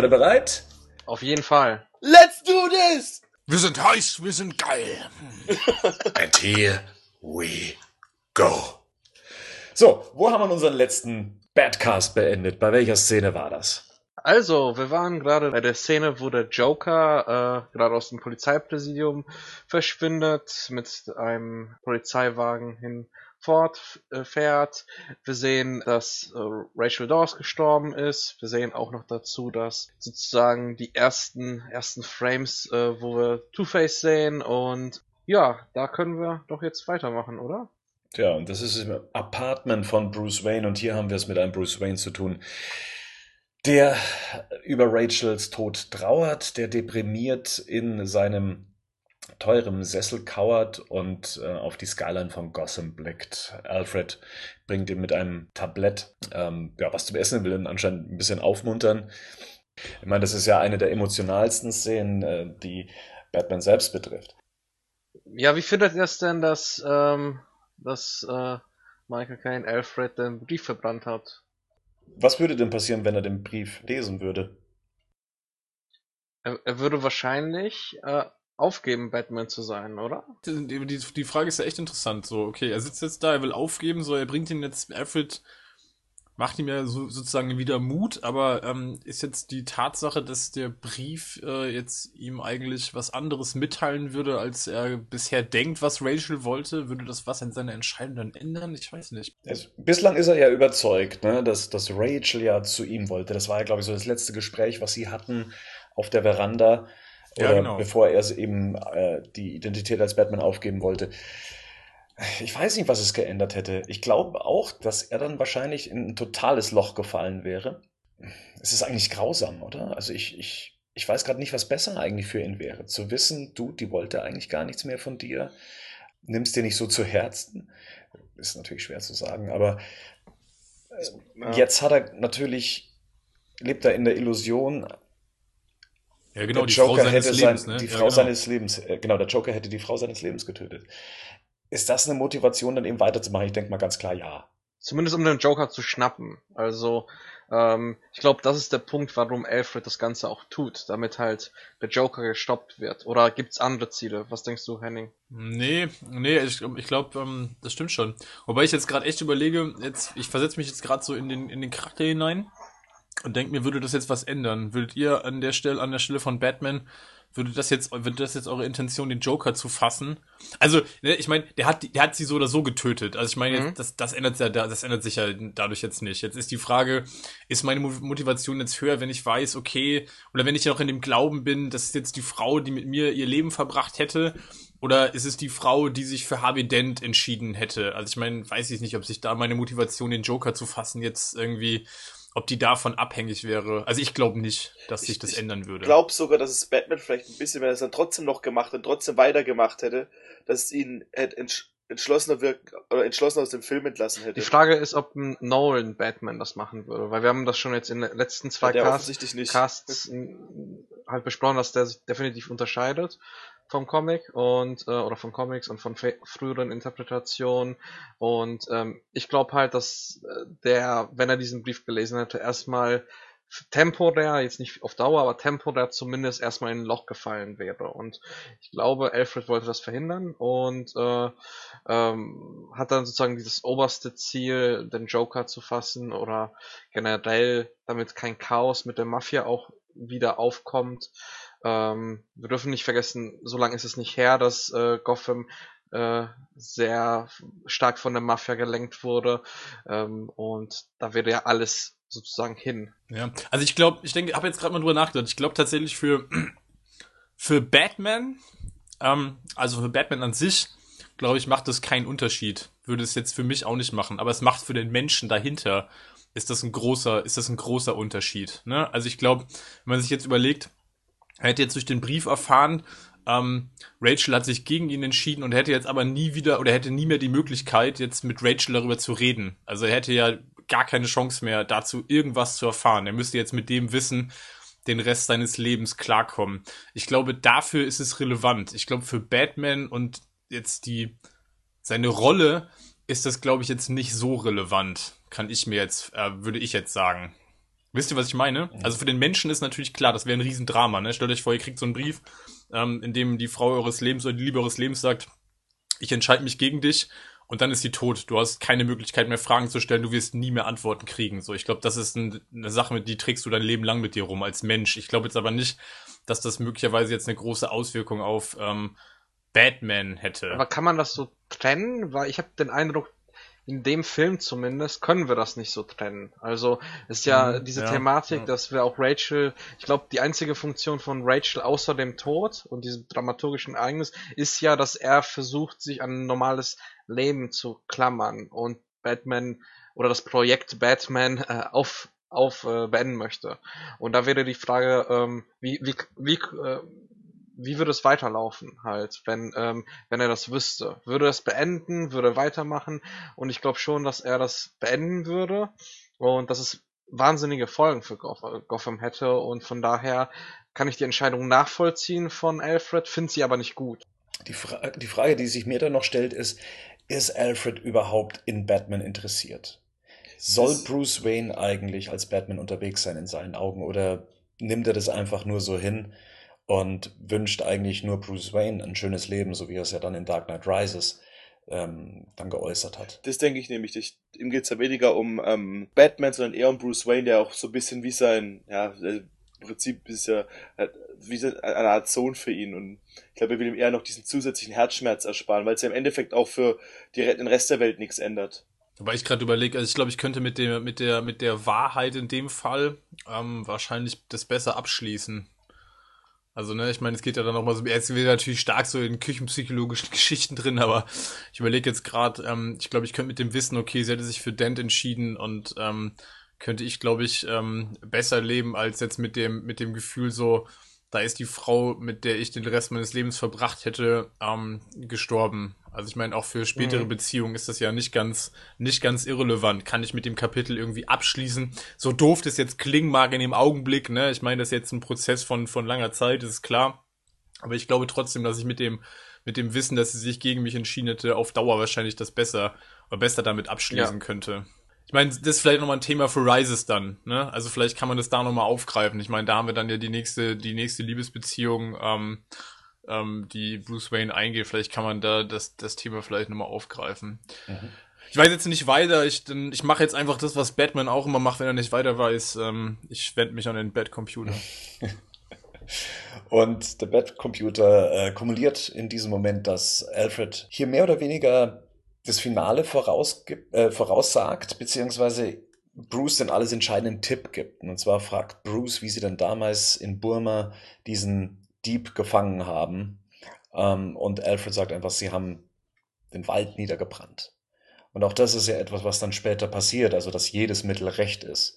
Seid ihr bereit? Auf jeden Fall. Let's do this! Wir sind heiß, wir sind geil. And here we go. So, wo haben wir unseren letzten Badcast beendet? Bei welcher Szene war das? Also, wir waren gerade bei der Szene, wo der Joker äh, gerade aus dem Polizeipräsidium verschwindet, mit einem Polizeiwagen hinfortfährt. Wir sehen, dass äh, Rachel Dawes gestorben ist. Wir sehen auch noch dazu, dass sozusagen die ersten ersten Frames, äh, wo wir Two-Face sehen und ja, da können wir doch jetzt weitermachen, oder? Tja, und das ist im Apartment von Bruce Wayne und hier haben wir es mit einem Bruce Wayne zu tun, der über Rachels Tod trauert, der deprimiert in seinem teuren Sessel kauert und äh, auf die Skyline von Gotham blickt. Alfred bringt ihm mit einem Tablett ähm, ja, was zum Essen, will ihn anscheinend ein bisschen aufmuntern. Ich meine, das ist ja eine der emotionalsten Szenen, äh, die Batman selbst betrifft. Ja, wie findet ihr es denn, dass, ähm, dass äh, Michael Caine Alfred den Brief verbrannt hat? Was würde denn passieren, wenn er den Brief lesen würde? Er, er würde wahrscheinlich äh, aufgeben, Batman zu sein, oder? Die, die, die Frage ist ja echt interessant. So, okay, er sitzt jetzt da, er will aufgeben, so, er bringt ihn jetzt, Alfred macht ihm ja so, sozusagen wieder Mut, aber ähm, ist jetzt die Tatsache, dass der Brief äh, jetzt ihm eigentlich was anderes mitteilen würde, als er bisher denkt, was Rachel wollte, würde das was an seiner Entscheidung dann ändern? Ich weiß nicht. Also, bislang ist er ja überzeugt, ne, dass, dass Rachel ja zu ihm wollte. Das war ja, glaube ich, so das letzte Gespräch, was sie hatten auf der Veranda, oder Ja, genau. bevor er eben äh, die Identität als Batman aufgeben wollte. Ich weiß nicht, was es geändert hätte. Ich glaube auch, dass er dann wahrscheinlich in ein totales Loch gefallen wäre. Es ist eigentlich grausam, oder? Also ich, ich, ich weiß gerade nicht, was besser eigentlich für ihn wäre. Zu wissen, du, die wollte eigentlich gar nichts mehr von dir, nimmst dir nicht so zu Herzen. Ist natürlich schwer zu sagen, aber äh, jetzt hat er natürlich, lebt er in der Illusion, Ja, genau, der die Joker Frau seines hätte Lebens, sein, ne? die Ja, Frau genau. seines Lebens, äh, genau, der Joker hätte die Frau seines Lebens getötet. Ist das eine Motivation, dann eben weiterzumachen? Ich denke mal ganz klar ja. Zumindest um den Joker zu schnappen. Also, ähm, ich glaube, das ist der Punkt, warum Alfred das Ganze auch tut, damit halt der Joker gestoppt wird. Oder gibt's andere Ziele? Was denkst du, Henning? Nee, nee, ich, ich glaube, ähm, das stimmt schon. Wobei ich jetzt gerade echt überlege, jetzt, ich versetze mich jetzt gerade so in den, in den Charakter hinein und denke mir, würde das jetzt was ändern? Würdet ihr an der Stelle, an der Stelle von Batman, würde das jetzt, würde das jetzt eure Intention, den Joker zu fassen? Also, ne, ich meine, der hat, der hat sie so oder so getötet. Also ich meine, Mhm. das, das ändert ja, das ändert sich ja dadurch jetzt nicht. Jetzt ist die Frage, ist meine Mo- Motivation jetzt höher, wenn ich weiß, okay, oder wenn ich noch in dem Glauben bin, das ist jetzt die Frau, die mit mir ihr Leben verbracht hätte, oder ist es die Frau, die sich für Harvey Dent entschieden hätte? Also ich meine, weiß ich nicht, ob sich da meine Motivation, den Joker zu fassen, jetzt irgendwie, ob die davon abhängig wäre. Also ich glaube nicht, dass sich Ich- das ich ändern würde. Ich glaube sogar, dass es Batman vielleicht ein bisschen, wenn er es dann trotzdem noch gemacht und trotzdem weitergemacht hätte, dass es ihn hätte entsch entschlossener wirken oder entschlossener aus dem Film entlassen hätte. Die Frage ist, ob ein Nolan Batman das machen würde, weil wir haben das schon jetzt in den letzten zwei der Casts. Casts halt besprochen, dass der sich definitiv unterscheidet vom Comic und äh, oder von Comics und von früheren Interpretationen und ähm, ich glaube halt, dass äh, der, wenn er diesen Brief gelesen hätte, erstmal temporär, jetzt nicht auf Dauer, aber temporär zumindest erstmal in ein Loch gefallen wäre. Und ich glaube, Alfred wollte das verhindern und äh, ähm, hat dann sozusagen dieses oberste Ziel, den Joker zu fassen oder generell, damit kein Chaos mit der Mafia auch wieder aufkommt. Ähm, wir dürfen nicht vergessen, so lange ist es nicht her, dass äh, Gotham äh, sehr stark von der Mafia gelenkt wurde ähm, und da wäre ja alles sozusagen hin. Ja, also ich glaube, ich denke, habe jetzt gerade mal drüber nachgedacht. Ich glaube tatsächlich für für Batman, ähm, also für Batman an sich, glaube ich, macht das keinen Unterschied. Würde es jetzt für mich auch nicht machen, aber es macht für den Menschen dahinter ist das ein großer, ist das ein großer Unterschied. Ne? Also ich glaube, wenn man sich jetzt überlegt, er hätte jetzt durch den Brief erfahren, ähm, Rachel hat sich gegen ihn entschieden und hätte jetzt aber nie wieder oder er hätte nie mehr die Möglichkeit, jetzt mit Rachel darüber zu reden. Also er hätte ja gar keine Chance mehr dazu, irgendwas zu erfahren. Er müsste jetzt mit dem Wissen den Rest seines Lebens klarkommen. Ich glaube, dafür ist es relevant. Ich glaube, für Batman und jetzt die seine Rolle ist das, glaube ich, jetzt nicht so relevant. Kann ich mir jetzt, äh, würde ich jetzt sagen. Wisst ihr, was ich meine? Also für den Menschen ist natürlich klar, das wäre ein Riesendrama. Ne? Stellt euch vor, ihr kriegt so einen Brief, ähm, in dem die Frau eures Lebens oder die Liebe eures Lebens sagt, ich entscheide mich gegen dich und dann ist sie tot. Du hast keine Möglichkeit mehr Fragen zu stellen, du wirst nie mehr Antworten kriegen. So, ich glaube, das ist ein, eine Sache, die trägst du dein Leben lang mit dir rum als Mensch. Ich glaube jetzt aber nicht, dass das möglicherweise jetzt eine große Auswirkung auf ähm, Batman hätte. Aber kann man das so trennen? Weil ich habe den Eindruck, in dem Film zumindest können wir das nicht so trennen. Also ist ja Mhm, diese ja, Thematik, ja. dass wir auch Rachel, ich glaube, die einzige Funktion von Rachel außer dem Tod und diesem dramaturgischen Ereignis ist ja, dass er versucht, sich an ein normales Leben zu klammern und Batman oder das Projekt Batman äh, auf auf äh, beenden möchte. Und da wäre die Frage, ähm, wie wie wie äh, wie würde es weiterlaufen halt, wenn ähm, wenn er das wüsste? Würde er es beenden? Würde er weitermachen? Und ich glaube schon, dass er das beenden würde und dass es wahnsinnige Folgen für Goth- Gotham hätte und von daher kann ich die Entscheidung nachvollziehen von Alfred, finde sie aber nicht gut. Die, Fra die Frage, die sich mir dann noch stellt, ist, ist Alfred überhaupt in Batman interessiert? Soll Das- Bruce Wayne eigentlich als Batman unterwegs sein in seinen Augen oder nimmt er das einfach nur so hin und wünscht eigentlich nur Bruce Wayne ein schönes Leben, so wie er es ja dann in Dark Knight Rises ähm, dann geäußert hat? Das denke ich nämlich. Ich, ihm geht's ja weniger um ähm, Batman, sondern eher um Bruce Wayne, der auch so ein bisschen wie sein, ja, äh, im Prinzip ist ja äh, wie eine Art Sohn für ihn. Und ich glaube, er will ihm eher noch diesen zusätzlichen Herzschmerz ersparen, weil es ja im Endeffekt auch für die, den Rest der Welt nichts ändert. Wobei ich gerade überlege, also ich glaube, ich könnte mit der, mit der, mit der Wahrheit in dem Fall ähm, wahrscheinlich das besser abschließen. Also, ne, ich meine, es geht ja dann noch mal so, jetzt wieder natürlich stark so in küchenpsychologischen Geschichten drin, aber ich überlege jetzt gerade, ähm, ich glaube, ich könnte mit dem Wissen, okay, sie hätte sich für Dent entschieden und ähm, könnte ich, glaube ich, ähm, besser leben als jetzt mit dem, mit dem Gefühl so, da ist die Frau, mit der ich den Rest meines Lebens verbracht hätte, ähm, gestorben. Also ich meine, auch für spätere Mhm. Beziehungen ist das ja nicht ganz, nicht ganz irrelevant. Kann ich mit dem Kapitel irgendwie abschließen? So doof das jetzt klingen mag in dem Augenblick, ne? Ich meine, das ist jetzt ein Prozess von, von langer Zeit, ist klar. Aber ich glaube trotzdem, dass ich mit dem, mit dem Wissen, dass sie sich gegen mich entschieden hätte, auf Dauer wahrscheinlich das besser, oder besser damit abschließen könnte. Ich meine, das ist vielleicht nochmal ein Thema für Rises dann, ne? Also vielleicht kann man das da nochmal aufgreifen. Ich meine, da haben wir dann ja die nächste, die nächste Liebesbeziehung, ähm, ähm, die Bruce Wayne eingeht. Vielleicht kann man da das, das Thema vielleicht nochmal aufgreifen. Mhm. Ich weiß jetzt nicht weiter. Ich, ich mache jetzt einfach das, was Batman auch immer macht, wenn er nicht weiter weiß. Ähm, ich wende mich an den Batcomputer. Und der Batcomputer äh, kumuliert in diesem Moment, dass Alfred hier mehr oder weniger das Finale äh, voraussagt, beziehungsweise Bruce den alles entscheidenden Tipp gibt. Und zwar fragt Bruce, wie sie denn damals in Burma diesen Dieb gefangen haben. Ähm, und Alfred sagt einfach, sie haben den Wald niedergebrannt. Und auch das ist ja etwas, was dann später passiert, also dass jedes Mittel recht ist.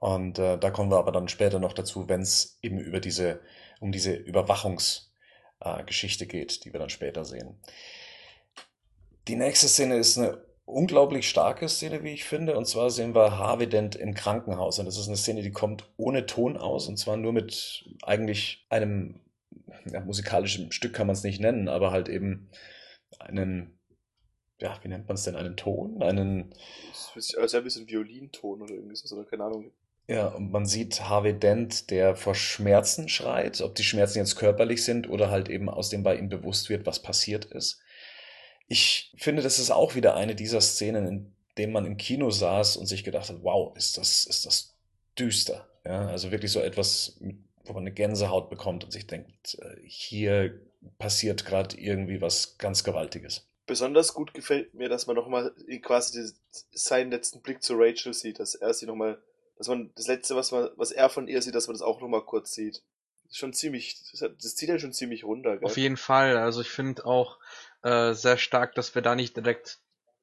Und äh, da kommen wir aber dann später noch dazu, wenn es eben über diese, um diese Überwachungsgeschichte äh, geht, die wir dann später sehen. Die nächste Szene ist eine unglaublich starke Szene, wie ich finde. Und zwar sehen wir Harvey Dent im Krankenhaus. Und das ist eine Szene, die kommt ohne Ton aus. Und zwar nur mit eigentlich einem ja, musikalischen Stück kann man es nicht nennen, aber halt eben einen, ja, wie nennt man es denn, einen Ton? Einen, Das ist also ein bisschen Violinton oder irgendwie so, oder keine Ahnung. Ja, und man sieht Harvey Dent, der vor Schmerzen schreit, ob die Schmerzen jetzt körperlich sind oder halt eben aus dem bei ihm bewusst wird, was passiert ist. Ich finde, das ist auch wieder eine dieser Szenen, in denen man im Kino saß und sich gedacht hat, wow, ist das, ist das düster. Ja, also wirklich so etwas, wo man eine Gänsehaut bekommt und sich denkt, äh, hier passiert gerade irgendwie was ganz Gewaltiges. Besonders gut gefällt mir, dass man nochmal quasi die, seinen letzten Blick zu Rachel sieht, dass er sie nochmal, dass man das letzte, was man, was er von ihr sieht, dass man das auch nochmal kurz sieht. Schon ziemlich, das, hat, das zieht ja schon ziemlich runter, gell? Auf jeden Fall. Also ich finde auch äh, sehr stark, dass wir da nicht direkt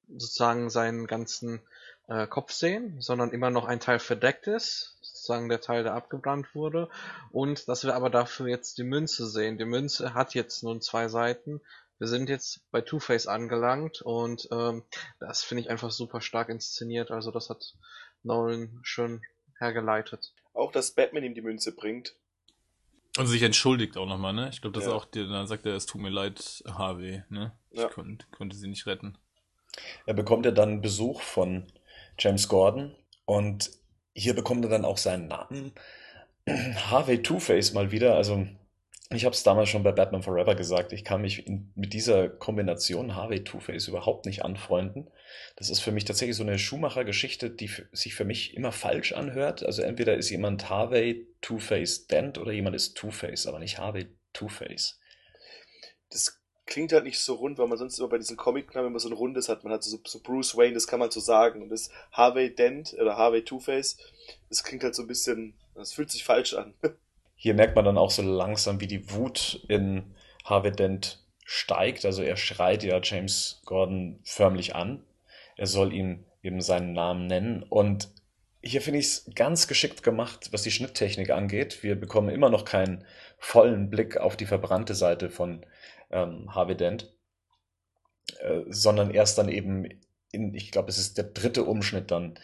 sozusagen seinen ganzen äh, Kopf sehen, sondern immer noch ein Teil verdeckt ist, sozusagen der Teil, der abgebrannt wurde. Und dass wir aber dafür jetzt die Münze sehen. Die Münze hat jetzt nun zwei Seiten. Wir sind jetzt bei Two-Face angelangt und ähm, das finde ich einfach super stark inszeniert. Also das hat Nolan schön hergeleitet. Auch, dass Batman ihm die Münze bringt. Und sich entschuldigt auch nochmal, ne? Ich glaube, das Ja. ist auch, der, dann sagt er, es tut mir leid, Harvey, ne? Ich Ja. konnte, konnte sie nicht retten. Er bekommt ja dann Besuch von James Gordon und Hier bekommt er dann auch seinen Namen. Harvey Two-Face mal wieder. Also, ich habe es damals schon bei Batman Forever gesagt. Ich kann mich in, mit dieser Kombination Harvey Two-Face überhaupt nicht anfreunden. Das ist für mich tatsächlich so eine Schumacher-Geschichte, die sich für mich immer falsch anhört. Also, entweder ist jemand Harvey Two-Face Dent oder jemand ist Two-Face, aber nicht Harvey Two-Face. Das klingt halt nicht so rund, weil man sonst immer bei diesen Comic-Namen immer so ein rundes hat. Man hat so, so Bruce Wayne, das kann man so sagen. Und das Harvey Dent oder Harvey Two-Face, das klingt halt so ein bisschen, das fühlt sich falsch an. Hier merkt man dann auch so langsam, wie die Wut in Harvey Dent steigt. Also er schreit ja James Gordon förmlich an. Er soll ihm eben seinen Namen nennen. Und hier finde ich es ganz geschickt gemacht, was die Schnitttechnik angeht. Wir bekommen immer noch keinen vollen Blick auf die verbrannte Seite von ähm, Harvey Dent, äh, sondern erst dann eben in, ich glaube, es ist der dritte Umschnitt dann.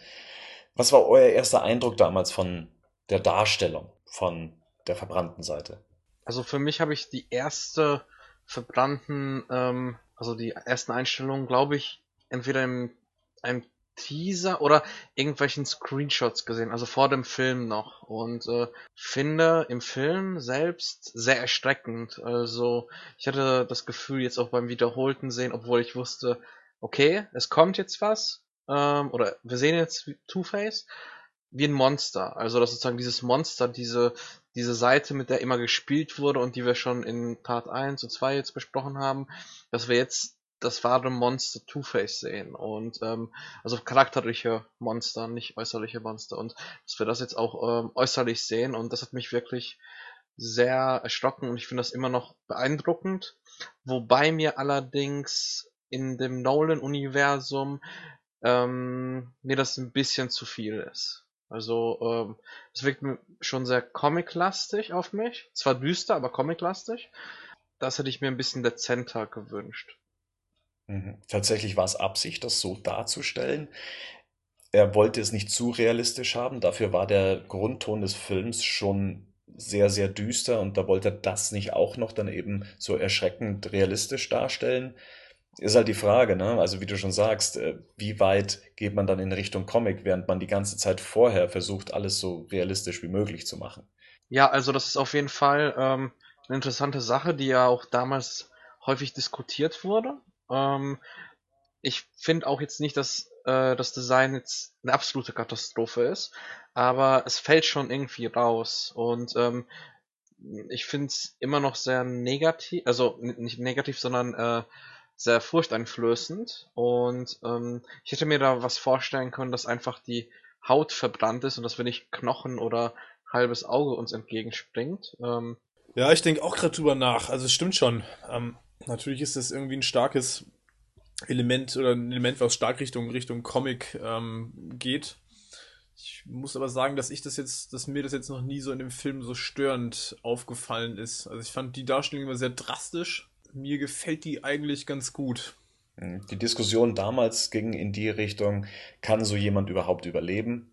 Was war euer erster Eindruck damals von der Darstellung von der verbrannten Seite? Also für mich habe ich die erste verbrannten, ähm, also die ersten Einstellungen, glaube ich, entweder im einem Teaser oder irgendwelchen Screenshots gesehen, also vor dem Film noch. Und äh, finde im Film selbst sehr erschreckend. Also ich hatte das Gefühl jetzt auch beim wiederholten Sehen, obwohl ich wusste, okay, es kommt jetzt was, ähm, oder wir sehen jetzt Two-Face, wie ein Monster. Also das sozusagen dieses Monster, diese, diese Seite, mit der immer gespielt wurde und die wir schon in Part 1 und 2 jetzt besprochen haben, dass wir jetzt das wahre Monster Two-Face sehen und ähm, also charakterliche Monster, nicht äußerliche Monster und dass wir das jetzt auch ähm, äußerlich sehen und das hat mich wirklich sehr erschrocken und ich finde das immer noch beeindruckend, wobei mir allerdings in dem Nolan-Universum ähm, mir das ein bisschen zu viel ist. Also ähm, es wirkt schon sehr comic-lastig auf mich, zwar düster, aber comic-lastig. Das hätte ich mir ein bisschen dezenter gewünscht. Mhm. Tatsächlich war es Absicht, das so darzustellen. Er wollte es nicht zu realistisch haben, dafür war der Grundton des Films schon sehr, sehr düster und da wollte er das nicht auch noch dann eben so erschreckend realistisch darstellen. Ist halt die Frage, ne? Also wie du schon sagst, äh, wie weit geht man dann in Richtung Comic, während man die ganze Zeit vorher versucht, alles so realistisch wie möglich zu machen. Ja, also das ist auf jeden Fall ähm, eine interessante Sache, die ja auch damals häufig diskutiert wurde. Ähm, ich finde auch jetzt nicht, dass äh, das Design jetzt eine absolute Katastrophe ist, aber es fällt schon irgendwie raus und ähm, ich finde es immer noch sehr negativ, also nicht negativ, sondern äh, sehr furchteinflößend und ähm, ich hätte mir da was vorstellen können, dass einfach die Haut verbrannt ist und dass wenn nicht Knochen oder halbes Auge uns entgegenspringt. Ähm, ja, ich denke auch gerade drüber nach. Also es stimmt schon. Ähm, natürlich ist das irgendwie ein starkes Element oder ein Element, was stark Richtung, Richtung Comic ähm, geht. Ich muss aber sagen, dass ich das jetzt, dass mir das jetzt noch nie so in dem Film so störend aufgefallen ist. Also ich fand die Darstellung immer sehr drastisch. Mir gefällt die eigentlich ganz gut. Die Diskussion damals ging in die Richtung, kann so jemand überhaupt überleben?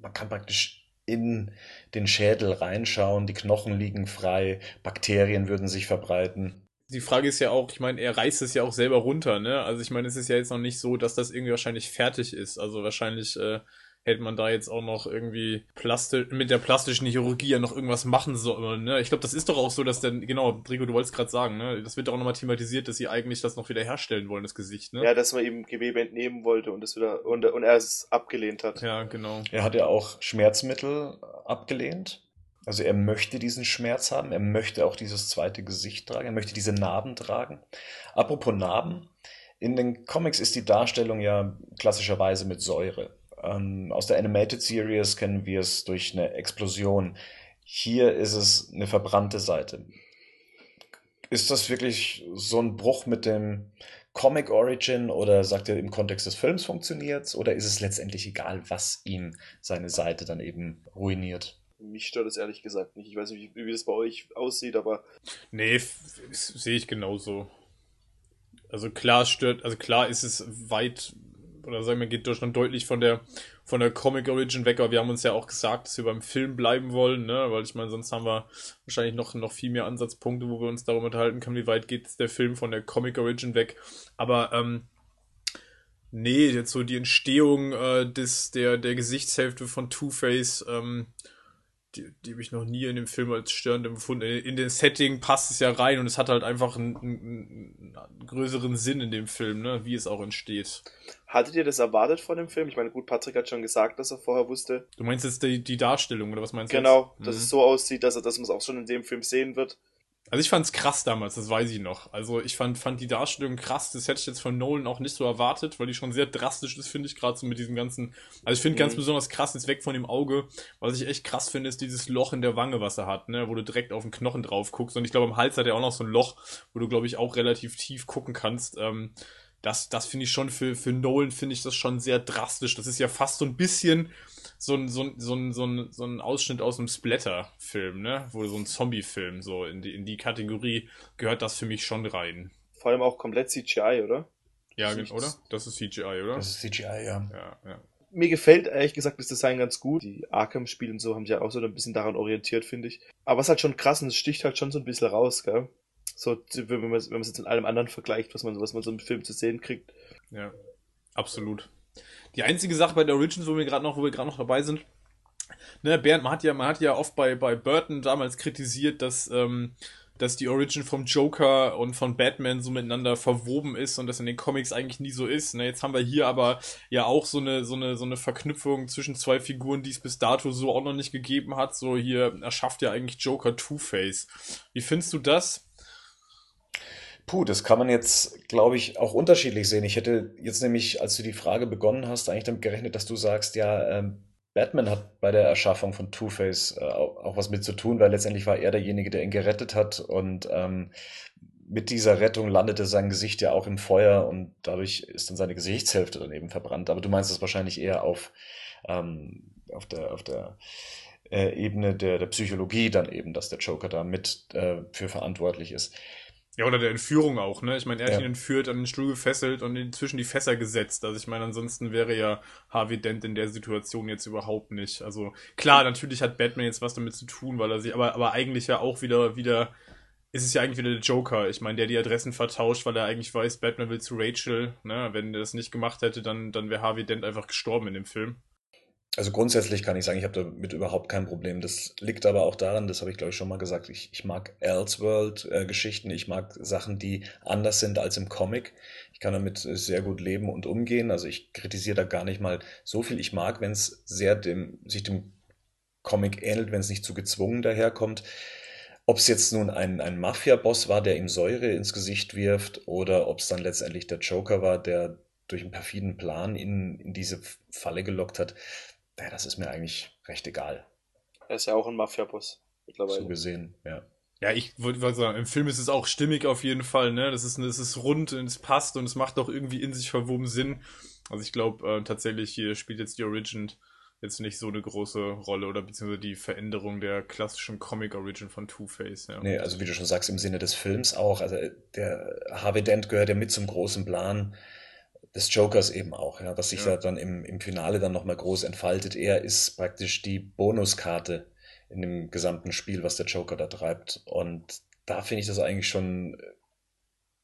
Man kann praktisch in den Schädel reinschauen, die Knochen liegen frei, Bakterien würden sich verbreiten die Frage ist ja auch, ich meine, er reißt es ja auch selber runter, ne? Also ich meine, es ist ja jetzt noch nicht so, dass das irgendwie wahrscheinlich fertig ist. Also wahrscheinlich äh, hätte man da jetzt auch noch irgendwie plastisch, mit der plastischen Chirurgie ja noch irgendwas machen sollen, ne? Ich glaube, das ist doch auch so, dass dann, genau, Rico, du wolltest gerade sagen, ne? Das wird doch auch nochmal thematisiert, dass sie eigentlich das noch wieder herstellen wollen, das Gesicht, ne? Ja, dass man eben Gewebe entnehmen wollte und das wieder, und, und er es abgelehnt hat. Ja, genau. Er hat ja auch Schmerzmittel abgelehnt. Also er möchte diesen Schmerz haben, er möchte auch dieses zweite Gesicht tragen, er möchte diese Narben tragen. Apropos Narben, in den Comics ist die Darstellung ja klassischerweise mit Säure. Ähm, aus der Animated Series kennen wir es durch eine Explosion. Hier ist es eine verbrannte Seite. Ist das wirklich so ein Bruch mit dem Comic Origin oder sagt er im Kontext des Films funktioniert Oder ist es letztendlich egal, was ihm seine Seite dann eben ruiniert? Mich stört es ehrlich gesagt nicht. Ich weiß nicht, wie, wie das bei euch aussieht, aber. Nee, sehe ich genauso. Also klar stört, also klar ist es weit, oder sagen wir, geht Deutschland deutlich von der von der Comic Origin weg, aber wir haben uns ja auch gesagt, dass wir beim Film bleiben wollen, ne? Weil ich meine, sonst haben wir wahrscheinlich noch, noch viel mehr Ansatzpunkte, wo wir uns darüber unterhalten können, wie weit geht der Film von der Comic Origin weg. Aber ähm, Nee, jetzt so die Entstehung äh, des, der, der Gesichtshälfte von Two-Face, ähm, die, die habe ich noch nie in dem Film als störend empfunden. In, in den Setting passt es ja rein und es hat halt einfach einen, einen, einen, größeren Sinn in dem Film, ne, wie es auch entsteht. Hattet ihr das erwartet von dem Film? Ich meine, gut, Patrick hat schon gesagt, dass er vorher wusste. Du meinst jetzt die, die Darstellung, oder was meinst du? Genau, jetzt? dass mhm. es so aussieht, dass, er, dass man es auch schon in dem Film sehen wird. Also ich fand's krass damals, das weiß ich noch. Also ich fand, fand die Darstellung krass, das hätte ich jetzt von Nolan auch nicht so erwartet, weil die schon sehr drastisch ist, finde ich, gerade so mit diesem ganzen. Also ich finde mhm. ganz besonders krass, jetzt weg von dem Auge. Was ich echt krass finde, ist dieses Loch in der Wange, was er hat, ne, wo du direkt auf den Knochen drauf guckst. Und ich glaube, am Hals hat er auch noch so ein Loch, wo du, glaube ich, auch relativ tief gucken kannst. Ähm, das, das finde ich schon für, für Nolan finde ich das schon sehr drastisch. Das ist ja fast so ein bisschen so ein, so ein, so ein, so ein, so ein Ausschnitt aus einem Splatter-Film, ne? Wo so ein Zombie-Film, so in die, in die Kategorie gehört das für mich schon rein. Vor allem auch komplett CGI, oder? Ja, das oder? Das ist CGI, oder? Das ist CGI, ja. Ja, ja. Mir gefällt ehrlich gesagt das Design ganz gut. Die Arkham-Spiele und so haben sich ja auch so ein bisschen daran orientiert, finde ich. Aber was halt schon krass und es sticht halt schon so ein bisschen raus, gell? So, wenn man es jetzt in allem anderen vergleicht, was man, was man so im Film zu sehen kriegt. Ja, absolut. Die einzige Sache bei der Origins, wo wir gerade noch, wo wir gerade noch dabei sind, ne, Bernd, man hat ja, man hat ja oft bei, bei Burton damals kritisiert, dass, ähm, dass die Origin vom Joker und von Batman so miteinander verwoben ist und das in den Comics eigentlich nie so ist. Ne? Jetzt haben wir hier aber ja auch so eine, so eine, so eine Verknüpfung zwischen zwei Figuren, die es bis dato so auch noch nicht gegeben hat. So hier erschafft ja eigentlich Joker Two-Face. Wie findest du das? Puh, das kann man jetzt, glaube ich, auch unterschiedlich sehen. Ich hätte jetzt nämlich, als du die Frage begonnen hast, eigentlich damit gerechnet, dass du sagst, ja, ähm, Batman hat bei der Erschaffung von Two-Face äh, auch, was mit zu tun, weil letztendlich war er derjenige, der ihn gerettet hat und ähm, mit dieser Rettung landete sein Gesicht ja auch im Feuer und dadurch ist dann seine Gesichtshälfte dann eben verbrannt. Aber du meinst es wahrscheinlich eher auf, ähm, auf der, auf der äh, Ebene der, der Psychologie dann eben, dass der Joker da mit äh, für verantwortlich ist. Ja, oder der Entführung auch, ne? Ich meine, er hat ja. ihn entführt, an den Stuhl gefesselt und ihn zwischen die Fässer gesetzt. Also ich meine, ansonsten wäre ja Harvey Dent in der Situation jetzt überhaupt nicht. Also klar, natürlich hat Batman jetzt was damit zu tun, weil er sich, aber, aber eigentlich ja auch wieder, wieder, ist es ja eigentlich wieder der Joker. Ich meine, der die Adressen vertauscht, weil er eigentlich weiß, Batman will zu Rachel, ne? Wenn er das nicht gemacht hätte, dann, dann wäre Harvey Dent einfach gestorben in dem Film. Also grundsätzlich kann ich sagen, ich habe damit überhaupt kein Problem. Das liegt aber auch daran, das habe ich glaube ich schon mal gesagt, ich, ich mag Elseworld-Geschichten, ich mag Sachen, die anders sind als im Comic. Ich kann damit sehr gut leben und umgehen. Also ich kritisiere da gar nicht mal so viel. Ich mag, wenn es sehr dem, sich dem Comic ähnelt, wenn es nicht zu gezwungen daherkommt. Ob es jetzt nun ein, ein Mafia-Boss war, der ihm Säure ins Gesicht wirft, oder ob es dann letztendlich der Joker war, der durch einen perfiden Plan in, in diese Falle gelockt hat, naja, das ist mir eigentlich recht egal. Er ist ja auch ein Mafia-Boss mittlerweile. So gesehen, ja. Ja, ich würde sagen, im Film ist es auch stimmig auf jeden Fall, ne? Das ist, das ist rund und es passt und es macht auch irgendwie in sich verwoben Sinn. Also ich glaube äh, tatsächlich hier spielt jetzt die Origin jetzt nicht so eine große Rolle oder beziehungsweise die Veränderung der klassischen Comic-Origin von Two-Face, ja. Nee, also wie du schon sagst, im Sinne des Films auch. Also der Harvey Dent gehört ja mit zum großen Plan des Jokers eben auch, ja, was sich ja. da dann im, im Finale dann nochmal groß entfaltet. Er ist praktisch die Bonuskarte in dem gesamten Spiel, was der Joker da treibt. Und da finde ich das eigentlich schon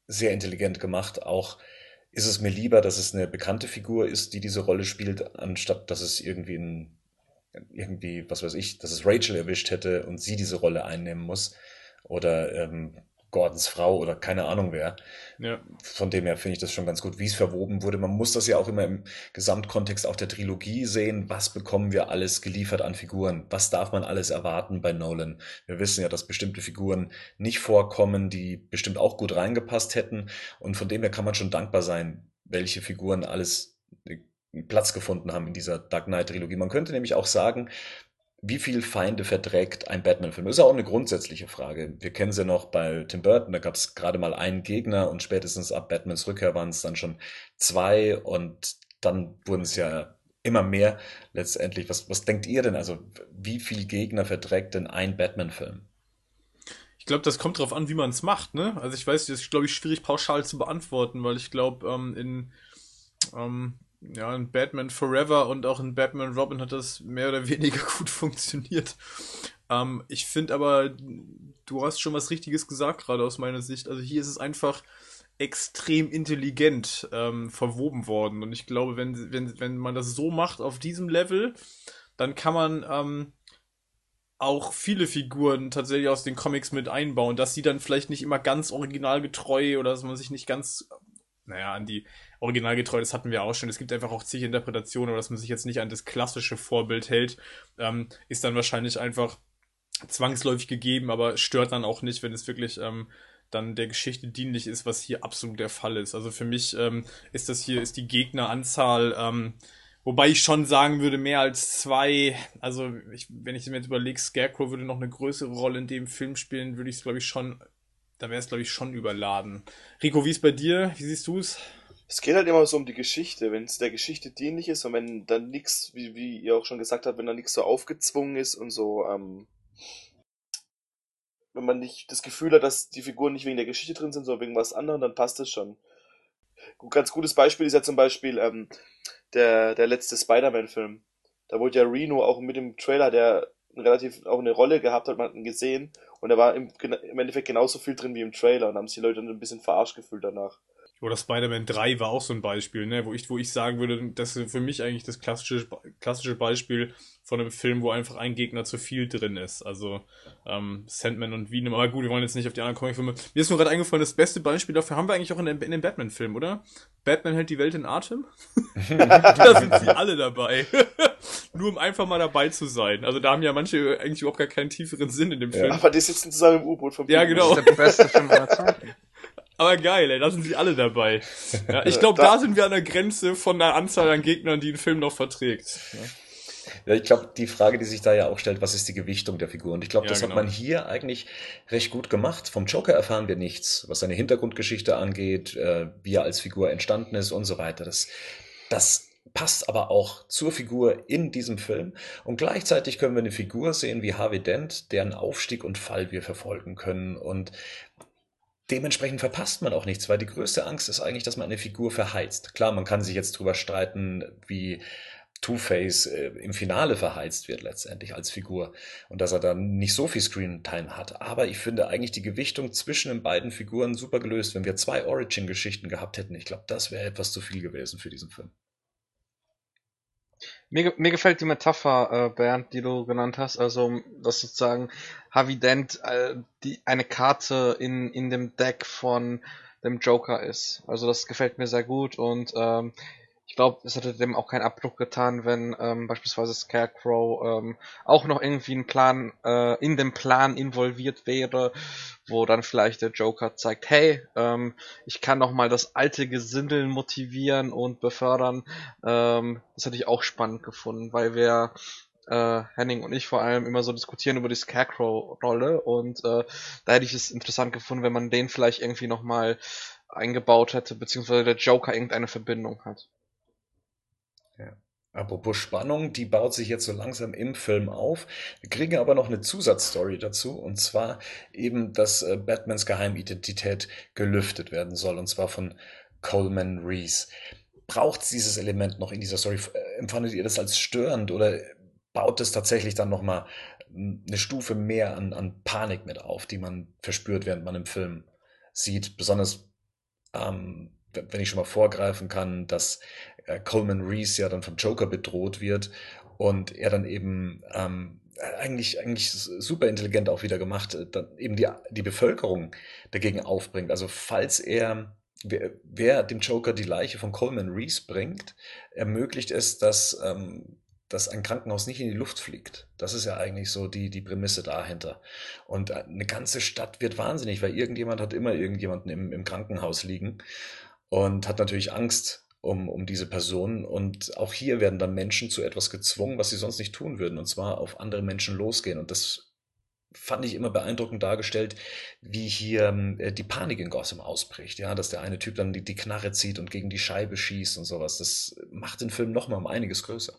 sehr intelligent gemacht. Auch ist es mir lieber, dass es eine bekannte Figur ist, die diese Rolle spielt, anstatt dass es irgendwie ein, irgendwie, was weiß ich, dass es Rachel erwischt hätte und sie diese Rolle einnehmen muss. Oder ähm, Gordons Frau oder keine Ahnung wer. Ja. Von dem her finde ich das schon ganz gut, wie es verwoben wurde. Man muss das ja auch immer im Gesamtkontext auch der Trilogie sehen. Was bekommen wir alles geliefert an Figuren? Was darf man alles erwarten bei Nolan? Wir wissen ja, dass bestimmte Figuren nicht vorkommen, die bestimmt auch gut reingepasst hätten. Und von dem her kann man schon dankbar sein, welche Figuren alles Platz gefunden haben in dieser Dark Knight Trilogie. Man könnte nämlich auch sagen, wie viel Feinde verträgt ein Batman-Film? Das ist ja auch eine grundsätzliche Frage. Wir kennen sie noch bei Tim Burton, da gab es gerade mal einen Gegner und spätestens ab Batmans Rückkehr waren es dann schon zwei und dann wurden es ja immer mehr letztendlich. Was, was denkt ihr denn? Also, wie viel Gegner verträgt denn ein Batman-Film? Ich glaube, das kommt darauf an, wie man es macht, ne? Also ich weiß, das ist, glaube ich, schwierig pauschal zu beantworten, weil ich glaube, ähm, in ähm, ja, in Batman Forever und auch in Batman Robin hat das mehr oder weniger gut funktioniert. Ähm, ich finde aber, du hast schon was Richtiges gesagt, gerade aus meiner Sicht. Also hier ist es einfach extrem intelligent ähm, verwoben worden. Und ich glaube, wenn, wenn, wenn man das so macht auf diesem Level, dann kann man ähm, auch viele Figuren tatsächlich aus den Comics mit einbauen, dass sie dann vielleicht nicht immer ganz originalgetreu oder dass man sich nicht ganz, naja, an die originalgetreu, das hatten wir auch schon. Es gibt einfach auch zig Interpretationen, aber dass man sich jetzt nicht an das klassische Vorbild hält, ähm, ist dann wahrscheinlich einfach zwangsläufig gegeben, aber stört dann auch nicht, wenn es wirklich ähm, dann der Geschichte dienlich ist, was hier absolut der Fall ist. Also für mich ähm, ist das hier, ist die Gegneranzahl, ähm, wobei ich schon sagen würde, mehr als zwei, also ich, wenn ich mir jetzt überlege, Scarecrow würde noch eine größere Rolle in dem Film spielen, würde ich es, glaube ich, schon, da wäre es, glaube ich, schon überladen. Rico, wie ist bei dir? Wie siehst du es? Es geht halt immer so um die Geschichte, wenn es der Geschichte dienlich ist und wenn dann nichts, wie, wie ihr auch schon gesagt habt, wenn da nichts so aufgezwungen ist und so, ähm, wenn man nicht das Gefühl hat, dass die Figuren nicht wegen der Geschichte drin sind, sondern wegen was anderem, dann passt das schon. Ein ganz gutes Beispiel ist ja zum Beispiel ähm, der, der letzte Spider-Man-Film. Da wurde ja Reno auch mit dem Trailer, der relativ auch eine Rolle gehabt hat, man hat ihn gesehen und da war im, im Endeffekt genauso viel drin wie im Trailer und haben sich die Leute dann ein bisschen verarscht gefühlt danach. Oder Spider-Man 3 war auch so ein Beispiel, ne, wo ich, wo ich sagen würde, das ist für mich eigentlich das klassische, klassische Beispiel von einem Film, wo einfach ein Gegner zu viel drin ist. Also ähm, Sandman und Venom. Aber gut, wir wollen jetzt nicht auf die anderen Comicfilme. Mir ist nur gerade eingefallen, das beste Beispiel dafür haben wir eigentlich auch in, in dem Batman-Film, oder? Batman hält die Welt in Atem. da sind sie alle dabei. nur um einfach mal dabei zu sein. Also da haben ja manche eigentlich überhaupt gar keinen tieferen Sinn in dem Ja. Film. Aber die sitzen zusammen im U-Boot vom Ja, genau. Das ist der beste Film aller Zeiten. Aber geil, ey, da sind sie alle dabei. Ja, ich glaube, Da- da sind wir an der Grenze von der Anzahl an Gegnern, die ein Film noch verträgt. Ja. Ich glaube, die Frage, die sich da ja auch stellt, was ist die Gewichtung der Figur? Und ich glaube, Ja, das genau. hat man hier eigentlich recht gut gemacht. Vom Joker erfahren wir nichts, was seine Hintergrundgeschichte angeht, äh, wie er als Figur entstanden ist und so weiter. Das, das passt aber auch zur Figur in diesem Film. Und gleichzeitig können wir eine Figur sehen wie Harvey Dent, deren Aufstieg und Fall wir verfolgen können. Und dementsprechend verpasst man auch nichts, weil die größte Angst ist eigentlich, dass man eine Figur verheizt. Klar, man kann sich jetzt drüber streiten, wie Two-Face äh, im Finale verheizt wird letztendlich als Figur und dass er dann nicht so viel Screentime hat. Aber ich finde eigentlich die Gewichtung zwischen den beiden Figuren super gelöst. Wenn wir zwei Origin-Geschichten gehabt hätten, ich glaube, das wäre etwas zu viel gewesen für diesen Film. Mir, mir gefällt die Metapher, äh, Bernd, die du genannt hast, also dass sozusagen Harvey Dent äh, die, eine Karte in, in dem Deck von dem Joker ist. Also das gefällt mir sehr gut und ähm, ich glaube, es hätte dem auch keinen Abbruch getan, wenn ähm, beispielsweise Scarecrow ähm, auch noch irgendwie ein Plan äh, in dem Plan involviert wäre, wo dann vielleicht der Joker zeigt, hey, ähm, ich kann noch mal das alte Gesindel motivieren und befördern. Ähm, das hätte ich auch spannend gefunden, weil wir äh, Henning und ich vor allem immer so diskutieren über die Scarecrow-Rolle und äh, da hätte ich es interessant gefunden, wenn man den vielleicht irgendwie noch mal eingebaut hätte, beziehungsweise der Joker irgendeine Verbindung hat. Apropos Spannung, die baut sich jetzt so langsam im Film auf. Wir kriegen aber noch eine Zusatzstory dazu, und zwar eben, dass äh, Batmans Geheimidentität gelüftet werden soll, und zwar von Coleman Reese. Braucht es dieses Element noch in dieser Story? Äh, Empfandet ihr das als störend oder baut es tatsächlich dann nochmal eine Stufe mehr an, an Panik mit auf, die man verspürt, während man im Film sieht? Besonders, ähm, wenn ich schon mal vorgreifen kann, dass äh, Coleman Reese ja dann vom Joker bedroht wird und er dann eben ähm, eigentlich, eigentlich super intelligent auch wieder gemacht, äh, dann eben die, die Bevölkerung dagegen aufbringt. Also falls er, wer, wer dem Joker die Leiche von Coleman Reese bringt, ermöglicht es, dass, ähm, dass ein Krankenhaus nicht in die Luft fliegt. Das ist ja eigentlich so die, die Prämisse dahinter. Und äh, eine ganze Stadt wird wahnsinnig, weil irgendjemand hat immer irgendjemanden im, im Krankenhaus liegen und hat natürlich Angst um, um diese Person. Und auch hier werden dann Menschen zu etwas gezwungen, was sie sonst nicht tun würden, und zwar auf andere Menschen losgehen. Und das fand ich immer beeindruckend dargestellt, wie hier äh, die Panik in Gotham ausbricht. Ja, dass der eine Typ dann die, die Knarre zieht und gegen die Scheibe schießt und sowas. Das macht den Film nochmal um einiges größer.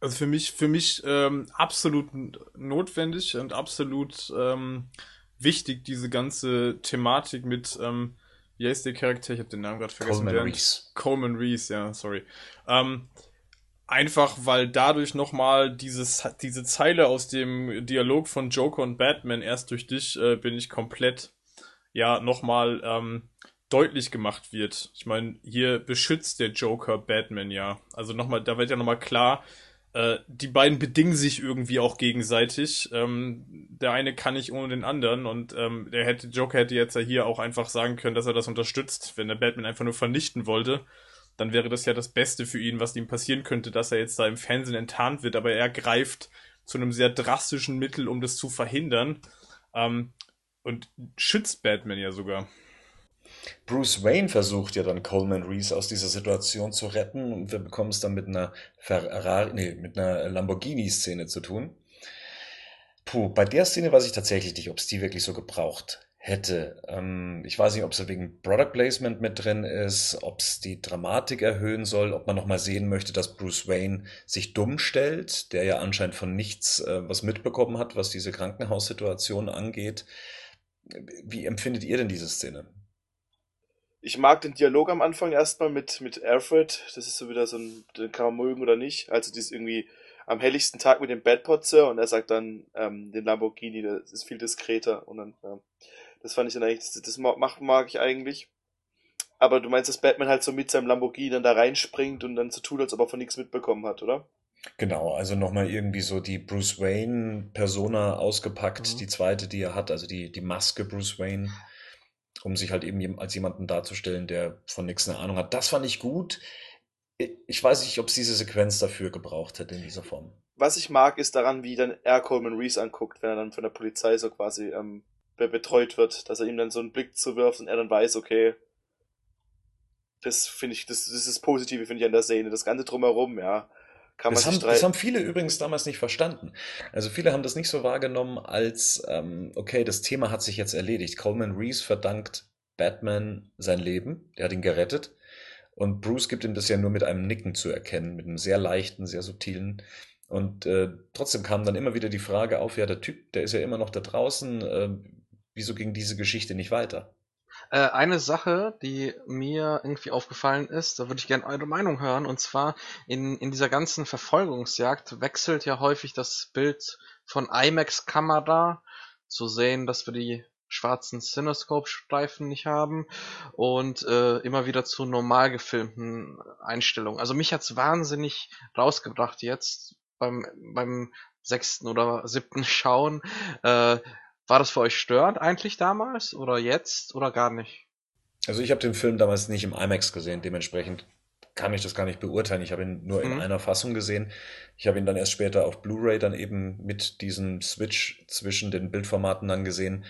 Also für mich, für mich ähm, absolut notwendig und absolut ähm, wichtig, diese ganze Thematik mit, ähm, wie heißt der Charakter? Ich habe den Namen gerade vergessen. Coleman Reese. Coleman Reese, ja, sorry. Ähm, einfach, weil dadurch nochmal dieses, diese Zeile aus dem Dialog von Joker und Batman erst durch dich äh, bin ich komplett ja nochmal ähm, deutlich gemacht wird. Ich meine, hier beschützt der Joker Batman ja. Also nochmal, da wird ja nochmal klar, äh, die beiden bedingen sich irgendwie auch gegenseitig. Ähm, der eine kann nicht ohne den anderen und ähm, der hätte, Joker hätte jetzt ja hier auch einfach sagen können, dass er das unterstützt, wenn der Batman einfach nur vernichten wollte. Dann wäre das ja das Beste für ihn, was ihm passieren könnte, dass er jetzt da im Fernsehen enttarnt wird, aber er greift zu einem sehr drastischen Mittel, um das zu verhindern. Ähm, und schützt Batman ja sogar. Bruce Wayne versucht ja dann Coleman Reese aus dieser Situation zu retten und wir bekommen es dann mit einer Ferrari, nee, mit einer Lamborghini-Szene zu tun. Puh, bei der Szene weiß ich tatsächlich nicht, ob es die wirklich so gebraucht hätte. Ähm, ich weiß nicht, ob es wegen Product Placement mit drin ist, ob es die Dramatik erhöhen soll, ob man nochmal sehen möchte, dass Bruce Wayne sich dumm stellt, der ja anscheinend von nichts äh, was mitbekommen hat, was diese Krankenhaussituation angeht. Wie empfindet ihr denn diese Szene? Ich mag den Dialog am Anfang erstmal mit, mit Alfred. Das ist so wieder so ein, den kann man mögen oder nicht. Also die ist irgendwie am helligsten Tag mit dem Badpotzer und er sagt dann, ähm, den Lamborghini, das ist viel diskreter. Und dann, ja, das fand ich dann eigentlich, das, das mag, mag ich eigentlich. Aber du meinst, dass Batman halt so mit seinem Lamborghini dann da reinspringt und dann so tut, als ob er von nichts mitbekommen hat, oder? Genau, also nochmal irgendwie so die Bruce Wayne-Persona ausgepackt, mhm. die zweite, die er hat, also die, die Maske Bruce Wayne um sich halt eben als jemanden darzustellen, der von nichts eine Ahnung hat. Das fand ich gut. Ich weiß nicht, ob es diese Sequenz dafür gebraucht hätte in dieser Form. Was ich mag, ist daran, wie dann er Coleman Reese anguckt, wenn er dann von der Polizei so quasi ähm, betreut wird, dass er ihm dann so einen Blick zuwirft und er dann weiß, okay, das finde ich, das, das ist das Positive, finde ich, an der Szene. Das Ganze drumherum, ja. Kann das, haben, das haben viele übrigens damals nicht verstanden. Also viele haben das nicht so wahrgenommen als, ähm, okay, das Thema hat sich jetzt erledigt. Coleman Reese verdankt Batman sein Leben, der hat ihn gerettet. Und Bruce gibt ihm das ja nur mit einem Nicken zu erkennen, mit einem sehr leichten, sehr subtilen. Und äh, trotzdem kam dann immer wieder die Frage auf, ja, der Typ, der ist ja immer noch da draußen, äh, wieso ging diese Geschichte nicht weiter? Äh, eine Sache, die mir irgendwie aufgefallen ist, da würde ich gerne eure Meinung hören, und zwar in, in dieser ganzen Verfolgungsjagd wechselt ja häufig das Bild von IMAX-Kamera zu sehen, dass wir die schwarzen Cinescope-Streifen nicht haben und äh, immer wieder zu normal gefilmten Einstellungen. Also mich hat's wahnsinnig rausgebracht jetzt beim, beim sechsten oder siebten Schauen, äh, war das für euch störend eigentlich damals oder jetzt oder gar nicht? Also ich habe den Film damals nicht im IMAX gesehen, dementsprechend kann ich das gar nicht beurteilen. Ich habe ihn nur in mhm. einer Fassung gesehen. Ich habe ihn dann erst später auf Blu-ray dann eben mit diesem Switch zwischen den Bildformaten dann gesehen.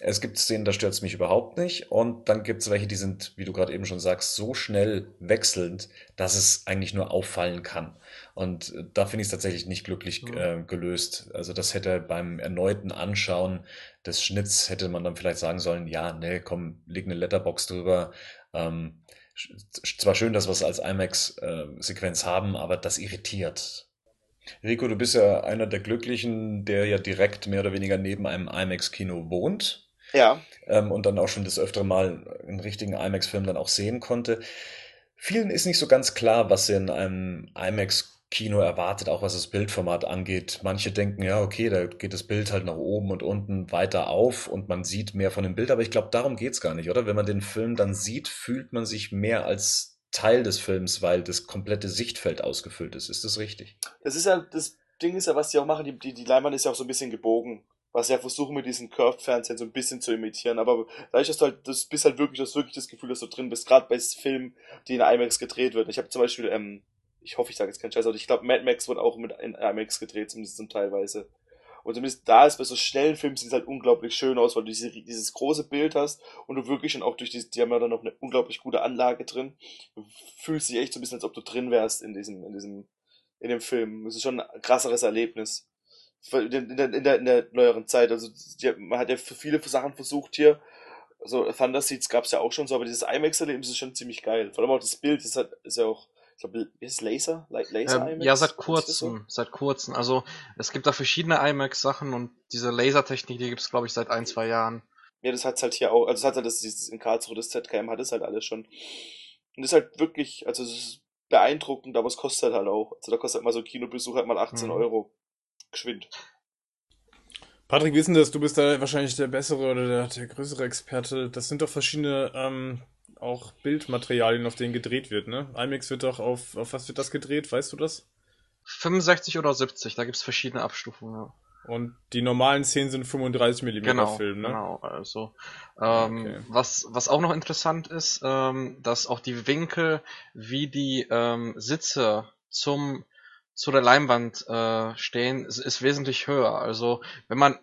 Es gibt Szenen, da stört es mich überhaupt nicht. Und dann gibt es welche, die sind, wie du gerade eben schon sagst, so schnell wechselnd, dass es eigentlich nur auffallen kann. Und äh, da finde ich es tatsächlich nicht glücklich mhm. äh, gelöst. Also das hätte beim erneuten Anschauen des Schnitts hätte man dann vielleicht sagen sollen, ja, ne, komm, leg eine Letterbox drüber. Ähm, zwar schön, dass wir es als IMAX-Sequenz äh, haben, aber das irritiert. Rico, du bist ja einer der Glücklichen, der ja direkt mehr oder weniger neben einem IMAX-Kino wohnt. Ja. Ähm, und dann auch schon das öftere Mal einen richtigen IMAX-Film dann auch sehen konnte. Vielen ist nicht so ganz klar, was in einem IMAX-Kino erwartet, auch was das Bildformat angeht. Manche denken, ja, okay, da geht das Bild halt nach oben und unten weiter auf und man sieht mehr von dem Bild, aber ich glaube, darum geht's gar nicht, oder? Wenn man den Film dann sieht, fühlt man sich mehr als Teil des Films, weil das komplette Sichtfeld ausgefüllt ist. Ist das richtig? Das ist ja, das Ding ist ja, was die auch machen, die, die, Leinwand ist ja auch so ein bisschen gebogen was ja versuchen mit diesen Curved-Fernsehen so ein bisschen zu imitieren. Aber dadurch, dass du halt, das bist halt wirklich, das wirklich das Gefühl, dass du drin bist, gerade bei Filmen, die in IMAX gedreht werden. Ich habe zum Beispiel, ähm, ich hoffe, ich sage jetzt keinen Scheiß, aber ich glaube, Mad Max wurde auch mit in IMAX gedreht, zumindest zum Teilweise. Und zumindest da ist bei so schnellen Filmen sieht es halt unglaublich schön aus, weil du diese, dieses große Bild hast und du wirklich schon auch durch diese, die haben ja dann noch eine unglaublich gute Anlage drin. Du fühlst dich echt so ein bisschen, als ob du drin wärst in diesem, in diesem, in dem Film. Das ist schon ein krasseres Erlebnis in der, in der, in der neueren Zeit. Also die, man hat ja für viele Sachen versucht hier. Also Thunder Seeds gab es ja auch schon so, aber dieses IMAX-Erlebnis ist schon ziemlich geil. Vor allem auch das Bild ist, halt, ist ja auch, ich glaube, ist Laser? Laser ähm, Ja, seit kurzem, seit kurzem. Also es gibt da verschiedene IMAX-Sachen und diese Lasertechnik, die gibt es, glaube ich, seit ein, zwei Jahren. Ja, das hat's halt hier auch, also das hat halt das, dieses in Karlsruhe, das ZKM hat es halt alles schon. Und das ist halt wirklich, also es ist beeindruckend, aber es kostet halt auch. Also da kostet halt mal so ein Kinobesuch halt mal 18 mhm. Euro geschwind. Patrick, wissen das, du bist da wahrscheinlich der bessere oder der, der größere Experte. Das sind doch verschiedene ähm, auch Bildmaterialien, auf denen gedreht wird, ne? IMAX wird doch auf, auf was wird das gedreht? Weißt du das? 65 oder 70, da gibt's verschiedene Abstufungen. Ja. Und die normalen Szenen sind 35 mm Genau, Film, ne? genau. Also ähm, Okay. was was auch noch interessant ist, ähm, dass auch die Winkel, wie die ähm, Sitze zum zu der Leinwand äh, stehen, ist, ist wesentlich höher. Also wenn man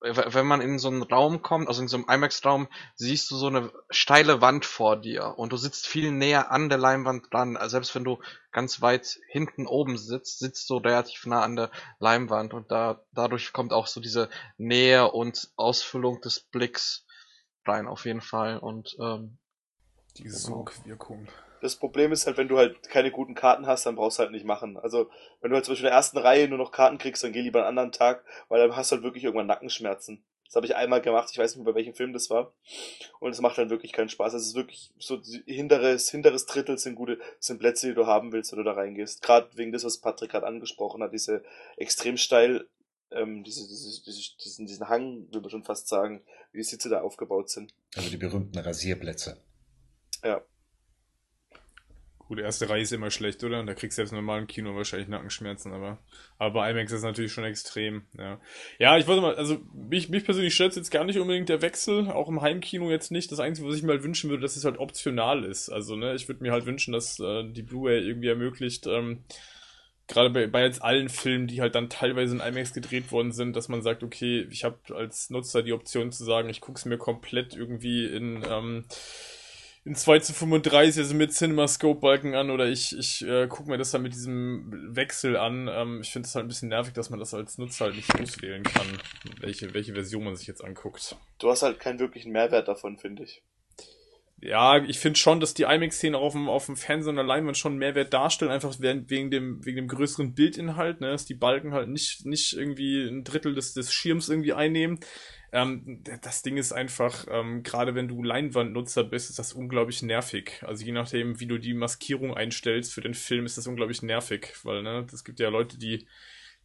wenn man in so einen Raum kommt, also in so einem IMAX-Raum, siehst du so eine steile Wand vor dir und du sitzt viel näher an der Leinwand dran. Also selbst wenn du ganz weit hinten oben sitzt, sitzt du relativ nah an der Leinwand und da dadurch kommt auch so diese Nähe und Ausfüllung des Blicks rein auf jeden Fall und ähm, Die Sogwirkung. Das Problem ist halt, wenn du halt keine guten Karten hast, dann brauchst du halt nicht machen. Also, wenn du halt zum Beispiel in der ersten Reihe nur noch Karten kriegst, dann geh lieber einen anderen Tag, weil dann hast du halt wirklich irgendwann Nackenschmerzen. Das habe ich einmal gemacht, ich weiß nicht mehr, bei welchem Film das war. Und es macht dann wirklich keinen Spaß. Es ist wirklich so, hinteres, hinteres Drittel sind gute, sind Plätze, die du haben willst, wenn du da reingehst. Gerade wegen des, was Patrick gerade angesprochen hat, diese extrem steil, ähm, diese, diese, diese, diesen, diesen Hang, würde man schon fast sagen, wie die Sitze da aufgebaut sind. Also die berühmten Rasierplätze. Ja. Gut, erste Reihe ist immer schlecht, oder? Da kriegst du jetzt im normalen Kino wahrscheinlich Nackenschmerzen, aber, aber IMAX ist natürlich schon extrem, ja. Ja, ich wollte mal, also mich, mich persönlich stört jetzt gar nicht unbedingt der Wechsel, auch im Heimkino jetzt nicht. Das Einzige, was ich mir halt wünschen würde, dass es halt optional ist. Also, ne, ich würde mir halt wünschen, dass äh, die Blu-ray irgendwie ermöglicht, ähm, gerade bei, bei jetzt allen Filmen, die halt dann teilweise in IMAX gedreht worden sind, dass man sagt, okay, ich habe als Nutzer die Option zu sagen, ich gucke es mir komplett irgendwie in, ähm, in 2 zu 35, also mit CinemaScope-Balken an oder ich, ich äh, gucke mir das dann mit diesem Wechsel an. Ähm, ich finde es halt ein bisschen nervig, dass man das als Nutzer halt nicht auswählen kann, welche, welche Version man sich jetzt anguckt. Du hast halt keinen wirklichen Mehrwert davon, finde ich. Ja, ich finde schon, dass die IMAX-Szenen auf dem, auf dem Fernsehen und Leinwand schon einen Mehrwert darstellen, einfach wegen wegen dem, wegen dem größeren Bildinhalt, ne, dass die Balken halt nicht, nicht irgendwie ein Drittel des, des Schirms irgendwie einnehmen. Ähm, das Ding ist einfach, ähm, gerade wenn du Leinwandnutzer bist, ist das unglaublich nervig. Also je nachdem, wie du die Maskierung einstellst für den Film, ist das unglaublich nervig, weil, ne, es gibt ja Leute, die,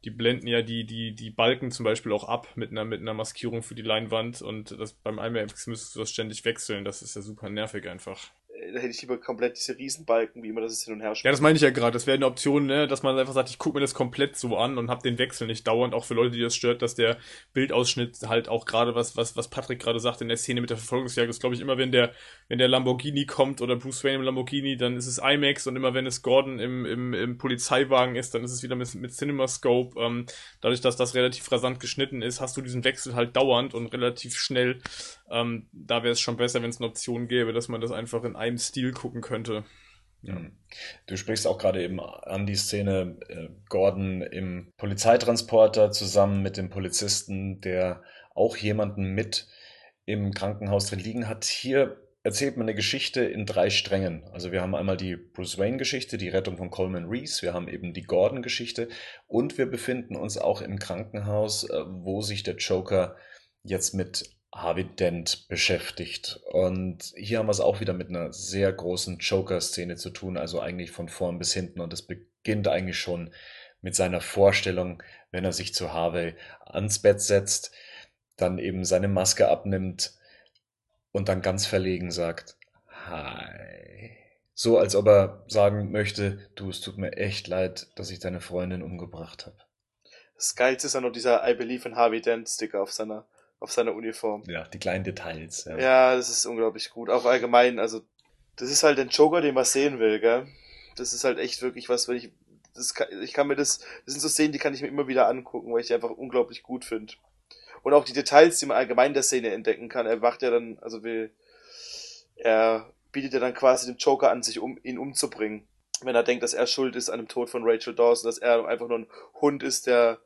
die blenden ja die, die, die Balken zum Beispiel auch ab mit einer, mit einer Maskierung für die Leinwand und das beim IMAX müsstest du das ständig wechseln. Das ist ja super nervig einfach. Äh, Da hätte ich lieber komplett diese Riesenbalken, wie immer das ist hin und her Ja, spielt. das meine ich ja gerade. Das wäre eine Option, ne, dass man einfach sagt, ich gucke mir das komplett so an und habe den Wechsel nicht dauernd. Auch für Leute, die das stört, dass der Bildausschnitt halt auch gerade was, was, was Patrick gerade sagt in der Szene mit der Verfolgungsjagd ist, glaube ich, immer wenn der, wenn der Lamborghini kommt oder Bruce Wayne im Lamborghini, dann ist es IMAX und immer wenn es Gordon im, im, im Polizeiwagen ist, dann ist es wieder mit, mit CinemaScope. Ähm, dadurch, dass das relativ rasant geschnitten ist, hast du diesen Wechsel halt dauernd und relativ schnell. Ähm, da wäre es schon besser, wenn es eine Option gäbe, dass man das einfach in einem Stil gucken könnte. Mhm. Du sprichst auch gerade eben an die Szene äh, Gordon im Polizeitransporter zusammen mit dem Polizisten, der auch jemanden mit im Krankenhaus drin liegen hat. Hier erzählt man eine Geschichte in drei Strängen. Also wir haben einmal die Bruce Wayne-Geschichte, die Rettung von Coleman Reese, wir haben eben die Gordon-Geschichte und wir befinden uns auch im Krankenhaus, äh, wo sich der Joker jetzt mit Harvey Dent beschäftigt. Und hier haben wir es auch wieder mit einer sehr großen Joker-Szene zu tun, also eigentlich von vorn bis hinten. Und es beginnt eigentlich schon mit seiner Vorstellung, wenn er sich zu Harvey ans Bett setzt, dann eben seine Maske abnimmt und dann ganz verlegen sagt, Hi. So als ob er sagen möchte, du, es tut mir echt leid, dass ich deine Freundin umgebracht habe. Das Geilste ist ja noch dieser I Believe in Harvey Dent Sticker auf seiner, auf seiner Uniform. Ja, die kleinen Details. Ja. Ja, das ist unglaublich gut. Auch allgemein, also, das ist halt ein Joker, den man sehen will, gell? Das ist halt echt wirklich was, wenn ich, das kann, ich kann mir das, das sind so Szenen, die kann ich mir immer wieder angucken, weil ich die einfach unglaublich gut finde. Und auch die Details, die man allgemein in der Szene entdecken kann. Er macht ja dann, also will, er bietet ja dann quasi dem Joker an, sich um, ihn umzubringen. Wenn er denkt, dass er schuld ist an dem Tod von Rachel Dawson, dass er einfach nur ein Hund ist, der,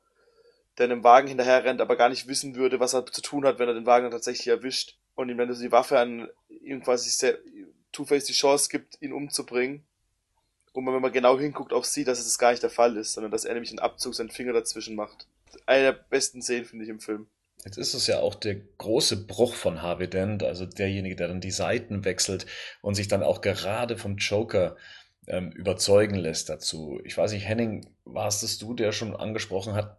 der einem Wagen hinterher rennt, aber gar nicht wissen würde, was er zu tun hat, wenn er den Wagen dann tatsächlich erwischt und ihm dann so die Waffe an ihm quasi Two-Face die Chance gibt, ihn umzubringen. Und wenn man genau hinguckt, auch sieht, dass es das gar nicht der Fall ist, sondern dass er nämlich einen Abzug seinen Finger dazwischen macht. Eine der besten Szenen, finde ich, im Film. Jetzt ist es ja auch der große Bruch von Harvey Dent, also derjenige, der dann die Seiten wechselt und sich dann auch gerade vom Joker ähm, überzeugen lässt dazu. Ich weiß nicht, Henning, warst es du, der schon angesprochen hat,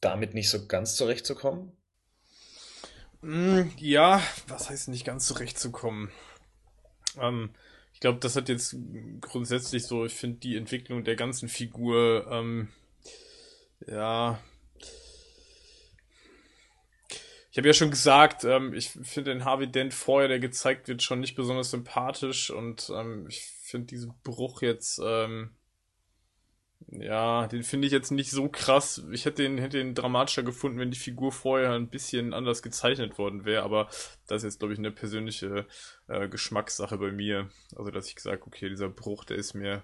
damit nicht so ganz zurechtzukommen? Mm, ja, was heißt nicht ganz zurechtzukommen? Ähm, ich glaube, das hat jetzt grundsätzlich so, ich finde die Entwicklung der ganzen Figur, ähm, ja. Ich habe ja schon gesagt, ähm, ich finde den Harvey Dent vorher, der gezeigt wird, schon nicht besonders sympathisch und ähm, ich finde diesen Bruch jetzt, ähm, ja, den finde ich jetzt nicht so krass. Ich hätte den, hätte den dramatischer gefunden, wenn die Figur vorher ein bisschen anders gezeichnet worden wäre, aber das ist jetzt, glaube ich, eine persönliche äh, Geschmackssache bei mir. Also, dass ich gesagt okay, dieser Bruch, der ist mir,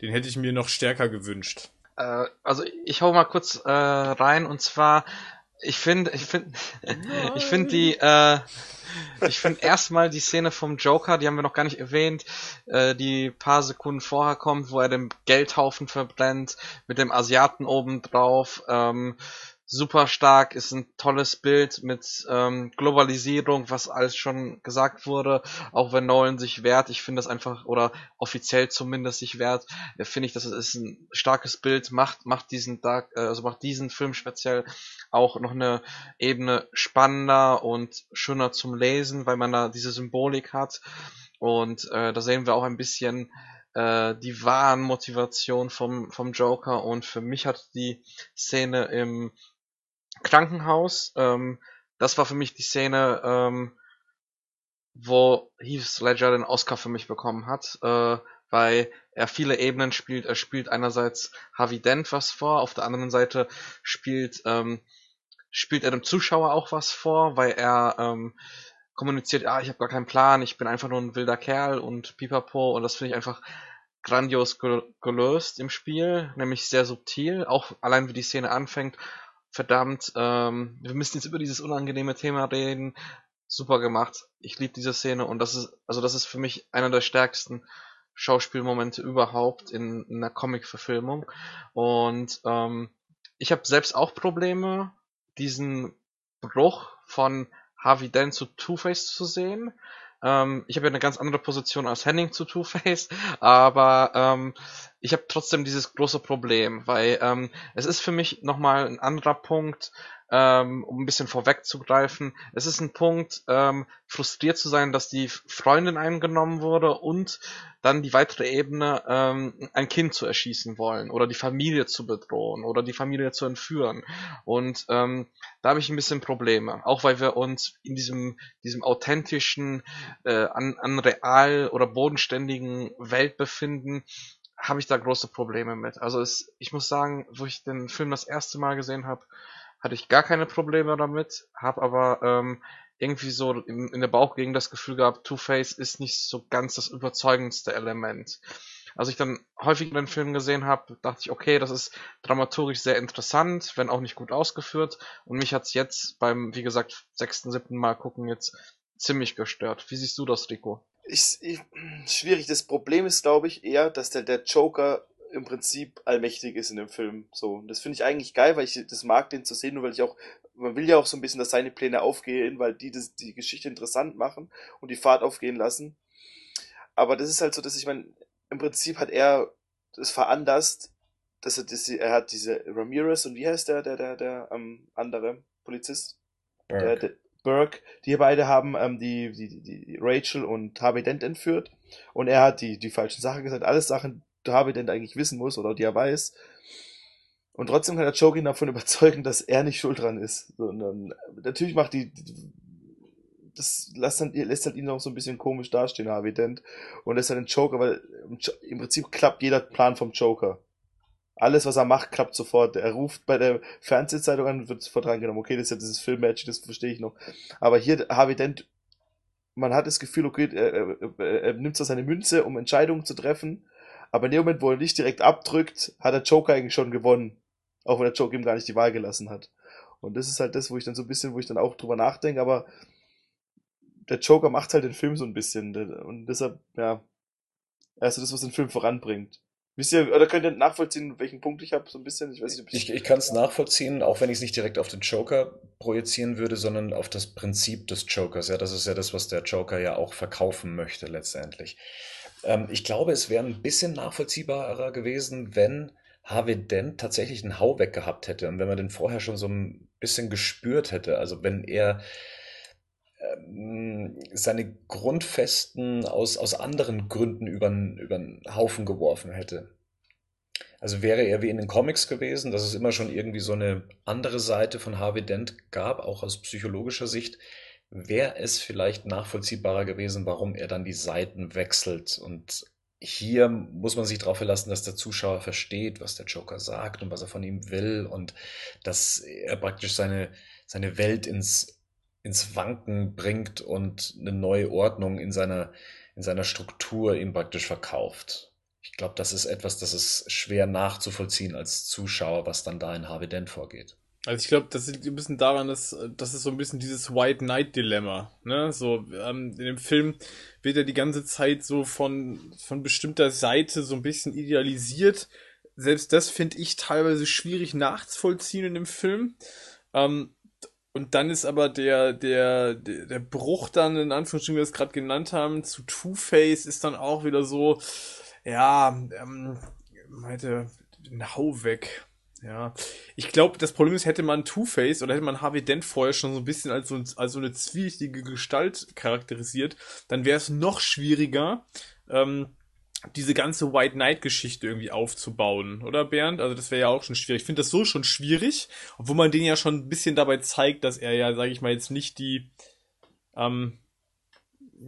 den hätte ich mir noch stärker gewünscht. Äh, also, ich hau mal kurz äh, rein und zwar, ich finde, ich finde, ich finde die, äh, ich finde erstmal die Szene vom Joker, die haben wir noch gar nicht erwähnt, äh, die paar Sekunden vorher kommt, wo er den Geldhaufen verbrennt, mit dem Asiaten oben drauf. Ähm, super stark, ist ein tolles Bild mit ähm, Globalisierung, was alles schon gesagt wurde, auch wenn Nolan sich wehrt, ich finde das einfach, oder offiziell zumindest sich wehrt, äh, finde ich, das ist ein starkes Bild, macht, macht diesen Dark, äh, also macht diesen Film speziell auch noch eine Ebene spannender und schöner zum Lesen, weil man da diese Symbolik hat. Und äh, da sehen wir auch ein bisschen äh, die wahren Motivation vom, vom Joker. Und für mich hat die Szene im Krankenhaus. Ähm, das war für mich die Szene, ähm, wo Heath Ledger den Oscar für mich bekommen hat, äh, weil er viele Ebenen spielt. Er spielt einerseits Harvey Dent was vor, auf der anderen Seite spielt ähm, spielt er dem Zuschauer auch was vor, weil er ähm, kommuniziert, ah, ich habe gar keinen Plan, ich bin einfach nur ein wilder Kerl und pipapo und das finde ich einfach grandios gelöst im Spiel, nämlich sehr subtil, auch allein wie die Szene anfängt verdammt, ähm, wir müssen jetzt über dieses unangenehme Thema reden. Super gemacht. Ich liebe diese Szene und das ist, also das ist für mich einer der stärksten Schauspielmomente überhaupt in, in einer Comic-Verfilmung. Und ähm, ich habe selbst auch Probleme, diesen Bruch von Harvey Dent zu Two-Face zu sehen. Ähm, ich habe ja eine ganz andere Position als Henning zu Two-Face, aber ähm, ich habe trotzdem dieses große Problem, weil ähm, es ist für mich nochmal ein anderer Punkt, ähm, um ein bisschen vorwegzugreifen. Es ist ein Punkt, ähm, frustriert zu sein, dass die Freundin eingenommen wurde und dann die weitere Ebene, ähm, ein Kind zu erschießen wollen oder die Familie zu bedrohen oder die Familie zu entführen. Und ähm, da habe ich ein bisschen Probleme, auch weil wir uns in diesem, diesem authentischen, äh, an, an real oder bodenständigen Welt befinden, habe ich da große Probleme mit. Also es, ich muss sagen, wo ich den Film das erste Mal gesehen habe, hatte ich gar keine Probleme damit, habe aber ähm, irgendwie so in, in der Bauchgegend das Gefühl gehabt, Two-Face ist nicht so ganz das überzeugendste Element. Als ich dann häufig den Film gesehen habe, dachte ich, okay, das ist dramaturgisch sehr interessant, wenn auch nicht gut ausgeführt. Und mich hat's jetzt beim, wie gesagt, sechsten, siebten Mal gucken jetzt ziemlich gestört. Wie siehst du das, Rico? Ich, ich, schwierig. Das Problem ist, glaube ich, eher, dass der, der Joker im Prinzip allmächtig ist in dem Film. So, das finde ich eigentlich geil, weil ich das mag, den zu sehen, nur weil ich auch, man will ja auch so ein bisschen, dass seine Pläne aufgehen, weil die das, die Geschichte interessant machen und die Fahrt aufgehen lassen. Aber das ist halt so, dass ich meine, im Prinzip hat er das veranlasst, dass er, das, er hat diese Ramirez und wie heißt der, der, der, der ähm, andere Polizist? Burke. Der, der, Burke, die beide haben ähm, die, die, die Rachel und Harvey Dent entführt und er hat die, die falschen Sachen gesagt, alles Sachen, Harvey Dent eigentlich wissen muss oder die er weiß. Und trotzdem kann der Joker ihn davon überzeugen, dass er nicht schuld dran ist. Sondern natürlich macht die, das lässt, dann, lässt halt ihn noch so ein bisschen komisch dastehen, Harvey Dent. Und lässt dann den Joker, weil im Prinzip klappt jeder Plan vom Joker. Alles, was er macht, klappt sofort. Er ruft bei der Fernsehzeitung an, wird sofort reingenommen. Okay, das ist ja dieses Filmmatch, das verstehe ich noch. Aber hier, Harvey Dent, man hat das Gefühl, okay, er, er, er nimmt so seine Münze, um Entscheidungen zu treffen aber in dem Moment, wo er nicht direkt abdrückt, hat der Joker eigentlich schon gewonnen. Auch wenn der Joker ihm gar nicht die Wahl gelassen hat. Und das ist halt das, wo ich dann so ein bisschen, wo ich dann auch drüber nachdenke, aber der Joker macht halt den Film so ein bisschen. Und deshalb, ja, also das, was den Film voranbringt. Wisst ihr, oder könnt ihr nachvollziehen, welchen Punkt ich habe, so ein bisschen? Ich, weiß nicht, ich, ich, ich kann es nachvollziehen, auch wenn ich es nicht direkt auf den Joker projizieren würde, sondern auf das Prinzip des Jokers. Ja, das ist ja das, was der Joker ja auch verkaufen möchte letztendlich. Ähm, ich glaube, es wäre ein bisschen nachvollziehbarer gewesen, wenn Harvey Dent tatsächlich einen Hau weg gehabt hätte und wenn man den vorher schon so ein bisschen gespürt hätte, also wenn er ähm, seine Grundfesten aus, aus anderen Gründen über den Haufen geworfen hätte. Also wäre er wie in den Comics gewesen, dass es immer schon irgendwie so eine andere Seite von Harvey Dent gab, auch aus psychologischer Sicht, wäre es vielleicht nachvollziehbarer gewesen, warum er dann die Seiten wechselt. Und hier muss man sich darauf verlassen, dass der Zuschauer versteht, was der Joker sagt und was er von ihm will und dass er praktisch seine, seine Welt ins, ins Wanken bringt und eine neue Ordnung in seiner, in seiner Struktur ihm praktisch verkauft. Ich glaube, das ist etwas, das ist schwer nachzuvollziehen als Zuschauer, was dann da in Harvey Dent vorgeht. Also ich glaube, das liegt ein bisschen daran, dass das ist so ein bisschen dieses White Knight Dilemma. Ne? So ähm, in dem Film wird er die ganze Zeit so von von bestimmter Seite so ein bisschen idealisiert. Selbst das finde ich teilweise schwierig nachzuvollziehen in dem Film. Ähm, und dann ist aber der, der, der, der Bruch dann, in Anführungsstrichen, wie wir es gerade genannt haben, zu Two-Face ist dann auch wieder so, ja, ähm, meinte, ein Hau weg. Ja, ich glaube, das Problem ist, hätte man Two-Face oder hätte man Harvey Dent vorher schon so ein bisschen als so, als so eine zwielichtige Gestalt charakterisiert, dann wäre es noch schwieriger, ähm, diese ganze White Knight-Geschichte irgendwie aufzubauen, oder Bernd? Also das wäre ja auch schon schwierig. Ich finde das so schon schwierig, obwohl man den ja schon ein bisschen dabei zeigt, dass er ja, sage ich mal, jetzt nicht die ähm,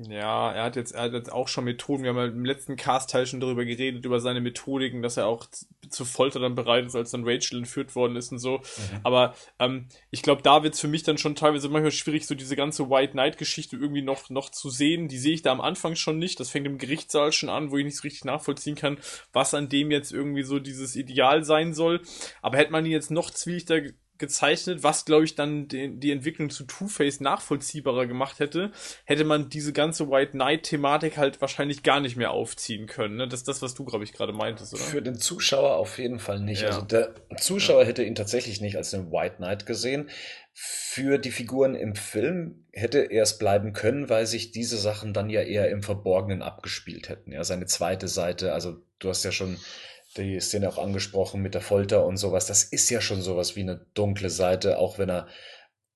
ja, er hat jetzt, er hat jetzt auch schon Methoden. Wir haben ja im letzten Cast-Teil schon darüber geredet, über seine Methodiken, dass er auch zu Folter dann bereit ist, als dann Rachel entführt worden ist und so. Mhm. Aber ähm, ich glaube, da wird's für mich dann schon teilweise manchmal schwierig, so diese ganze White Knight-Geschichte irgendwie noch, noch zu sehen. Die sehe ich da am Anfang schon nicht. Das fängt im Gerichtssaal schon an, wo ich nicht so richtig nachvollziehen kann, was an dem jetzt irgendwie so dieses Ideal sein soll. Aber hätte man ihn jetzt noch zwielichter gezeichnet, was glaube ich dann die, die Entwicklung zu Two-Face nachvollziehbarer gemacht hätte, hätte man diese ganze White Knight-Thematik halt wahrscheinlich gar nicht mehr aufziehen können. Ne? Das ist das, was du, glaube ich, gerade meintest, oder? Für den Zuschauer auf jeden Fall nicht. Ja. Also der Zuschauer ja. hätte ihn tatsächlich nicht als den White Knight gesehen. Für die Figuren im Film hätte er es bleiben können, weil sich diese Sachen dann ja eher im Verborgenen abgespielt hätten. Ja, seine zweite Seite, also du hast ja schon die Szene auch angesprochen mit der Folter und sowas. Das ist ja schon sowas wie eine dunkle Seite, auch wenn er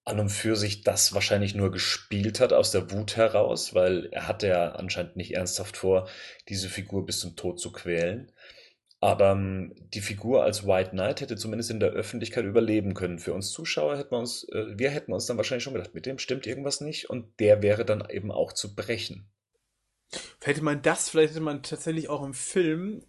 an und für sich das wahrscheinlich nur gespielt hat aus der Wut heraus, weil er hatte ja anscheinend nicht ernsthaft vor, diese Figur bis zum Tod zu quälen. Aber ähm, die Figur als White Knight hätte zumindest in der Öffentlichkeit überleben können. Für uns Zuschauer hätten wir uns, äh, wir hätten uns dann wahrscheinlich schon gedacht, mit dem stimmt irgendwas nicht und der wäre dann eben auch zu brechen. Hätte man das, vielleicht hätte man tatsächlich auch im Film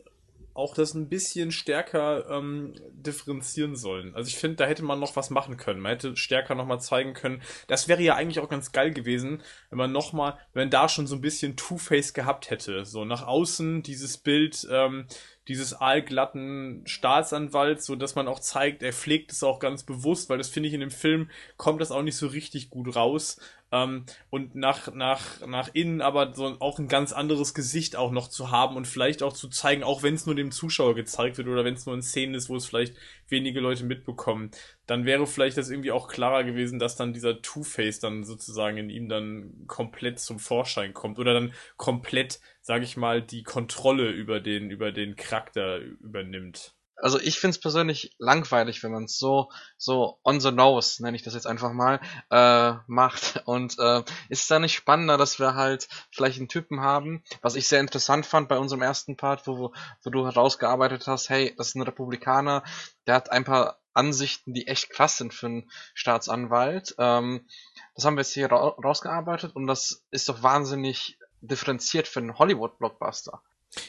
auch das ein bisschen stärker ähm, differenzieren sollen. Also ich finde, da hätte man noch was machen können. Man hätte stärker nochmal zeigen können. Das wäre ja eigentlich auch ganz geil gewesen, wenn man nochmal, wenn da schon so ein bisschen Two-Face gehabt hätte. So nach außen dieses Bild, ähm, dieses aalglatten Staatsanwalts, so dass man auch zeigt, er pflegt es auch ganz bewusst, weil das finde ich in dem Film kommt das auch nicht so richtig gut raus. Ähm, und nach, nach, nach innen aber so auch ein ganz anderes Gesicht auch noch zu haben und vielleicht auch zu zeigen, auch wenn es nur dem Zuschauer gezeigt wird oder wenn es nur in Szenen ist, wo es vielleicht wenige Leute mitbekommen, dann wäre vielleicht das irgendwie auch klarer gewesen, dass dann dieser Two-Face dann sozusagen in ihm dann komplett zum Vorschein kommt oder dann komplett sage ich mal, die Kontrolle über den, über den Charakter übernimmt. Also ich finde es persönlich langweilig, wenn man es so, so on the nose, nenne ich das jetzt einfach mal, äh, macht. Und äh, ist es da nicht spannender, dass wir halt vielleicht einen Typen haben, was ich sehr interessant fand bei unserem ersten Part, wo, wo du herausgearbeitet hast, hey, das ist ein Republikaner, der hat ein paar Ansichten, die echt krass sind für einen Staatsanwalt. Ähm, das haben wir jetzt hier ra rausgearbeitet und das ist doch wahnsinnig differenziert für einen Hollywood-Blockbuster.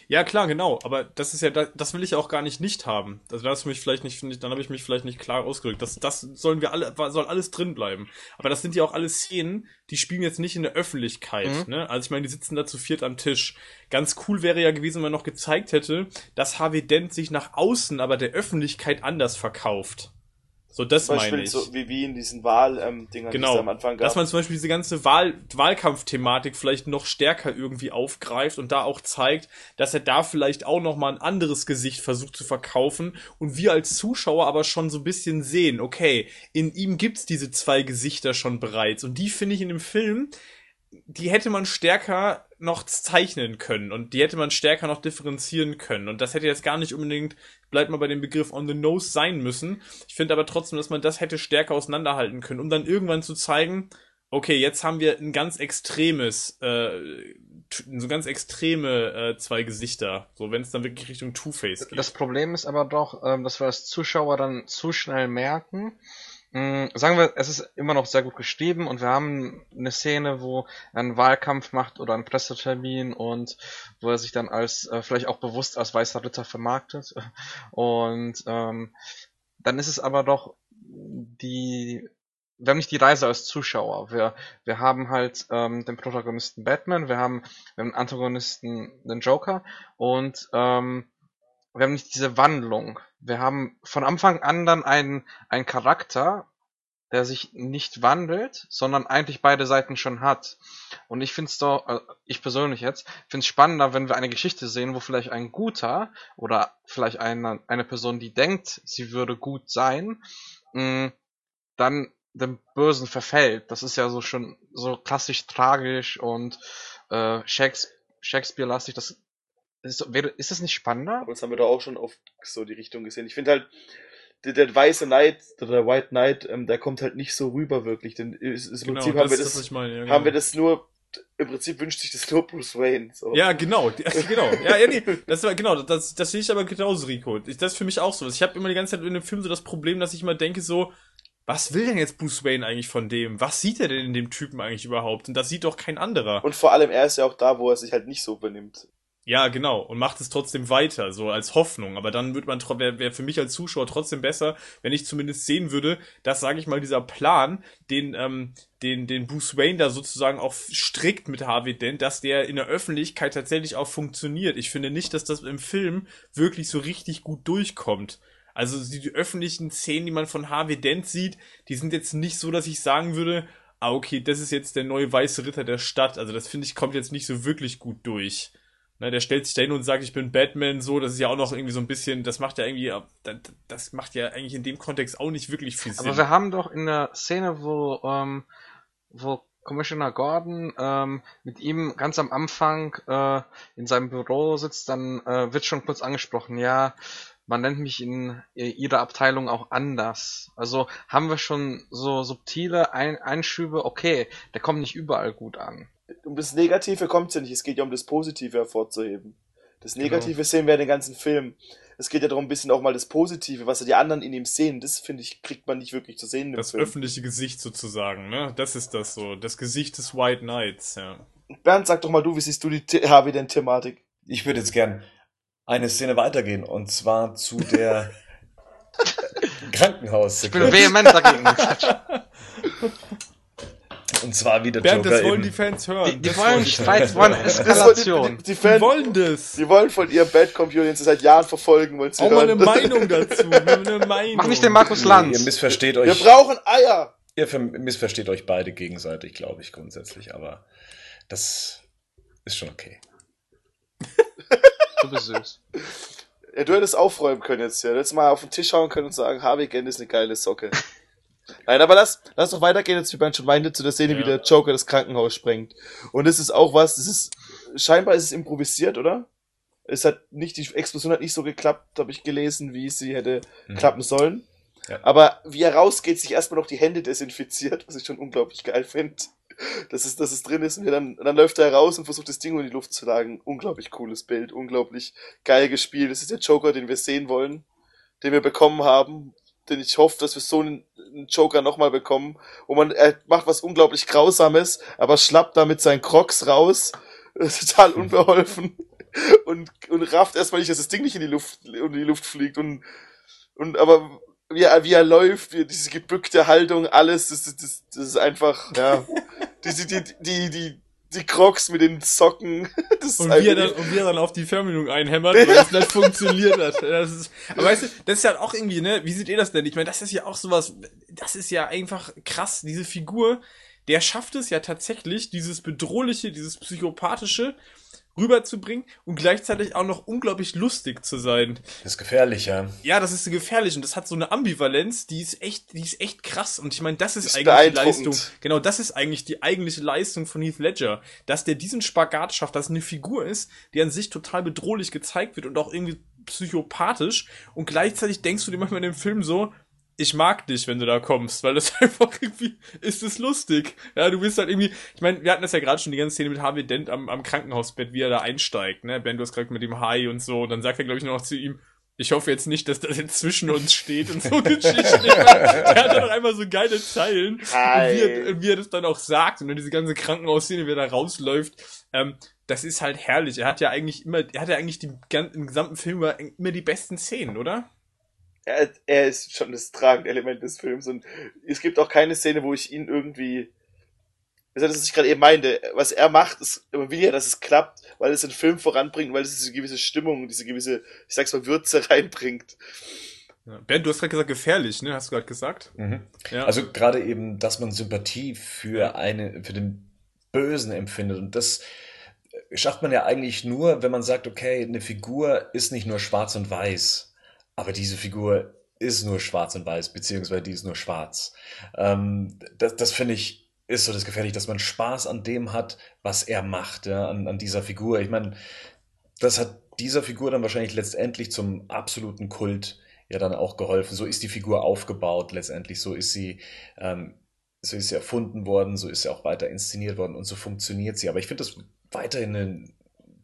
Ja, klar, genau. Aber das ist ja, das will ich auch gar nicht nicht haben. Also da mich vielleicht nicht, dann habe ich mich vielleicht nicht klar ausgedrückt. Das, das sollen wir alle, soll alles drin bleiben. Aber das sind ja auch alle Szenen, die spielen jetzt nicht in der Öffentlichkeit. Mhm. Ne? Also ich meine, die sitzen da zu viert am Tisch. Ganz cool wäre ja gewesen, wenn man noch gezeigt hätte, dass Harvey Dent sich nach außen, aber der Öffentlichkeit anders verkauft. So, das zum meine ich. So wie, wie in diesen Wahl-Dingern, ähm, genau. die am Anfang gab. Dass man zum Beispiel diese ganze Wahl Wahlkampfthematik vielleicht noch stärker irgendwie aufgreift und da auch zeigt, dass er da vielleicht auch noch mal ein anderes Gesicht versucht zu verkaufen und wir als Zuschauer aber schon so ein bisschen sehen, okay, in ihm gibt's diese zwei Gesichter schon bereits und die finde ich in dem Film, die hätte man stärker noch zeichnen können und die hätte man stärker noch differenzieren können. Und das hätte jetzt gar nicht unbedingt, bleibt mal bei dem Begriff on the nose sein müssen. Ich finde aber trotzdem, dass man das hätte stärker auseinanderhalten können, um dann irgendwann zu zeigen, okay, jetzt haben wir ein ganz extremes, äh, so ganz extreme äh, zwei Gesichter, so wenn es dann wirklich Richtung Two-Face geht. Das Problem ist aber doch, ähm, dass wir als Zuschauer dann zu schnell merken, mh, sagen wir, es ist immer noch sehr gut geschrieben und wir haben eine Szene, wo er einen Wahlkampf macht oder einen Pressetermin und wo er sich dann als äh, vielleicht auch bewusst als weißer Ritter vermarktet. Und ähm, dann ist es aber doch die wir haben nicht die Reise als Zuschauer. Wir, wir haben halt ähm, den Protagonisten Batman, wir haben, wir haben den Antagonisten den Joker und ähm, wir haben nicht diese Wandlung. Wir haben von Anfang an dann einen, einen Charakter, der sich nicht wandelt, sondern eigentlich beide Seiten schon hat. Und ich finde es doch, äh, ich persönlich jetzt, finde es spannender, wenn wir eine Geschichte sehen, wo vielleicht ein Guter oder vielleicht eine, eine Person, die denkt, sie würde gut sein, mh, dann dem Bösen verfällt. Das ist ja so schon so klassisch tragisch und äh, Shakespeare-lastig. Das ist, ist das nicht spannender? Aber das haben wir doch auch schon oft so die Richtung gesehen. Ich finde halt, der, der weiße Knight, der White Knight, ähm, der kommt halt nicht so rüber wirklich. Denn ist, ist im genau, Prinzip das, haben wir das, das meine, ja, genau. haben wir das nur im Prinzip wünscht sich das nur Bruce Wayne. So. Ja, genau, genau. Ja, ja, nee, das war genau, das, das sehe ich aber genauso, Rico. Das ist für mich auch so. Ich habe immer die ganze Zeit in dem Film so das Problem, dass ich immer denke so, was will denn jetzt Bruce Wayne eigentlich von dem? Was sieht er denn in dem Typen eigentlich überhaupt? Und das sieht doch kein anderer. Und vor allem, er ist ja auch da, wo er sich halt nicht so benimmt. Ja, genau. Und macht es trotzdem weiter, so als Hoffnung. Aber dann würde man, wäre wär für mich als Zuschauer trotzdem besser, wenn ich zumindest sehen würde, dass, sage ich mal, dieser Plan, den, ähm, den, den Bruce Wayne da sozusagen auch strickt mit Harvey Dent, dass der in der Öffentlichkeit tatsächlich auch funktioniert. Ich finde nicht, dass das im Film wirklich so richtig gut durchkommt. Also die, die öffentlichen Szenen, die man von Harvey Dent sieht, die sind jetzt nicht so, dass ich sagen würde, ah, okay, das ist jetzt der neue weiße Ritter der Stadt. Also das finde ich kommt jetzt nicht so wirklich gut durch. Ne, der stellt sich da hin und sagt, ich bin Batman, so, das ist ja auch noch irgendwie so ein bisschen, das macht ja irgendwie, das macht ja eigentlich in dem Kontext auch nicht wirklich viel Sinn. Aber wir haben doch in der Szene, wo, ähm, wo Commissioner Gordon ähm, mit ihm ganz am Anfang äh, in seinem Büro sitzt, dann äh, wird schon kurz angesprochen, ja, man nennt mich in ihrer Abteilung auch anders. Also haben wir schon so subtile Ein Einschübe, okay, der kommt nicht überall gut an. Um das Negative kommt es ja nicht, es geht ja um das Positive hervorzuheben. Das genau. Negative genau. sehen wir in den ganzen Film. Es geht ja darum, ein bisschen auch mal das Positive, was die anderen in ihm sehen. Das, finde ich, kriegt man nicht wirklich zu sehen. das Film. öffentliche Gesicht sozusagen, ne? Das ist das so. Das Gesicht des White Knights, ja. Bernd, sag doch mal du, wie siehst du die Harvey denn Thematik? Ich würde jetzt gern eine Szene weitergehen und zwar zu der Krankenhaus. Ich bin vehement dagegen. Und zwar wieder Bernd, Joker das wollen die Fans hören. Die, die wollen Streit, wollen Eskalation. Die, die, die, Fans, die, wollen das. Die wollen von ihrem Bad sie seit Jahren verfolgen. Wollen sie Auch mal eine Meinung dazu. Eine Meinung. Mach nicht den Markus Lanz. Ihr missversteht euch. Wir brauchen Eier. Ihr missversteht euch beide gegenseitig, glaube ich, grundsätzlich. Aber das ist schon okay. Du bist süß. Ja, du hättest aufräumen können jetzt ja. Du hättest mal auf den Tisch schauen können und sagen, Harvey Gent ist eine geile Socke. Nein, aber lass, lass doch weitergehen, jetzt wie Ben schon meinte, zu der Szene, ja. wie der Joker das Krankenhaus sprengt. Und es ist auch was, das ist, scheinbar ist es improvisiert, oder? Es hat nicht, die Explosion hat nicht so geklappt, habe ich gelesen, wie sie hätte mhm. klappen sollen. Ja. Aber wie er rausgeht, sich erstmal noch die Hände desinfiziert, was ich schon unglaublich geil finde dass es, dass es drin ist. Und dann, dann läuft er raus und versucht das Ding in die Luft zu lagen. Unglaublich cooles Bild, unglaublich geil gespielt. Das ist der Joker, den wir sehen wollen, den wir bekommen haben. Denn ich hoffe, dass wir so einen, Joker nochmal bekommen. wo man, er macht was unglaublich Grausames, aber schlappt damit seinen Crocs raus. Total unbeholfen. Und, und rafft erstmal nicht, dass das Ding nicht in die Luft, in die Luft fliegt. Und, und aber wie er, wie er läuft, wie diese gebückte Haltung, alles, das, das, das, das ist einfach, ja. die, die, die, die, die Crocs mit den Socken. Und, wie er dann, und wie er dann auf die Fernbedienung einhämmert, weil es nicht funktioniert hat. Das ist, aber weißt du, das ist ja auch irgendwie, ne, wie seht ihr das denn? Ich meine, das ist ja auch sowas, das ist ja einfach krass, diese Figur, der schafft es ja tatsächlich, dieses bedrohliche, dieses psychopathische rüberzubringen und gleichzeitig auch noch unglaublich lustig zu sein. Das ist gefährlich, ja. Ja, das ist gefährlich und das hat so eine Ambivalenz, die ist echt, die ist echt krass. Und ich meine, das ist, Ist eigentlich die. Leistung. Genau, das ist eigentlich die eigentliche Leistung von Heath Ledger, dass der diesen Spagat schafft, dass eine Figur ist, die an sich total bedrohlich gezeigt wird und auch irgendwie psychopathisch und gleichzeitig denkst du dir manchmal in dem Film so, ich mag dich, wenn du da kommst, weil das einfach irgendwie ist es lustig. Ja, du bist halt irgendwie, ich meine, wir hatten das ja gerade schon die ganze Szene mit Harvey Dent am, am Krankenhausbett, wie er da einsteigt, ne? Ben, du hast gerade mit dem Hai und so, und dann sagt er, glaube ich, noch zu ihm, ich hoffe jetzt nicht, dass das jetzt zwischen uns steht und so Geschichten. Er hat dann einmal so geile Zeilen. Und wie, er, und wie er das dann auch sagt und dann diese ganze Krankenhausszene, wie er da rausläuft. Ähm, das ist halt herrlich. Er hat ja eigentlich immer, er hat ja eigentlich die, gan- im gesamten Film immer die besten Szenen, oder? Er, er ist schon das tragende Element des Films und es gibt auch keine Szene, wo ich ihn irgendwie. Das ist das, was ich gerade eben meinte. Was er macht, ist, man will ja, dass es klappt, weil es den Film voranbringt, weil es diese gewisse Stimmung, diese gewisse, ich sag's mal, Würze reinbringt. Ja. Ben, du hast gerade gesagt, gefährlich, ne? Hast du gerade gesagt? Mhm. Ja. Also gerade eben, dass man Sympathie für eine, für den Bösen empfindet. Und das schafft man ja eigentlich nur, wenn man sagt, okay, eine Figur ist nicht nur schwarz und weiß, aber diese Figur ist nur schwarz und weiß, beziehungsweise die ist nur schwarz. Ähm, das das finde ich ist so das gefährlich, dass man Spaß an dem hat, was er macht, ja, an, an dieser Figur. Ich meine, das hat dieser Figur dann wahrscheinlich letztendlich zum absoluten Kult ja dann auch geholfen. So ist die Figur aufgebaut letztendlich, so ist sie, ähm, so ist sie erfunden worden, so ist sie auch weiter inszeniert worden und so funktioniert sie. Aber ich finde das weiterhin eine,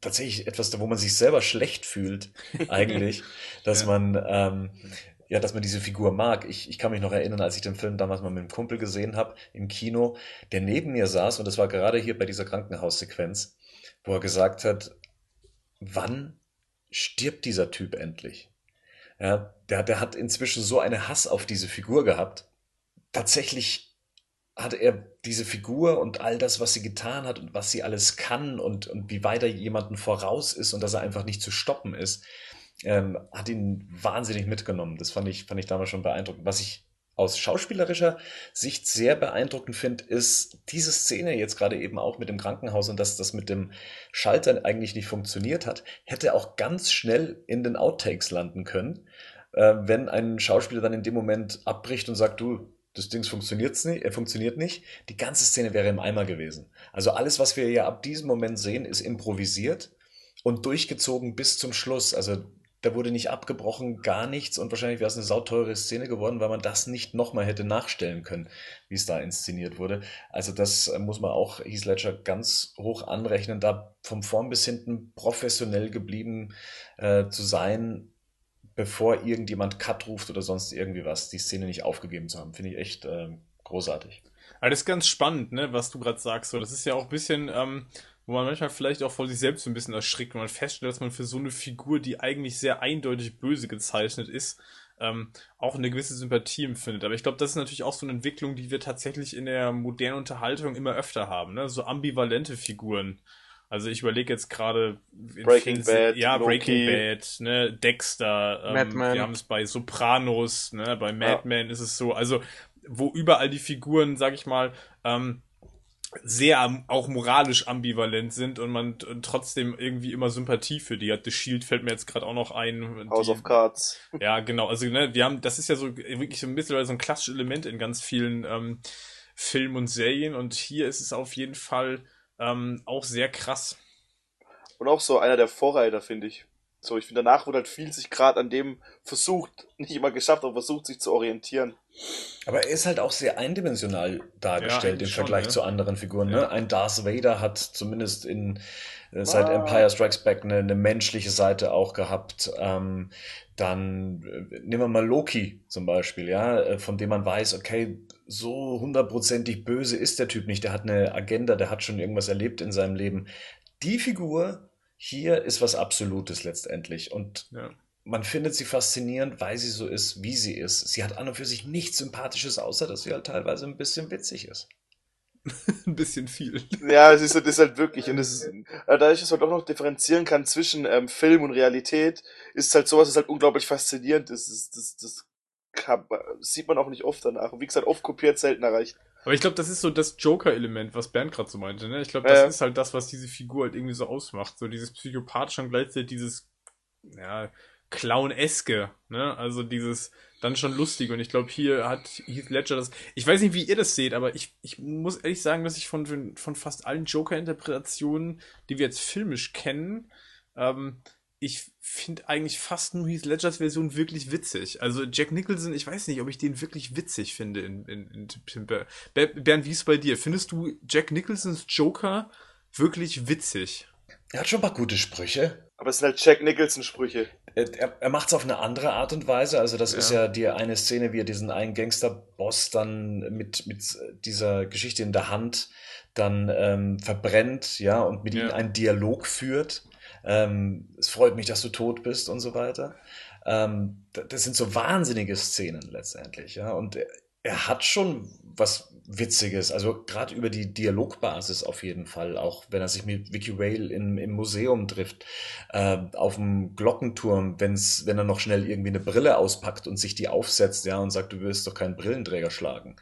tatsächlich etwas, wo man sich selber schlecht fühlt, eigentlich, dass Ja. man ähm, ja, dass man diese Figur mag. Ich, ich kann mich noch erinnern, als ich den Film damals mal mit einem Kumpel gesehen habe im Kino, der neben mir saß und das war gerade hier bei dieser Krankenhaussequenz, wo er gesagt hat, wann stirbt dieser Typ endlich? Ja, der, der hat inzwischen so eine Hass auf diese Figur gehabt. Tatsächlich hat er diese Figur und all das, was sie getan hat und was sie alles kann und, und wie weit er jemanden voraus ist und dass er einfach nicht zu stoppen ist, ähm, hat ihn wahnsinnig mitgenommen. Das fand ich, fand ich damals schon beeindruckend. Was ich aus schauspielerischer Sicht sehr beeindruckend finde, ist diese Szene jetzt gerade eben auch mit dem Krankenhaus und dass das mit dem Schaltern eigentlich nicht funktioniert hat, hätte auch ganz schnell in den Outtakes landen können, äh, wenn ein Schauspieler dann in dem Moment abbricht und sagt, du, das Ding funktioniert's nicht, äh, funktioniert nicht. Die ganze Szene wäre im Eimer gewesen. Also alles, was wir ja ab diesem Moment sehen, ist improvisiert und durchgezogen bis zum Schluss. Also da wurde nicht abgebrochen, gar nichts und wahrscheinlich wäre es eine sauteure Szene geworden, weil man das nicht nochmal hätte nachstellen können, wie es da inszeniert wurde. Also das äh, muss man auch Heath Ledger ganz hoch anrechnen, da vom vorn bis hinten professionell geblieben äh, zu sein, bevor irgendjemand Cut ruft oder sonst irgendwie was, die Szene nicht aufgegeben zu haben, finde ich echt ähm, großartig. Ist ganz spannend, ne, was du gerade sagst. So, das ist ja auch ein bisschen, ähm, wo man manchmal vielleicht auch vor sich selbst ein bisschen erschrickt, wenn man feststellt, dass man für so eine Figur, die eigentlich sehr eindeutig böse gezeichnet ist, ähm, auch eine gewisse Sympathie empfindet. Aber ich glaube, das ist natürlich auch so eine Entwicklung, die wir tatsächlich in der modernen Unterhaltung immer öfter haben, ne? So ambivalente Figuren. Also ich überlege jetzt gerade in Breaking Bad, ja, Breaking Loki. Bad, ne, Dexter, ähm, Mad Men. wir haben es bei Sopranos, ne, bei Mad Men ist es so, also wo überall die Figuren, sag ich mal, ähm, sehr auch moralisch ambivalent sind und man trotzdem irgendwie immer Sympathie für die hat. The Shield fällt mir jetzt gerade auch noch ein. House die, of Cards. ja, genau. Also, ne, wir haben, das ist ja so wirklich so ein bisschen so ein klassisches Element in ganz vielen ähm, Filmen und Serien und hier ist es auf jeden Fall ähm, auch sehr krass. Und auch so einer der Vorreiter, finde ich. So, ich finde, danach wurde halt viel sich gerade an dem versucht, nicht immer geschafft, aber versucht, sich zu orientieren. Aber er ist halt auch sehr eindimensional dargestellt im eigentlich schon, Vergleich ne? zu anderen Figuren. Ja. Ne? Ein Darth Vader hat zumindest in seit Ah. Empire Strikes Back eine, eine menschliche Seite auch gehabt. Ähm, dann äh, nehmen wir mal Loki zum Beispiel, ja, äh, von dem man weiß, okay, so hundertprozentig böse ist der Typ nicht. Der hat eine Agenda, der hat schon irgendwas erlebt in seinem Leben. Die Figur hier ist was Absolutes letztendlich. Und Ja. man findet sie faszinierend, weil sie so ist, wie sie ist. Sie hat an und für sich nichts Sympathisches, außer dass sie halt teilweise ein bisschen witzig ist. ein bisschen viel. Ja, es ist, das ist halt wirklich, und das ist, äh, dadurch, dass man doch noch differenzieren kann zwischen ähm, Film und Realität, ist halt sowas, das halt unglaublich faszinierend ist. Das, das, das kann, sieht man auch nicht oft danach. Und wie gesagt, oft kopiert, selten erreicht. Aber ich glaube, das ist so das Joker-Element, was Bernd gerade so meinte. Ne? Ich glaube, das Ja. ist halt das, was diese Figur halt irgendwie so ausmacht. So dieses psychopathische und gleichzeitig dieses ja, Clown-eske. Ne? Also dieses dann schon lustig. Und ich glaube, hier hat Heath Ledger das. Ich weiß nicht, wie ihr das seht, aber ich, ich muss ehrlich sagen, dass ich von, von, fast allen Joker-Interpretationen, die wir jetzt filmisch kennen, ähm, ich finde eigentlich fast nur Heath Ledgers Version wirklich witzig. Also Jack Nicholson, ich weiß nicht, ob ich den wirklich witzig finde in, in, in Tim Bur- Ber- Bernd, wie ist es bei dir? Findest du Jack Nicholsons Joker wirklich witzig? Er hat schon ein paar gute Sprüche. Aber es sind halt Jack Nicholson-Sprüche. Er, er macht es auf eine andere Art und Weise. Also, das Ja. ist ja die eine Szene, wie er diesen einen Gangsterboss dann mit, mit dieser Geschichte in der Hand dann ähm, verbrennt, ja, und mit Ja. ihm einen Dialog führt. Ähm, es freut mich, dass du tot bist und so weiter. Ähm, das sind so wahnsinnige Szenen letztendlich, ja. Und er, er hat schon was Witziges, also gerade über die Dialogbasis auf jeden Fall, auch wenn er sich mit Vicky Vale im, im Museum trifft, äh, auf dem Glockenturm, wenn's, wenn er noch schnell irgendwie eine Brille auspackt und sich die aufsetzt, ja, und sagt, du wirst doch keinen Brillenträger schlagen.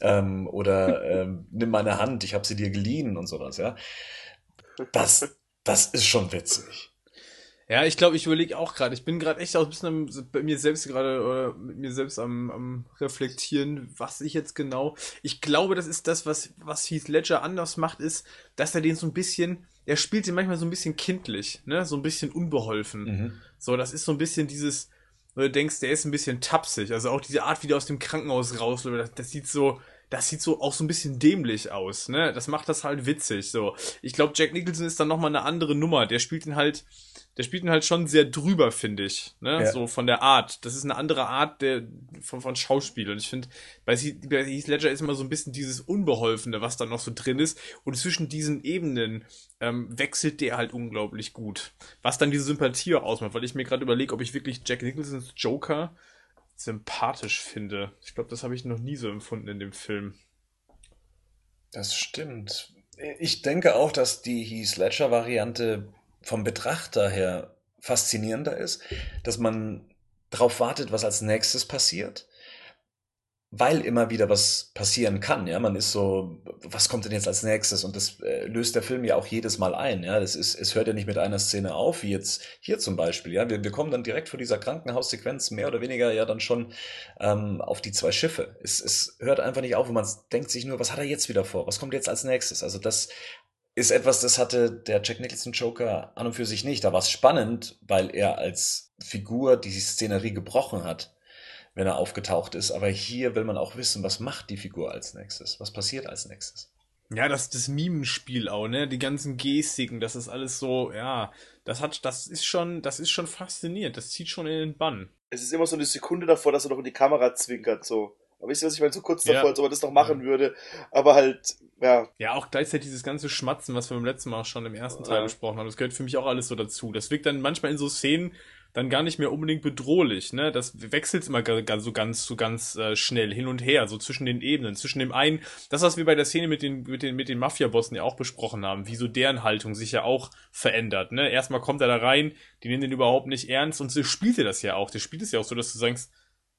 Ähm, oder ähm, nimm meine Hand, ich habe sie dir geliehen und sowas, ja. Das, das ist schon witzig. Ja, ich glaube, ich überlege auch gerade. Ich bin gerade echt auch ein bisschen am, bei mir selbst gerade oder mit mir selbst am, am reflektieren, was ich jetzt genau. Ich glaube, das ist das, was, was Heath Ledger anders macht, ist, dass er den so ein bisschen, er spielt den manchmal so ein bisschen kindlich, ne, so ein bisschen unbeholfen. Mhm. So, das ist so ein bisschen dieses, wo du denkst, der ist ein bisschen tapsig. Also auch diese Art, wie der aus dem Krankenhaus rausläuft, das, das sieht so, das sieht so auch so ein bisschen dämlich aus, ne? Das macht das halt witzig, so. Ich glaube, Jack Nicholson ist dann nochmal eine andere Nummer. Der spielt ihn halt, der spielt ihn halt schon sehr drüber, finde ich, ne? Ja. So von der Art. Das ist eine andere Art der, von, von Schauspiel. Und ich finde, bei, Heath- bei Heath Ledger ist immer so ein bisschen dieses Unbeholfene, was da noch so drin ist. Und zwischen diesen Ebenen ähm, wechselt der halt unglaublich gut. Was dann diese Sympathie ausmacht, weil ich mir gerade überlege, ob ich wirklich Jack Nicholsons Joker sympathisch finde. Ich glaube, das habe ich noch nie so empfunden in dem Film. Das stimmt. Ich denke auch, dass die Heath Ledger-Variante vom Betrachter her faszinierender ist, dass man darauf wartet, was als nächstes passiert, weil immer wieder was passieren kann. Ja, man ist so, was kommt denn jetzt als nächstes? Und das äh, löst der Film ja auch jedes Mal ein. Ja, das ist, es hört ja nicht mit einer Szene auf, wie jetzt hier zum Beispiel. Ja, wir, wir kommen dann direkt vor dieser Krankenhaussequenz mehr oder weniger ja dann schon ähm, auf die zwei Schiffe. Es, es hört einfach nicht auf und man denkt sich nur, was hat er jetzt wieder vor? Was kommt jetzt als nächstes? Also das ist etwas, das hatte der Jack Nicholson Joker an und für sich nicht. Da war es spannend, weil er als Figur die Szenerie gebrochen hat, wenn er aufgetaucht ist. Aber hier will man auch wissen, was macht die Figur als nächstes? Was passiert als nächstes? Ja, das, das Mimenspiel auch, ne? Die ganzen Gestiken, das ist alles so, ja, das hat, das ist schon, das ist schon faszinierend. Das zieht schon in den Bann. Es ist immer so eine Sekunde davor, dass er noch in die Kamera zwinkert, so. Aber wisst ihr, was ich meine? So kurz Ja. davor, als ob er das noch machen würde. Aber halt, ja, Ja, auch gleichzeitig dieses ganze Schmatzen, was wir beim letzten Mal auch schon im ersten Teil Ja. besprochen haben, das gehört für mich auch alles so dazu. Das wirkt dann manchmal in so Szenen dann gar nicht mehr unbedingt bedrohlich, ne? Das wechselt immer so ganz, so ganz äh, schnell hin und her, so zwischen den Ebenen, zwischen dem einen, das, was wir bei der Szene mit den, mit den, mit den Mafia-Bossen ja auch besprochen haben, wie so deren Haltung sich ja auch verändert, ne? Erstmal kommt er da rein, die nehmen den überhaupt nicht ernst und so spielt er das ja auch. Der spielt es ja auch so, dass du sagst,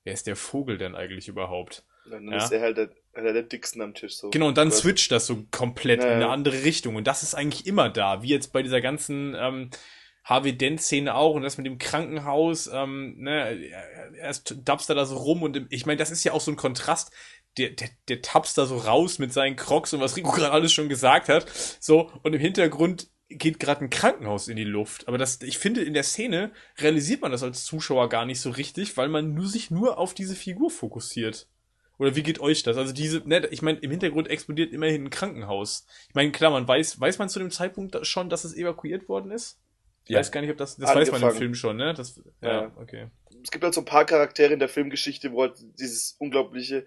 wer ist der Vogel denn eigentlich überhaupt? dann Ja. ist er halt der, der, der Dicksten am Tisch, so. Genau, und dann switcht das so komplett Ja, in eine andere Richtung. Und das ist eigentlich immer da, wie jetzt bei dieser ganzen ähm, Harvey Dent-Szene auch und das mit dem Krankenhaus, ähm, ne, erst dubst er da so rum und ich meine, das ist ja auch so ein Kontrast. Der, der, der tapst da so raus mit seinen Crocs und was Rico gerade alles schon gesagt hat. So, und im Hintergrund geht gerade ein Krankenhaus in die Luft. Aber das, ich finde, in der Szene realisiert man das als Zuschauer gar nicht so richtig, weil man nur sich nur auf diese Figur fokussiert. Oder wie geht euch das? Also diese, ne, ich meine, im Hintergrund explodiert immerhin ein Krankenhaus. Ich meine, klar, man weiß, weiß man zu dem Zeitpunkt schon, dass es evakuiert worden ist? Ich Ja. weiß gar nicht, ob das, das weiß man im Angefangen. Film schon, ne? Das, ja, Ja. okay. es gibt halt so ein paar Charaktere in der Filmgeschichte, wo halt dieses unglaubliche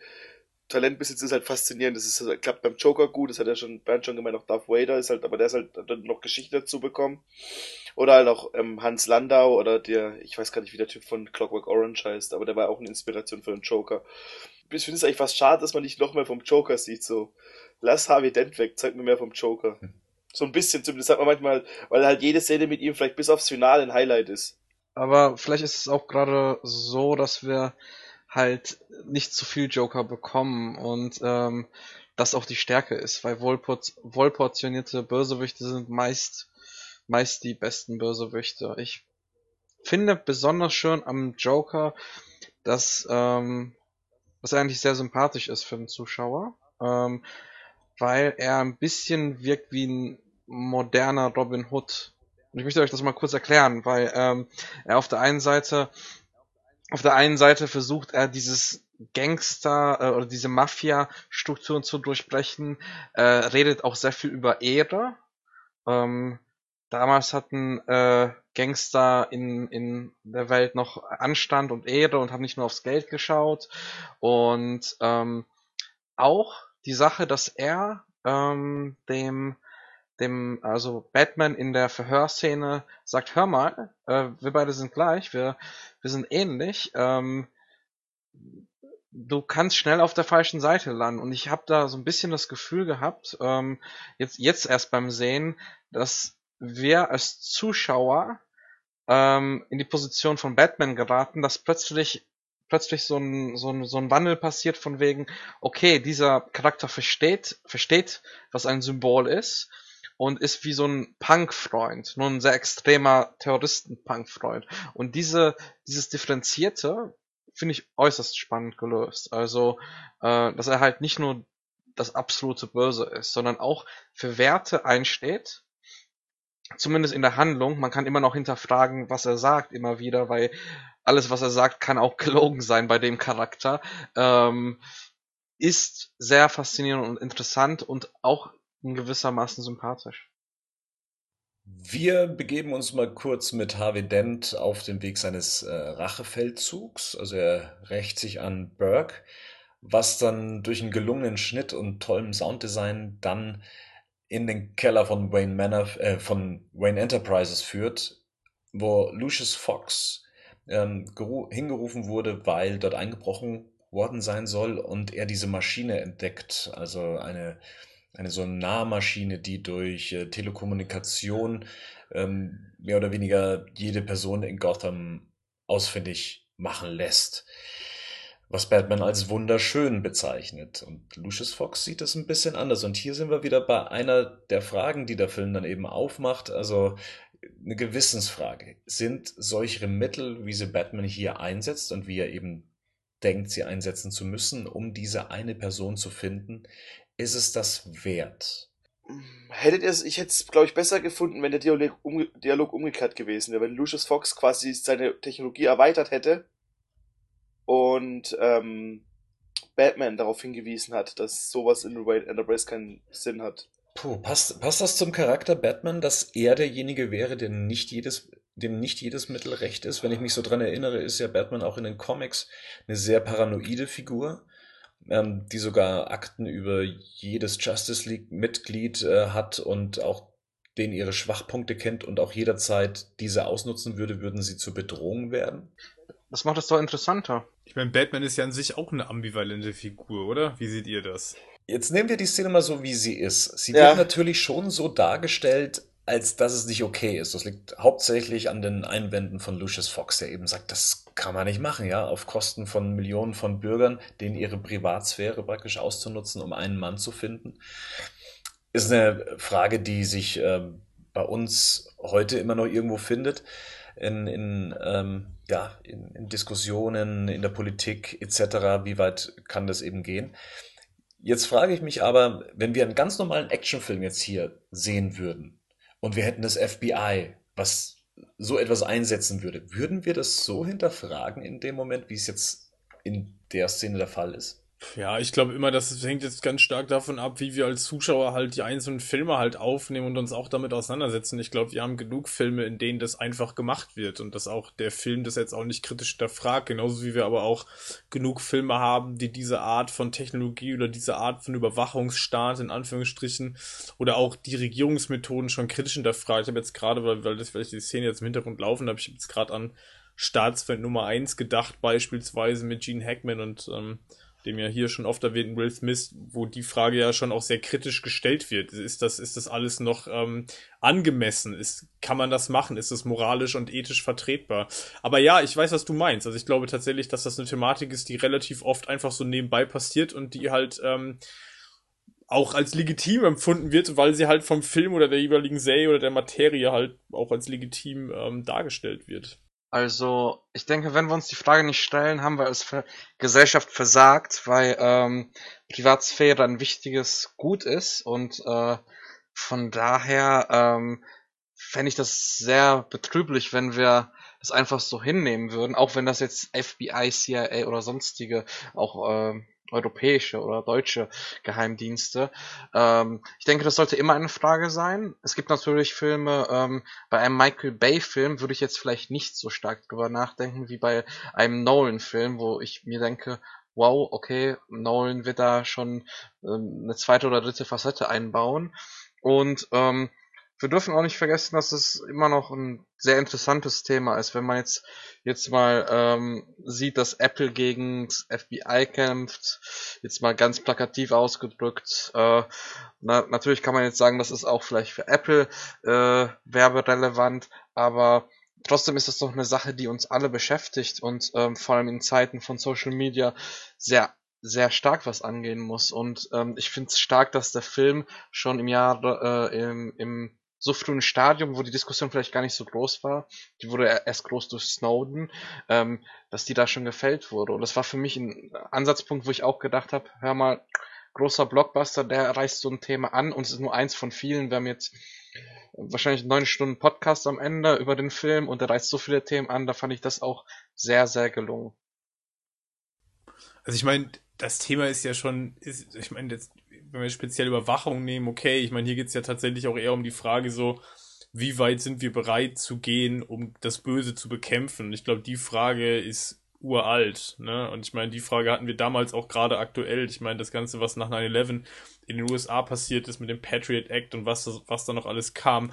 Talent besitzt, ist halt faszinierend. Das ist, das klappt beim Joker gut, das hat ja schon Bernd schon gemeint, auch Darth Vader ist halt, aber der ist halt dann noch Geschichte dazu bekommen. Oder halt auch ähm, Hans Landau oder der, ich weiß gar nicht, wie der Typ von Clockwork Orange heißt, aber der war auch eine Inspiration für den Joker. Ich finde es eigentlich fast schade, dass man nicht noch mehr vom Joker sieht, so. Lass Harvey Dent weg, zeig mir mehr vom Joker. So ein bisschen zumindest hat man manchmal, weil halt jede Szene mit ihm vielleicht bis aufs Finale ein Highlight ist. Aber vielleicht ist es auch gerade so, dass wir halt nicht zu viel Joker bekommen und ähm, das auch die Stärke ist, weil wohlportionierte Bösewichte sind meist meist die besten Bösewichte. Ich finde besonders schön am Joker, dass ähm, was eigentlich sehr sympathisch ist für den Zuschauer, ähm, weil er ein bisschen wirkt wie ein moderner Robin Hood. Und ich möchte euch das mal kurz erklären, weil ähm, er auf der einen Seite auf der einen Seite versucht er dieses Gangster äh, oder diese Mafia-Strukturen zu durchbrechen, äh, redet auch sehr viel über Ehre. Ähm, damals hatten äh, Gangster in, in der Welt noch Anstand und Ehre und haben nicht nur aufs Geld geschaut. Und ähm, auch die Sache, dass er ähm, dem dem, also Batman in der Verhörszene sagt, hör mal, äh, wir beide sind gleich, wir, wir sind ähnlich, ähm, du kannst schnell auf der falschen Seite landen. Und ich habe da so ein bisschen das Gefühl gehabt, ähm, jetzt, jetzt erst beim Sehen, dass wir als Zuschauer ähm, in die Position von Batman geraten, dass plötzlich plötzlich so ein, so, ein, so ein Wandel passiert von wegen, okay, dieser Charakter versteht, versteht, was ein Symbol ist und ist wie so ein Punk-Freund, nur ein sehr extremer Terroristen-Punk-Freund. Und diese, dieses Differenzierte finde ich äußerst spannend gelöst. Also, äh, dass er halt nicht nur das absolute Böse ist, sondern auch für Werte einsteht, zumindest in der Handlung. Man kann immer noch hinterfragen, was er sagt, immer wieder, weil alles, was er sagt, kann auch gelogen sein bei dem Charakter. Ähm, ist sehr faszinierend und interessant und auch in gewissermaßen sympathisch. Wir begeben uns mal kurz mit Harvey Dent auf den Weg seines äh, Rachefeldzugs. Also er rächt sich an Burke, was dann durch einen gelungenen Schnitt und tollem Sounddesign dann in den Keller von Wayne Manor, äh, von Wayne Enterprises führt, wo Lucius Fox ähm, hingerufen wurde, weil dort eingebrochen worden sein soll und er diese Maschine entdeckt, also eine eine Sonarmaschine, die durch äh, Telekommunikation ähm, mehr oder weniger jede Person in Gotham ausfindig machen lässt. Was Batman als wunderschön bezeichnet. Und Lucius Fox sieht das ein bisschen anders. Und hier sind wir wieder bei einer der Fragen, die der Film dann eben aufmacht. Also eine Gewissensfrage. Sind solche Mittel, wie sie Batman hier einsetzt und wie er eben denkt, sie einsetzen zu müssen, um diese eine Person zu finden, ist es das wert? Hättet ihr es, ich hätte es, glaube ich, besser gefunden, wenn der Dialog, umge Dialog umgekehrt gewesen wäre, wenn Lucius Fox quasi seine Technologie erweitert hätte und ähm, Batman darauf hingewiesen hat, dass sowas in Wayne Enterprise keinen Sinn hat. Puh, passt, passt das zum Charakter Batman, dass er derjenige wäre, der nicht jedes, dem nicht jedes Mittel recht ist? Wenn ich mich so dran erinnere, ist ja Batman auch in den Comics eine sehr paranoide Figur ähm, die sogar Akten über jedes Justice League-Mitglied äh, hat und auch den ihre Schwachpunkte kennt und auch jederzeit diese ausnutzen würde, würden sie zur Bedrohung werden. Das macht es doch interessanter. Ich meine, Batman ist ja an sich auch eine ambivalente Figur, oder? Wie seht ihr das? Jetzt nehmen wir die Szene mal so, wie sie ist. Sie ja. wird natürlich schon so dargestellt, als dass es nicht okay ist. Das liegt hauptsächlich an den Einwänden von Lucius Fox, der eben sagt, das kann man nicht machen, ja, auf Kosten von Millionen von Bürgern, denen ihre Privatsphäre praktisch auszunutzen, um einen Mann zu finden. Ist eine Frage, die sich äh, bei uns heute immer noch irgendwo findet. In, in, ähm, ja, in, in Diskussionen, in der Politik etc., wie weit kann das eben gehen? Jetzt frage ich mich aber, wenn wir einen ganz normalen Actionfilm jetzt hier sehen würden, und wir hätten das FBI, was so etwas einsetzen würde, würden wir das so hinterfragen in dem Moment, wie es jetzt in der Szene der Fall ist? Ja, ich glaube immer, das hängt jetzt ganz stark davon ab, wie wir als Zuschauer halt die einzelnen Filme halt aufnehmen und uns auch damit auseinandersetzen. Ich glaube, wir haben genug Filme, in denen das einfach gemacht wird und dass auch der Film das jetzt auch nicht kritisch hinterfragt, genauso wie wir aber auch genug Filme haben, die diese Art von Technologie oder diese Art von Überwachungsstaat in Anführungsstrichen oder auch die Regierungsmethoden schon kritisch hinterfragt. Ich habe jetzt gerade, weil, weil, das, weil ich die Szene jetzt im Hintergrund laufen habe, ich jetzt gerade an Staatsfeind Nummer eins gedacht, beispielsweise mit Gene Hackman und ähm, dem ja hier schon oft erwähnten Will Smith, wo die Frage ja schon auch sehr kritisch gestellt wird. Ist das, ist das alles noch ähm, angemessen? Ist, kann man das machen? Ist das moralisch und ethisch vertretbar? Aber ja, ich weiß, was du meinst. Also ich glaube tatsächlich, dass das eine Thematik ist, die relativ oft einfach so nebenbei passiert und die halt ähm, auch als legitim empfunden wird, weil sie halt vom Film oder der jeweiligen Serie oder der Materie halt auch als legitim ähm, dargestellt wird. Also, ich denke, wenn wir uns die Frage nicht stellen, haben wir als Gesellschaft versagt, weil ähm, Privatsphäre ein wichtiges Gut ist und äh, von daher ähm, fände ich das sehr betrüblich, wenn wir das einfach so hinnehmen würden, auch wenn das jetzt FBI, CIA oder sonstige auch äh, europäische oder deutsche Geheimdienste. Ähm, ich denke, das sollte immer eine Frage sein. Es gibt natürlich Filme, ähm, bei einem Michael Bay-Film würde ich jetzt vielleicht nicht so stark drüber nachdenken wie bei einem Nolan-Film, wo ich mir denke, wow, okay, Nolan wird da schon ähm, eine zweite oder dritte Facette einbauen. Und ähm, wir dürfen auch nicht vergessen, dass es immer noch ein sehr interessantes Thema ist. Wenn man jetzt, jetzt mal ähm, sieht, dass Apple gegen das FBI kämpft, jetzt mal ganz plakativ ausgedrückt, äh, na, natürlich kann man jetzt sagen, das ist auch vielleicht für Apple äh, werberelevant, aber trotzdem ist das doch eine Sache, die uns alle beschäftigt und ähm, vor allem in Zeiten von Social Media sehr sehr stark was angehen muss. Und ähm, ich finde es stark, dass der Film schon im Jahr äh, im, im so frühen Stadium, wo die Diskussion vielleicht gar nicht so groß war, die wurde erst groß durch Snowden, ähm, dass die da schon gefällt wurde. Und das war für mich ein Ansatzpunkt, wo ich auch gedacht habe, hör mal, großer Blockbuster, der reißt so ein Thema an und es ist nur eins von vielen. Wir haben jetzt wahrscheinlich neun Stunden Podcast am Ende über den Film und der reißt so viele Themen an, da fand ich das auch sehr, sehr gelungen. Also ich meine, das Thema ist ja schon, ist, ich meine, jetzt wenn wir speziell Überwachung nehmen, okay, ich meine, hier geht's ja tatsächlich auch eher um die Frage so, wie weit sind wir bereit zu gehen, um das Böse zu bekämpfen? Ich glaube, die Frage ist uralt, ne? Und ich meine, die Frage hatten wir damals auch gerade aktuell. Ich meine, das Ganze, was nach 9-11 in den USA passiert ist mit dem Patriot Act und was, was da noch alles kam,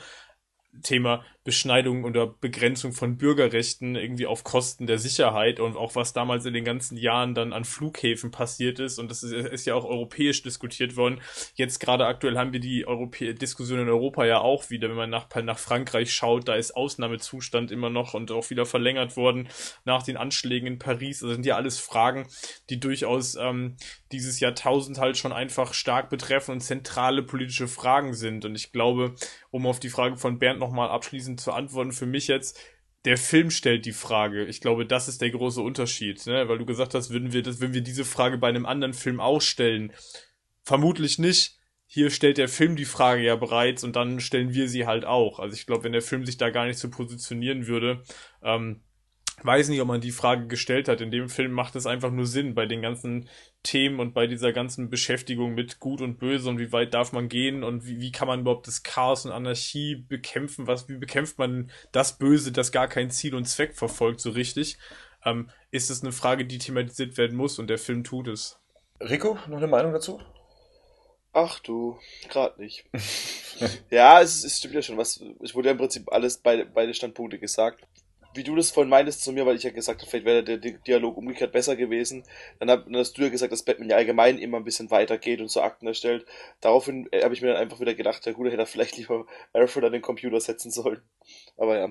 Thema Beschneidung oder Begrenzung von Bürgerrechten irgendwie auf Kosten der Sicherheit und auch was damals in den ganzen Jahren dann an Flughäfen passiert ist und das ist, ist ja auch europäisch diskutiert worden. Jetzt gerade aktuell haben wir die Europä Diskussion in Europa ja auch wieder, wenn man nach, nach Frankreich schaut, da ist Ausnahmezustand immer noch und auch wieder verlängert worden nach den Anschlägen in Paris. Das sind ja alles Fragen, die durchaus ähm, dieses Jahrtausend halt schon einfach stark betreffen und zentrale politische Fragen sind. Und ich glaube, um auf die Frage von Bernd nochmal abschließend zu antworten, für mich jetzt, der Film stellt die Frage. Ich glaube, das ist der große Unterschied, ne? Weil du gesagt hast, würden wir das, wenn wir diese Frage bei einem anderen Film auch stellen, vermutlich nicht. Hier stellt der Film die Frage ja bereits und dann stellen wir sie halt auch. Also ich glaube, wenn der Film sich da gar nicht so positionieren würde, ähm, weiß nicht, ob man die Frage gestellt hat. In dem Film macht es einfach nur Sinn bei den ganzen Themen und bei dieser ganzen Beschäftigung mit Gut und Böse und wie weit darf man gehen und wie, wie kann man überhaupt das Chaos und Anarchie bekämpfen? Was, wie bekämpft man das Böse, das gar kein Ziel und Zweck verfolgt, so richtig? Ähm, ist es eine Frage, die thematisiert werden muss und der Film tut es. Rico, noch eine Meinung dazu? Ach du, gerade nicht. ja, es, es stimmt ja schon. Was, es wurde ja im Prinzip alles beide, beide Standpunkte gesagt wie du das vorhin meintest zu mir, weil ich ja gesagt habe, vielleicht wäre der Dialog umgekehrt besser gewesen. Dann, hab, dann hast du ja gesagt, dass Batman ja allgemein immer ein bisschen weitergeht und so Akten erstellt. Daraufhin äh, habe ich mir dann einfach wieder gedacht, Gute hätte er vielleicht lieber Alfred an den Computer setzen sollen. Aber ja,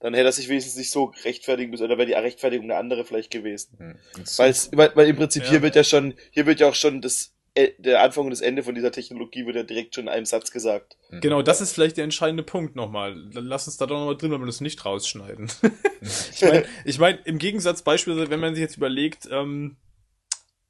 dann hätte er sich wenigstens nicht so rechtfertigen müssen, oder wäre die Rechtfertigung eine andere vielleicht gewesen. Hm. Weil, weil im Prinzip ja. hier wird ja schon, hier wird ja auch schon das der Anfang und das Ende von dieser Technologie wird ja direkt schon in einem Satz gesagt. Mhm. Genau, das ist vielleicht der entscheidende Punkt nochmal. Lass uns da doch nochmal drin, wenn wir das nicht rausschneiden. ich meine, ich mein, im Gegensatz beispielsweise, wenn man sich jetzt überlegt, ähm,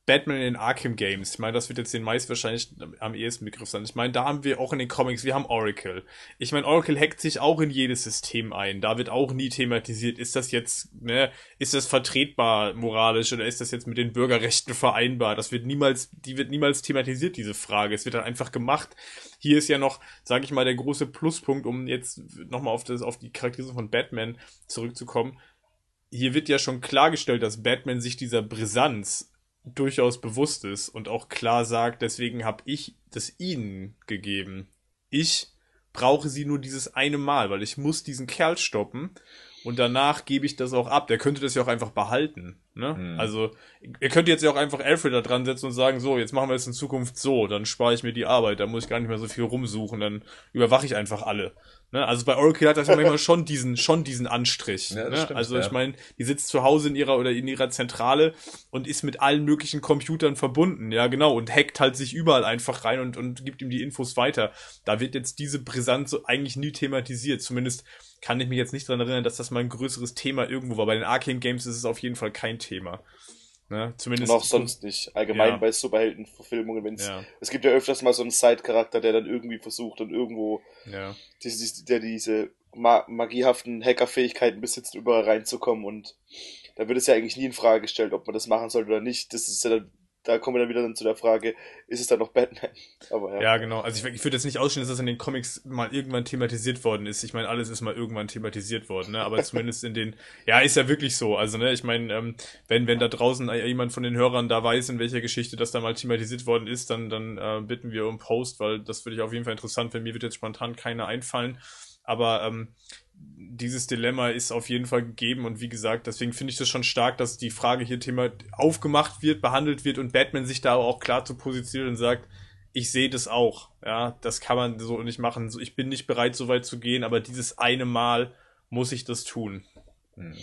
Batman in Arkham Games. Ich meine, das wird jetzt den meist wahrscheinlich am ehesten Begriff sein. Ich meine, da haben wir auch in den Comics, wir haben Oracle. Ich meine, Oracle hackt sich auch in jedes System ein. Da wird auch nie thematisiert, ist das jetzt, ne, ist das vertretbar moralisch oder ist das jetzt mit den Bürgerrechten vereinbar? Das wird niemals, die wird niemals thematisiert, diese Frage. Es wird dann einfach gemacht. Hier ist ja noch, sage ich mal, der große Pluspunkt, um jetzt nochmal auf das, auf die Charakterisierung von Batman zurückzukommen. Hier wird ja schon klargestellt, dass Batman sich dieser Brisanz durchaus bewusst ist und auch klar sagt, deswegen habe ich das ihnen gegeben. Ich brauche sie nur dieses eine Mal, weil ich muss diesen Kerl stoppen und danach gebe ich das auch ab. Der könnte das ja auch einfach behalten. Ne? Hm. Also, ihr könnt jetzt ja auch einfach Alfred da dran setzen und sagen, so, jetzt machen wir es in Zukunft so, dann spare ich mir die Arbeit, da muss ich gar nicht mehr so viel rumsuchen, dann überwache ich einfach alle. Ne? Also bei Oracle hat das ja manchmal schon diesen, schon diesen Anstrich. Ja, ne? stimmt, also ja. ich meine, die sitzt zu Hause in ihrer oder in ihrer Zentrale und ist mit allen möglichen Computern verbunden, ja genau, und hackt halt sich überall einfach rein und, und gibt ihm die Infos weiter. Da wird jetzt diese Brisanz so eigentlich nie thematisiert. Zumindest kann ich mich jetzt nicht dran erinnern, dass das mal ein größeres Thema irgendwo war. Bei den Arcane Games ist es auf jeden Fall kein Thema. Ne? Und Zumindest. auch sonst nicht. Allgemein Ja. bei Superheldenverfilmungen, wenn es Ja, es gibt ja öfters mal so einen Side-Charakter, der dann irgendwie versucht und irgendwo ja. diese, der diese ma magiehaften Hackerfähigkeiten besitzt, überall reinzukommen und da wird es ja eigentlich nie in Frage gestellt, ob man das machen sollte oder nicht. Das ist ja dann, da kommen wir dann wieder dann zu der Frage, ist es dann noch Batman? Aber ja. Ja, genau. Also ich, ich würde jetzt nicht ausstehen, dass das in den Comics mal irgendwann thematisiert worden ist. Ich meine, alles ist mal irgendwann thematisiert worden, ne? Aber zumindest in den. Ja, ist ja wirklich so. Also, ne, ich meine, ähm, wenn, wenn da draußen jemand von den Hörern da weiß, in welcher Geschichte das da mal thematisiert worden ist, dann, dann äh, bitten wir um Post, weil das würde ich auf jeden Fall interessant, wenn mir wird jetzt spontan keiner einfallen. Aber ähm, dieses Dilemma ist auf jeden Fall gegeben und wie gesagt, deswegen finde ich das schon stark, dass die Frage hier Thema aufgemacht wird, behandelt wird und Batman sich da auch klar zu positionieren und sagt, ich sehe das auch, ja, das kann man so nicht machen. So, Ich bin nicht bereit, so weit zu gehen, aber dieses eine Mal muss ich das tun. Hm.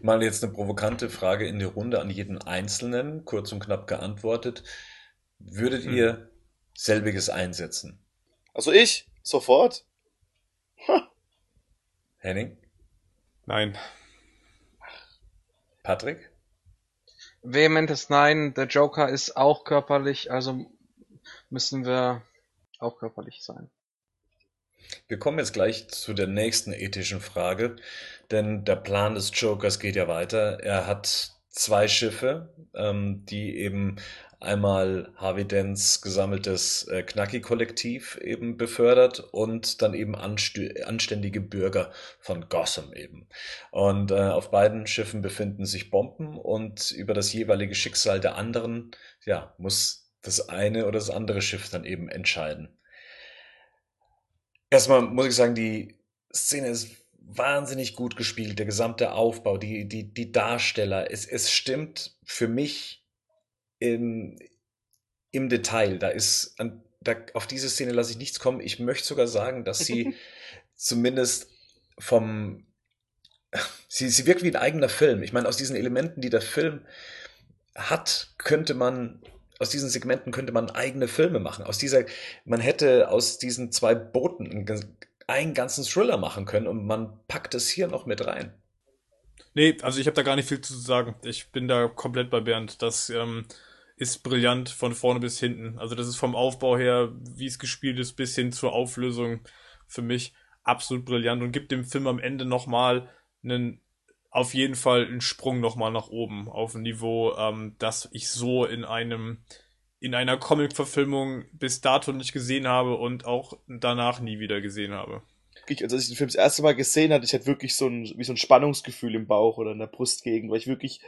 Mal jetzt eine provokante Frage in die Runde an jeden Einzelnen, kurz und knapp geantwortet. Würdet Hm. ihr selbiges einsetzen? Also ich, sofort. Henning? Nein. Patrick? Vehementes Nein, der Joker ist auch körperlich, also müssen wir auch körperlich sein. Wir kommen jetzt gleich zu der nächsten ethischen Frage, denn der Plan des Jokers geht ja weiter. Er hat zwei Schiffe, ähm, die eben einmal Harvey Dents gesammeltes äh, Knacki-Kollektiv eben befördert und dann eben anständige Bürger von Gotham eben. Und äh, auf beiden Schiffen befinden sich Bomben und über das jeweilige Schicksal der anderen, ja, muss das eine oder das andere Schiff dann eben entscheiden. Erstmal muss ich sagen, die Szene ist wahnsinnig gut gespielt, der gesamte Aufbau, die, die, die Darsteller. Es, es stimmt für mich im, im Detail. Da ist, an, da, auf diese Szene lasse ich nichts kommen. Ich möchte sogar sagen, dass sie zumindest vom, sie, sie wirkt wie ein eigener Film. Ich meine, aus diesen Elementen, die der Film hat, könnte man aus diesen Segmenten könnte man eigene Filme machen. Aus dieser, man hätte aus diesen zwei Booten einen, einen ganzen Thriller machen können und man packt es hier noch mit rein. Nee, also ich habe da gar nicht viel zu sagen. Ich bin da komplett bei Bernd. Das ähm, ist brillant von vorne bis hinten. Also das ist vom Aufbau her, wie es gespielt ist, bis hin zur Auflösung für mich absolut brillant und gibt dem Film am Ende nochmal einen auf jeden Fall einen Sprung nochmal nach oben auf ein Niveau, ähm, das ich so in einem in einer Comic-Verfilmung bis dato nicht gesehen habe und auch danach nie wieder gesehen habe. Wirklich, Also als ich den Film das erste Mal gesehen hatte, ich hatte wirklich so ein, wie so ein Spannungsgefühl im Bauch oder in der Brustgegend, weil ich wirklich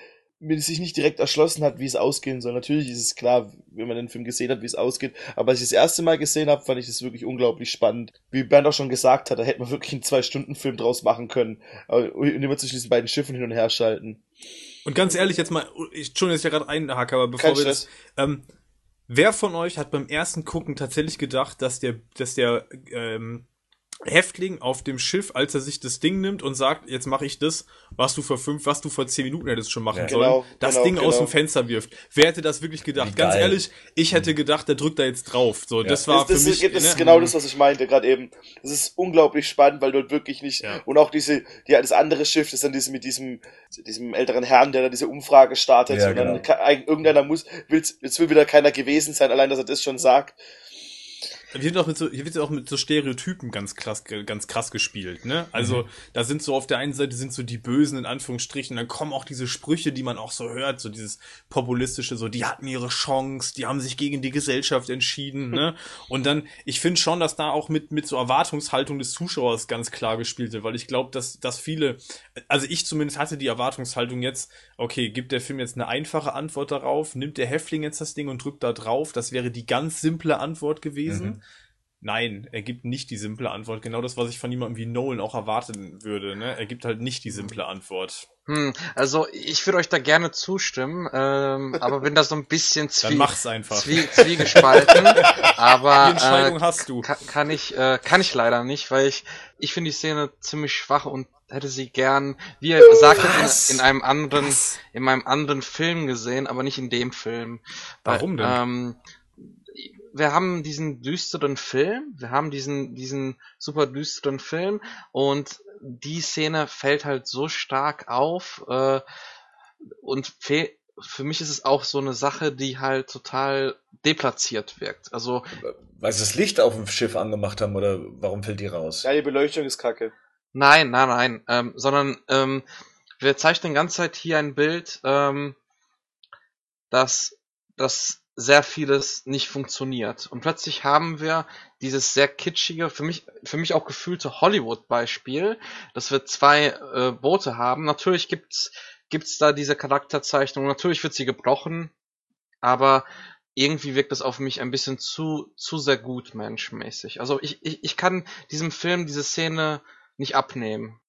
mir sich nicht direkt erschlossen hat, wie es ausgehen soll. Natürlich ist es klar, wenn man den Film gesehen hat, wie es ausgeht. Aber als ich das erste Mal gesehen habe, fand ich das wirklich unglaublich spannend. Wie Bernd auch schon gesagt hat, da hätte man wirklich einen Zwei-Stunden-Film draus machen können. Aber- Und immer zwischen diesen beiden Schiffen hin und her schalten. Und ganz ehrlich, jetzt mal, ich, Entschuldigung, dass ich ja gerade einhacke, aber bevor Kein wir Stress. das, ähm, wer von euch hat beim ersten Gucken tatsächlich gedacht, dass der, dass der ähm, Häftling auf dem Schiff, als er sich das Ding nimmt und sagt, jetzt mache ich das, was du vor fünf, was du vor zehn Minuten hättest schon machen Ja. sollen, Genau, das genau, Ding aus genau. dem Fenster wirft. Wer hätte das wirklich gedacht? Ganz ehrlich, ich hätte gedacht, der drückt da jetzt drauf. So, Ja. das war das, das, für mich. ist, das ne? ist genau das, was ich meinte gerade eben. Das ist unglaublich spannend, weil dort wirklich nicht Ja. und auch diese, die, das andere Schiff, das dann diese mit diesem, diesem älteren Herrn, der da diese Umfrage startet Ja, und dann genau. ka- ein- irgendeiner muss, will's, jetzt will wieder keiner gewesen sein, allein dass er das schon sagt. Hier wird auch mit so, hier wird auch mit so Stereotypen ganz krass, ganz krass gespielt, ne? Also, da sind so auf der einen Seite sind so die Bösen in Anführungsstrichen, dann kommen auch diese Sprüche, die man auch so hört, so dieses populistische, so, die hatten ihre Chance, die haben sich gegen die Gesellschaft entschieden, ne? Und dann, ich finde schon, dass da auch mit, mit so Erwartungshaltung des Zuschauers ganz klar gespielt wird, weil ich glaube, dass, dass viele, also ich zumindest hatte die Erwartungshaltung jetzt, okay, gibt der Film jetzt eine einfache Antwort darauf, nimmt der Häftling jetzt das Ding und drückt da drauf, das wäre die ganz simple Antwort gewesen. Nein, er gibt nicht die simple Antwort. Genau das, was ich von jemandem wie Nolan auch erwarten würde. Ne? Er gibt halt nicht die simple Antwort. Hm, also ich würde euch da gerne zustimmen, ähm, aber bin da so ein bisschen einfach. zwie zwiegespalten. aber die Entscheidung äh, hast du. kann, kann ich äh, kann ich leider nicht, weil ich ich finde die Szene ziemlich schwach und hätte sie gern, wie ihr sagtet, Was? in, in einem anderen Was? in meinem anderen Film gesehen, aber nicht in dem Film. Warum denn? Ähm, wir haben diesen düsteren Film, wir haben diesen, diesen super düsteren Film und die Szene fällt halt so stark auf äh, und für mich ist es auch so eine Sache, die halt total deplatziert wirkt. Also Weil sie das Licht auf dem Schiff angemacht haben oder warum fällt die raus? Ja, die Beleuchtung ist kacke. Nein, nein, nein, ähm, sondern ähm, wir zeichnen die ganze Zeit hier ein Bild, ähm, dass, dass sehr vieles nicht funktioniert. Und plötzlich haben wir dieses sehr kitschige, für mich, für mich auch gefühlte Hollywood-Beispiel, dass wir zwei äh, Boote haben. Natürlich gibt's, gibt's da diese Charakterzeichnung, natürlich wird sie gebrochen, aber irgendwie wirkt es auf mich ein bisschen zu, zu sehr gut menschmäßig. Also ich, ich, ich kann diesem Film diese Szene nicht abnehmen.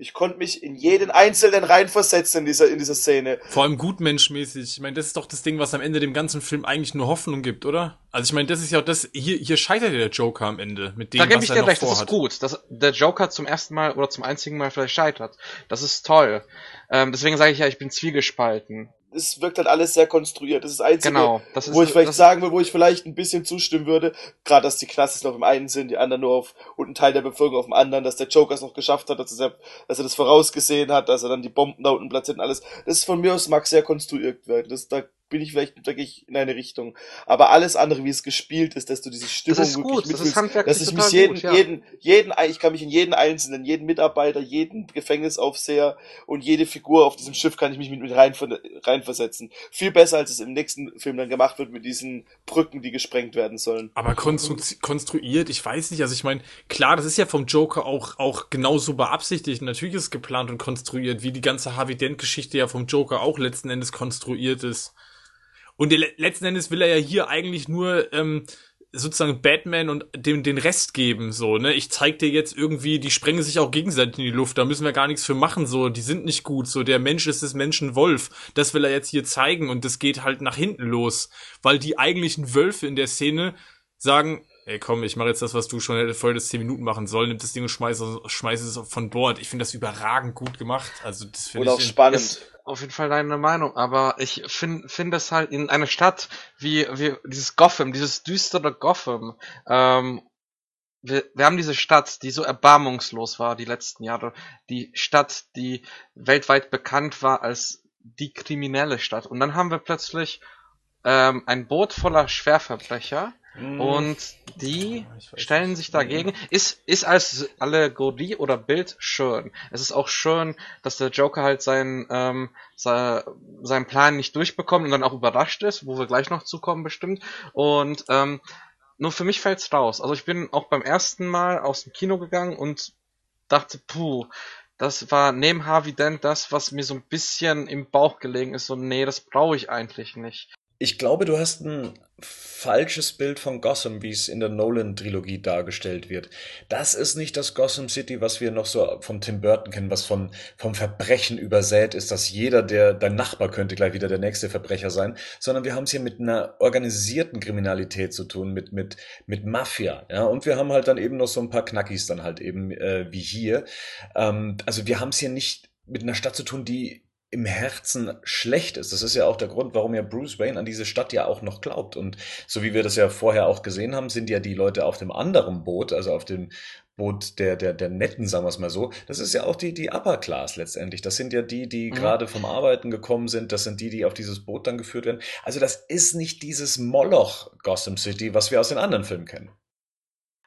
Ich konnte mich in jeden einzelnen reinversetzen in dieser, in dieser Szene. Vor allem gutmenschmäßig. Ich meine, das ist doch das Ding, was am Ende dem ganzen Film eigentlich nur Hoffnung gibt, oder? Also ich meine, das ist ja auch das, hier, hier scheitert ja der Joker am Ende mit dem, Da gebe was ich er dir noch recht, das ist vorhat. gut, dass der Joker zum ersten Mal oder zum einzigen Mal vielleicht scheitert. Das ist toll. Ähm, deswegen sage ich ja, ich bin zwiegespalten. Es wirkt halt alles sehr konstruiert. Das ist das Einzige, Genau. Das ist, wo ich vielleicht sagen will, wo ich vielleicht ein bisschen zustimmen würde, gerade dass die Knastis noch im einen sind, die anderen nur auf und ein Teil der Bevölkerung auf dem anderen, dass der Joker es noch geschafft hat, dass er, dass er das vorausgesehen hat, dass er dann die Bomben da unten platziert und alles. Das ist von mir aus mag sehr konstruiert werden. Das, da bin ich vielleicht da gehe ich in eine Richtung. Aber alles andere, wie es gespielt ist, dass du diese Stimmung ist gut, das ist mitfühlst, handwerklich dass ich mich jeden, gut, ja. jeden, jeden, ich kann mich in jeden Einzelnen, jeden Mitarbeiter, jeden Gefängnisaufseher und jede Figur auf diesem Schiff kann ich mich mit, mit rein, reinversetzen. Viel besser, als es im nächsten Film dann gemacht wird mit diesen Brücken, die gesprengt werden sollen. Aber konstru konstruiert, ich weiß nicht, also ich meine, klar, das ist ja vom Joker auch, auch genauso beabsichtigt. Natürlich ist es geplant und konstruiert, wie die ganze Harvey Dent-Geschichte ja vom Joker auch letzten Endes konstruiert ist. Und letzten Endes will er ja hier eigentlich nur ähm, sozusagen Batman und dem den Rest geben, so, ne? Ich zeig dir jetzt irgendwie, die sprengen sich auch gegenseitig in die Luft, da müssen wir gar nichts für machen, so, die sind nicht gut, so, der Mensch ist des Menschen Wolf. Das will er jetzt hier zeigen und das geht halt nach hinten los, weil die eigentlichen Wölfe in der Szene sagen, ey komm, ich mache jetzt das, was du schon hätte vorher das 10 Minuten machen sollen, nimm das Ding und schmeiß, es- schmeiß es von Bord. Ich finde das überragend gut gemacht. Also das Und finde auch ich. spannend. Auf jeden Fall deine Meinung, aber ich finde finde es halt in einer Stadt wie, wie dieses Gotham, dieses düstere Gotham, ähm, wir, wir haben diese Stadt, die so erbarmungslos war die letzten Jahre, die Stadt, die weltweit bekannt war als die kriminelle Stadt. Und dann haben wir plötzlich ähm, ein Boot voller Schwerverbrecher und die stellen sich dagegen. Ist, ist als Allegorie oder Bild schön. Es ist auch schön, dass der Joker halt seinen, ähm, sein, seinen Plan nicht durchbekommt und dann auch überrascht ist, wo wir gleich noch zukommen bestimmt. Und ähm, nur für mich fällt's raus. Also ich bin auch beim ersten Mal aus dem Kino gegangen und dachte, puh, das war neben Harvey Dent das, was mir so ein bisschen im Bauch gelegen ist. So, nee, das brauche ich eigentlich nicht. Ich glaube, du hast ein falsches Bild von Gotham, wie es in der Nolan-Trilogie dargestellt wird. Das ist nicht das Gotham City, was wir noch so vom Tim Burton kennen, was von, vom Verbrechen übersät ist, dass jeder, der, dein Nachbar könnte gleich wieder der nächste Verbrecher sein, sondern wir haben es hier mit einer organisierten Kriminalität zu tun, mit, mit, mit Mafia, ja, und wir haben halt dann eben noch so ein paar Knackis dann halt eben, äh, wie hier. Ähm, also wir haben es hier nicht mit einer Stadt zu tun, die im Herzen schlecht ist. Das ist ja auch der Grund, warum ja Bruce Wayne an diese Stadt ja auch noch glaubt. Und so wie wir das ja vorher auch gesehen haben, sind ja die Leute auf dem anderen Boot, also auf dem Boot der, der, der Netten, sagen wir es mal so, das ist ja auch die, die Upper Class letztendlich. Das sind ja die, die Mhm. gerade vom Arbeiten gekommen sind. Das sind die, die auf dieses Boot dann geführt werden. Also das ist nicht dieses Moloch Gotham City, was wir aus den anderen Filmen kennen.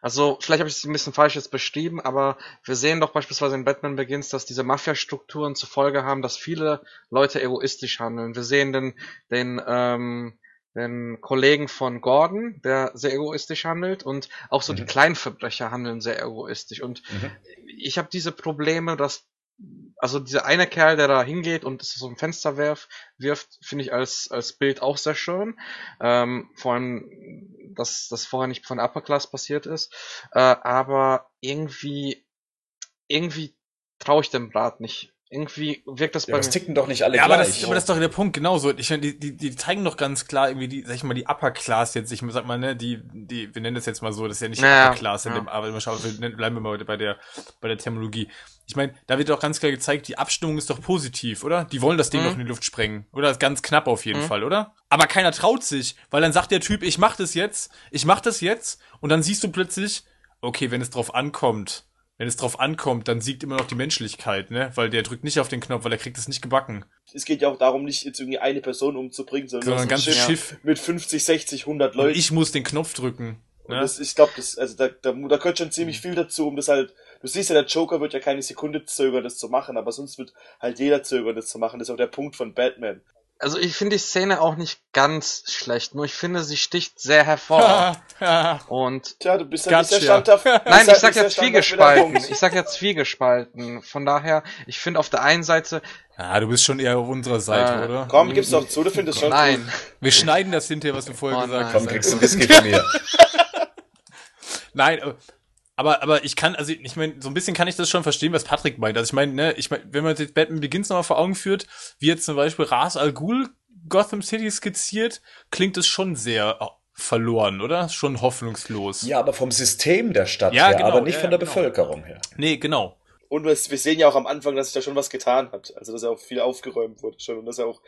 Also, vielleicht habe ich es ein bisschen falsch jetzt beschrieben, aber wir sehen doch beispielsweise in Batman Begins, dass diese Mafia-Strukturen zur Folge haben, dass viele Leute egoistisch handeln. Wir sehen den, den, ähm, den Kollegen von Gordon, der sehr egoistisch handelt und auch so die Mhm. kleinen Verbrecher handeln sehr egoistisch. Und Mhm. ich habe diese Probleme, dass also dieser eine Kerl, der da hingeht und so ein Fenster wirft, wirft, finde ich als, als Bild auch sehr schön. Ähm, vor allem, dass das vorher nicht von Upper Class passiert ist. Äh, aber irgendwie, irgendwie traue ich dem Brat nicht. Irgendwie wirkt das Ja, bei das mir. ticken doch nicht alle Ja, aber gleich. das, aber das ist doch der Punkt, genauso. Ich meine, die, die, die zeigen doch ganz klar irgendwie die, sag ich mal, die Upper Class jetzt, ich sag mal, ne, die, die, wir nennen das jetzt mal so, das ist ja nicht die Ja, Upper Class in ja. dem, aber wir schauen, wir nennen- bleiben wir mal bei der, bei der Terminologie. Ich meine, da wird doch ganz klar gezeigt, die Abstimmung ist doch positiv, oder? Die wollen das Ding Mhm. doch in die Luft sprengen. Oder ganz knapp auf jeden Mhm. Fall, oder? Aber keiner traut sich, weil dann sagt der Typ, ich mach das jetzt, ich mach das jetzt, und dann siehst du plötzlich, okay, wenn es drauf ankommt, wenn es drauf ankommt, dann siegt immer noch die Menschlichkeit, ne? Weil der drückt nicht auf den Knopf, weil er kriegt es nicht gebacken. Es geht ja auch darum, nicht jetzt irgendwie eine Person umzubringen, sondern, Sondern ein ganzes ein Schiff. mit 50, 60, 100 Und Leuten. ich muss den Knopf drücken. Und Ne? das, ich glaube, das, also da, da, da gehört schon ziemlich viel dazu, um das halt, du siehst ja, der Joker wird ja keine Sekunde zögern, das zu machen, aber sonst wird halt jeder zögern, das zu machen. Das ist auch der Punkt von Batman. Also ich finde die Szene auch nicht ganz schlecht, nur ich finde, sie sticht sehr hervor. Und Tja, du bist ja nicht sehr Gotcha. standhaft. Nein, ich sag ja der zwiegespalten. Ich sag ja zwiegespalten. Von daher, ich finde auf der einen Seite, ja, du bist schon eher auf unserer Seite, Äh, oder? Komm, gib's doch zu, du findest schon nein. Wir schneiden das hinterher, was du vorher Oh gesagt nein. Komm, hast. kriegst du einen Whisky von mir. Nein, aber- aber, ich kann, also ich meine, so ein bisschen kann ich das schon verstehen, was Patrick meint. Also ich meine, ne, ich meine, wenn man sich Batman Begins nochmal vor Augen führt, wie jetzt zum Beispiel Ras Al Ghul Gotham City skizziert, klingt es schon sehr äh, verloren, oder? Schon hoffnungslos. Ja, aber vom System der Stadt Ja, her, genau, aber nicht ja, von der genau. Bevölkerung her. Nee, genau. Und wir, wir sehen ja auch am Anfang, dass sich da schon was getan hat. Also, dass ja auch viel aufgeräumt wurde schon. Und dass ja auch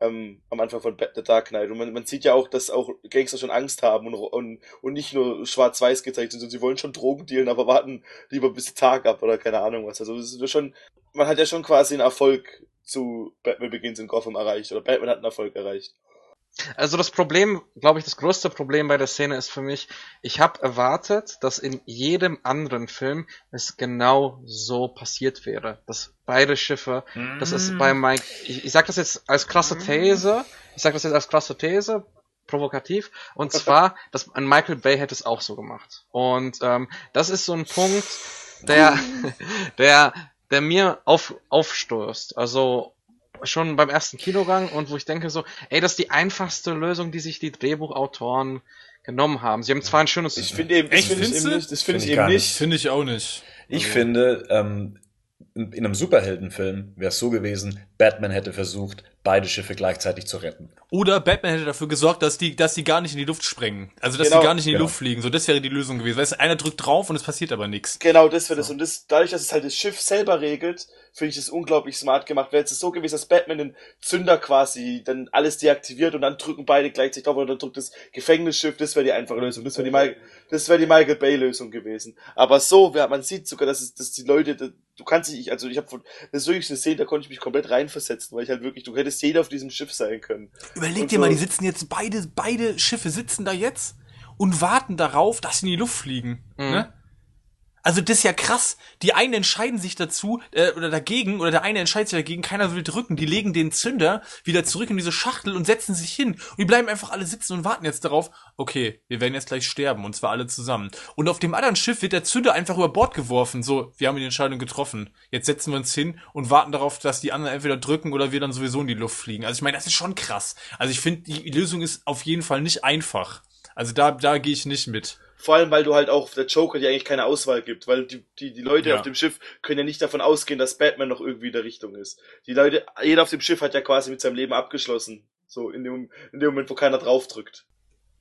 ähm, am Anfang von The Dark Knight. Und man, man sieht ja auch, dass auch Gangster schon Angst haben und, und, und nicht nur schwarz-weiß gezeigt sind, sondern sie wollen schon Drogen dealen, aber warten lieber bis Tag ab oder keine Ahnung was. Also, es ist schon, man hat ja schon quasi einen Erfolg zu Batman Begins in Gotham erreicht. Oder Batman hat einen Erfolg erreicht. Also das Problem, glaube ich, das größte Problem bei der Szene ist für mich, ich habe erwartet, dass in jedem anderen Film es genau so passiert wäre, dass beide Schiffe, das ist bei Mike, ich, ich sag das jetzt als krasse These, ich sag das jetzt als krasse These, provokativ, und zwar, dass Michael Bay hätte es auch so gemacht. Und ähm, das ist so ein Punkt, der, der, der mir auf, aufstößt. Also schon beim ersten Kinogang und wo ich denke so, ey, das ist die einfachste Lösung, die sich die Drehbuchautoren genommen haben. Sie haben zwar ein schönes, Ich finde eben, das finde ich eben nicht, das finde Find ich eben nicht. Finde ich auch nicht. Ich Also- finde, ähm, in in einem Superheldenfilm wäre es so gewesen, Batman hätte versucht, beide Schiffe gleichzeitig zu retten. Oder Batman hätte dafür gesorgt, dass die, dass die gar nicht in die Luft sprengen. Also, dass Genau, die gar nicht in die genau. Luft fliegen. So, das wäre die Lösung gewesen. Weißt du, einer drückt drauf und es passiert aber nichts. Genau, das wäre das. Und das, dadurch, dass es halt das Schiff selber regelt, finde ich das unglaublich smart gemacht. Wäre es so gewesen, dass Batman den Zünder quasi dann alles deaktiviert und dann drücken beide gleichzeitig drauf und dann drückt das Gefängnisschiff, das wäre die einfache Lösung. Das wäre die, Mi- das wäre die Michael Bay Lösung gewesen. Aber so, man sieht sogar, dass es, dass die Leute, du kannst dich, also ich habe von, das ist wirklich eine Szene, da konnte ich mich komplett reinversetzen, weil ich halt wirklich, du hättest jeder auf diesem Schiff sein können. Überleg Und dir mal, so- die sitzen jetzt beide, beide Schiffe sitzen da jetzt und warten darauf, dass sie in die Luft fliegen. Mhm. Ne? Also das ist ja krass. Die einen entscheiden sich dazu äh, oder dagegen oder der eine entscheidet sich dagegen, keiner will drücken. Die legen den Zünder wieder zurück in diese Schachtel und setzen sich hin. Und die bleiben einfach alle sitzen und warten jetzt darauf, okay, wir werden jetzt gleich sterben und zwar alle zusammen. Und auf dem anderen Schiff wird der Zünder einfach über Bord geworfen. So, wir haben die Entscheidung getroffen. Jetzt setzen wir uns hin und warten darauf, dass die anderen entweder drücken oder wir dann sowieso in die Luft fliegen. Also ich meine, das ist schon krass. Also ich finde, die Lösung ist auf jeden Fall nicht einfach. Also da, da gehe ich nicht mit. Vor allem, weil du halt auch der Joker dir eigentlich keine Auswahl gibt, weil die, die, die Leute Ja. auf dem Schiff können ja nicht davon ausgehen, dass Batman noch irgendwie in der Richtung ist. Die Leute, jeder auf dem Schiff hat ja quasi mit seinem Leben abgeschlossen. So, in dem, in dem Moment, wo keiner draufdrückt.